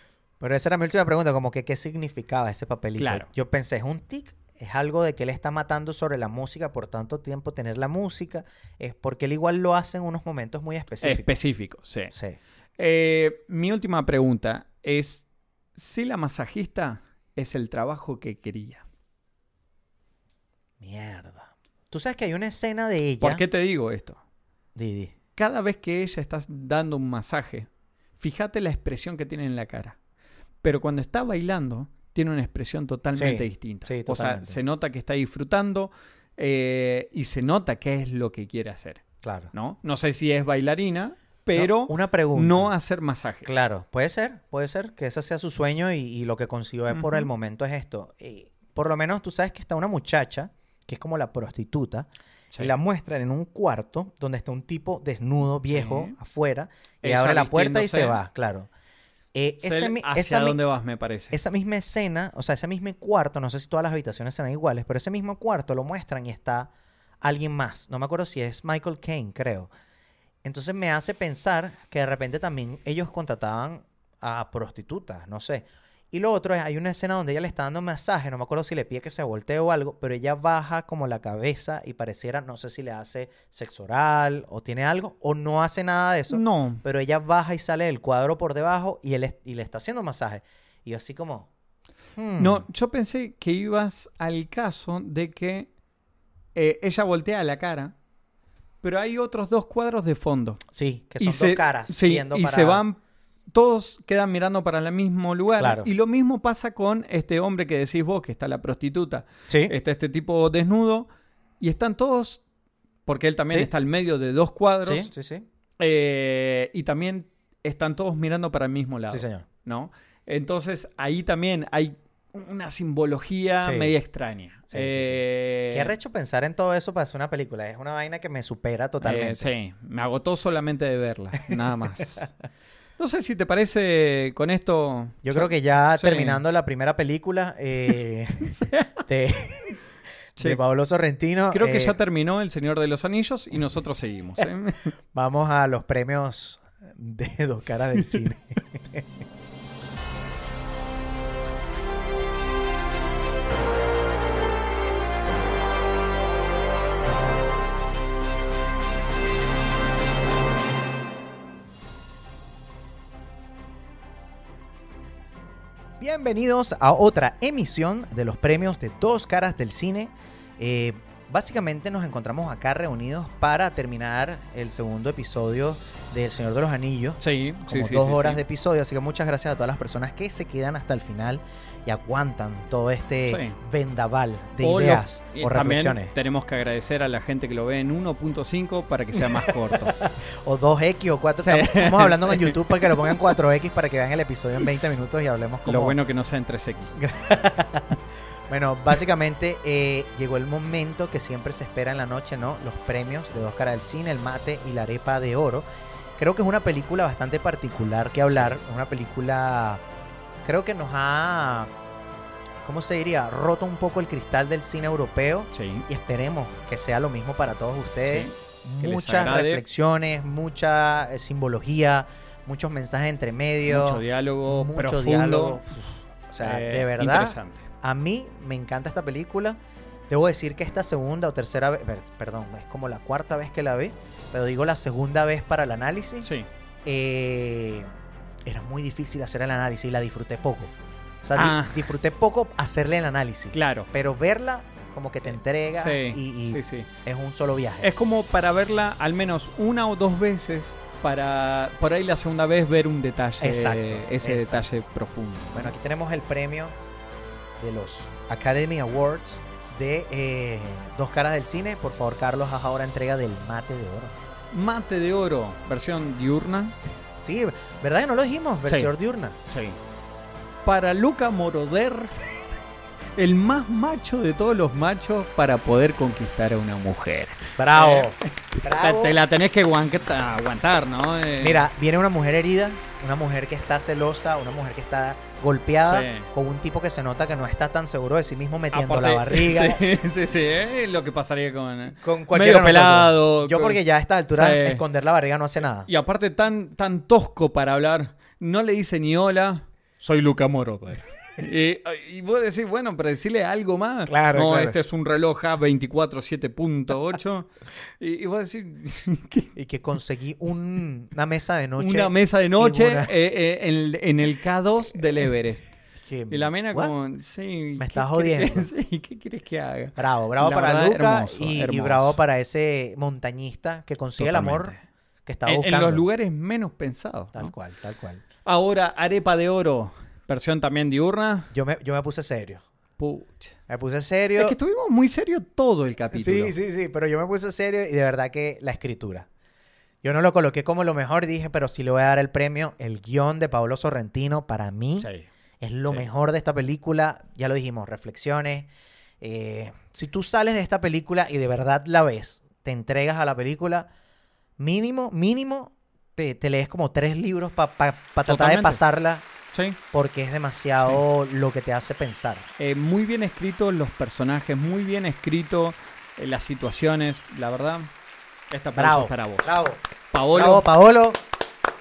Pero esa era mi última pregunta, como que qué significaba ese papelito. Claro. Yo pensé, ¿es un tic? ¿Es algo de que él está matando sobre la música por tanto tiempo tener la música? Es porque él igual lo hace en unos momentos muy específicos. Específico, sí. sí. Eh, mi última pregunta es si la masajista es el trabajo que quería. Mierda. Tú sabes que hay una escena de ella. ¿Por qué te digo esto? Didi. cada vez que ella está dando un masaje, fíjate la expresión que tiene en la cara. Pero cuando está bailando, tiene una expresión totalmente Sí, distinta. sí, o sea, totalmente. se nota que está disfrutando eh, y se nota qué es lo que quiere hacer. Claro. ¿no? No sé si es bailarina, pero No, una pregunta. no hacer masajes. Claro, puede ser, puede ser que ese sea su sueño y, y lo que consiguió por el momento es esto. Eh, por lo menos tú sabes que está una muchacha, que es como la prostituta, Sí. y la muestran en un cuarto donde está un tipo desnudo, viejo, Sí. afuera, y Ella abre la puerta y se va, claro. Eh, ese hacia esa, dónde vas, me parece. esa misma escena, o sea, ese mismo cuarto, no sé si todas las habitaciones serán iguales, pero ese mismo cuarto lo muestran y está alguien más. No me acuerdo si es Michael Caine, creo. Entonces me hace pensar que de repente también ellos contrataban a prostitutas, no sé. Y lo otro es, hay una escena donde ella le está dando masaje, no me acuerdo si le pide que se voltee o algo, pero ella baja como la cabeza y pareciera, no sé si le hace sexo oral o tiene algo, o no hace nada de eso, No, pero ella baja y sale del cuadro por debajo y, él, y le está haciendo masaje. Y yo así como... hmm, no, yo pensé que ibas al caso de que eh, ella voltea la cara, pero hay otros dos cuadros de fondo. Sí, que y son se, dos caras sí, y para... se van, todos quedan mirando para el mismo lugar. Claro. Y lo mismo pasa con este hombre que decís vos, que está la prostituta. Sí, Está este tipo desnudo y están todos, porque él también Sí. está al medio de dos cuadros, sí, sí, sí. eh, y también están todos mirando para el mismo lado. Sí, señor. ¿no? Entonces ahí también hay una simbología Sí. media extraña. Sí. Eh, Qué arrecho pensar en todo eso para hacer una película. Es una vaina que me supera totalmente. Eh, sí, me agotó solamente de verla, nada más. No sé si te parece con esto. Yo creo que ya Sí. terminando la primera película eh, de, Sí. de Paolo Sorrentino, Creo que eh, ya terminó El Señor de los Anillos y nosotros seguimos. ¿eh? vamos a los premios de Dos Caras del Cine. Bienvenidos a otra emisión de los premios de Dos Caras del Cine. Eh, básicamente nos encontramos acá reunidos para terminar el segundo episodio del Señor de los Anillos. Sí, Como sí, dos sí, horas sí. de episodio, así que muchas gracias a todas las personas que se quedan hasta el final y aguantan todo este Sí. vendaval de O ideas y o también reflexiones. tenemos que agradecer a la gente que lo ve en 1.5 para que sea más corto. O 2X o 4. Sí. Estamos hablando con Sí. YouTube para que lo pongan 4X para que vean el episodio en 20 minutos y hablemos como... Lo bueno que no sea en 3X. Bueno, básicamente eh, llegó el momento que siempre se espera en la noche, ¿no? Los premios de Dos Caras del Cine, el mate y la arepa de oro. Creo que es una película bastante particular que hablar. Una película, creo que nos ha, ¿cómo se diría? Roto un poco el cristal del cine europeo Sí. y esperemos que sea lo mismo para todos ustedes. les Muchas reflexiones, mucha eh, simbología, muchos mensajes entre medio, Mucho diálogo mucho profundo. diálogo. O sea, eh, de verdad, Interesante. a mí me encanta esta película. Debo decir que esta segunda o tercera vez, per- perdón, es como la cuarta vez que la vi, pero digo la segunda vez para el análisis, Sí. eh, era muy difícil hacer el análisis y la disfruté poco. O sea, di- Ah. disfruté poco hacerle el análisis, Claro. pero verla como que te entrega Sí, y, y sí, sí. es un solo viaje. Es como para verla al menos una o dos veces para por ahí la segunda vez ver un detalle, Exacto, ese exacto. detalle profundo. Bueno, aquí tenemos el premio de los Academy Awards de eh, Dos Caras del Cine. Por favor, Carlos, haz ahora entrega del mate de oro. Mate de oro, versión diurna. Sí, ¿verdad que no lo dijimos? Versión diurna. Sí. Para Luca Moroder, el más macho de todos los machos para poder conquistar a una mujer. Bravo. Eh, bravo. Te la tenés que aguantar, ¿no? Eh, Mira, viene una mujer herida, una mujer que está celosa, una mujer que está golpeada, Sí. con un tipo que se nota que no está tan seguro de sí mismo metiendo aparte- la barriga. Sí, sí, sí. Es lo que pasaría con. Con cualquiera medio pelado. Yo con- porque ya a esta altura Sí. esconder la barriga no hace nada. Y aparte tan, tan tosco para hablar. No le dice ni hola. Soy Luca Moroder. Y, y vos decís, bueno, pero decirle algo más. Claro, No, claro. este es un reloj A247.8. y, y vos decís, ¿qué? Y que conseguí un- una mesa de noche. una mesa de noche una- eh, eh, en, en el K2 del Everest. Y la ¿What? como, sí. Me ¿qué estás jodiendo. Sí, ¿qué quieres que haga? Bravo, bravo La para Luca y, y bravo para ese montañista que consigue el amor que estaba En, en buscando. los lugares menos pensados. Tal ¿no? cual, tal cual. Ahora, arepa de oro, versión también diurna. Yo me, yo me puse serio. Pucha. Me puse serio. Es que estuvimos muy serios todo el capítulo. Sí, sí, sí, pero yo me puse serio y de verdad que la escritura. Yo no lo coloqué como lo mejor, dije, pero sí le voy a dar el premio. El guion de Pablo Sorrentino, para mí, Sí. es lo sí. mejor de esta película. Ya lo dijimos, reflexiones. Eh, si tú sales de esta película y de verdad la ves, te entregas a la película, mínimo, mínimo, te, te lees como tres libros para tratar de pasarla Sí. porque es demasiado lo que te hace pensar. Eh, muy bien escritos los personajes, muy bien escrito eh, las situaciones. La verdad, esta Bravo, es para vos. bravo, Paolo, bravo, Paolo.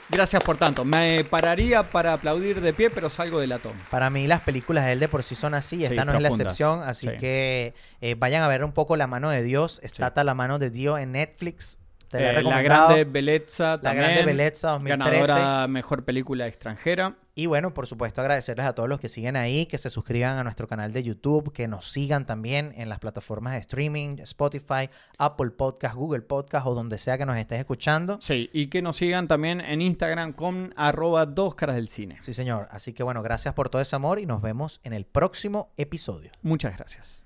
gracias por tanto. Me pararía para aplaudir de pie, pero salgo de la toma. Para mí las películas de él de por sí son así, Sí, esta no es la excepción, así Sí. que eh, vayan a ver un poco La mano de Dios, está La mano de Dios en Netflix, te la he Eh, la grande belleza La también. Grande Belleza 2013. Ganadora mejor película extranjera. Y bueno, por supuesto agradecerles a todos los que siguen ahí, que se suscriban a nuestro canal de YouTube, que nos sigan también en las plataformas de streaming, Spotify, Apple Podcast, Google Podcast o donde sea que nos estés escuchando. Sí, y que nos sigan también en Instagram con arroba dos caras del cine. Sí, señor. Así que bueno, gracias por todo ese amor y nos vemos en el próximo episodio. Muchas gracias.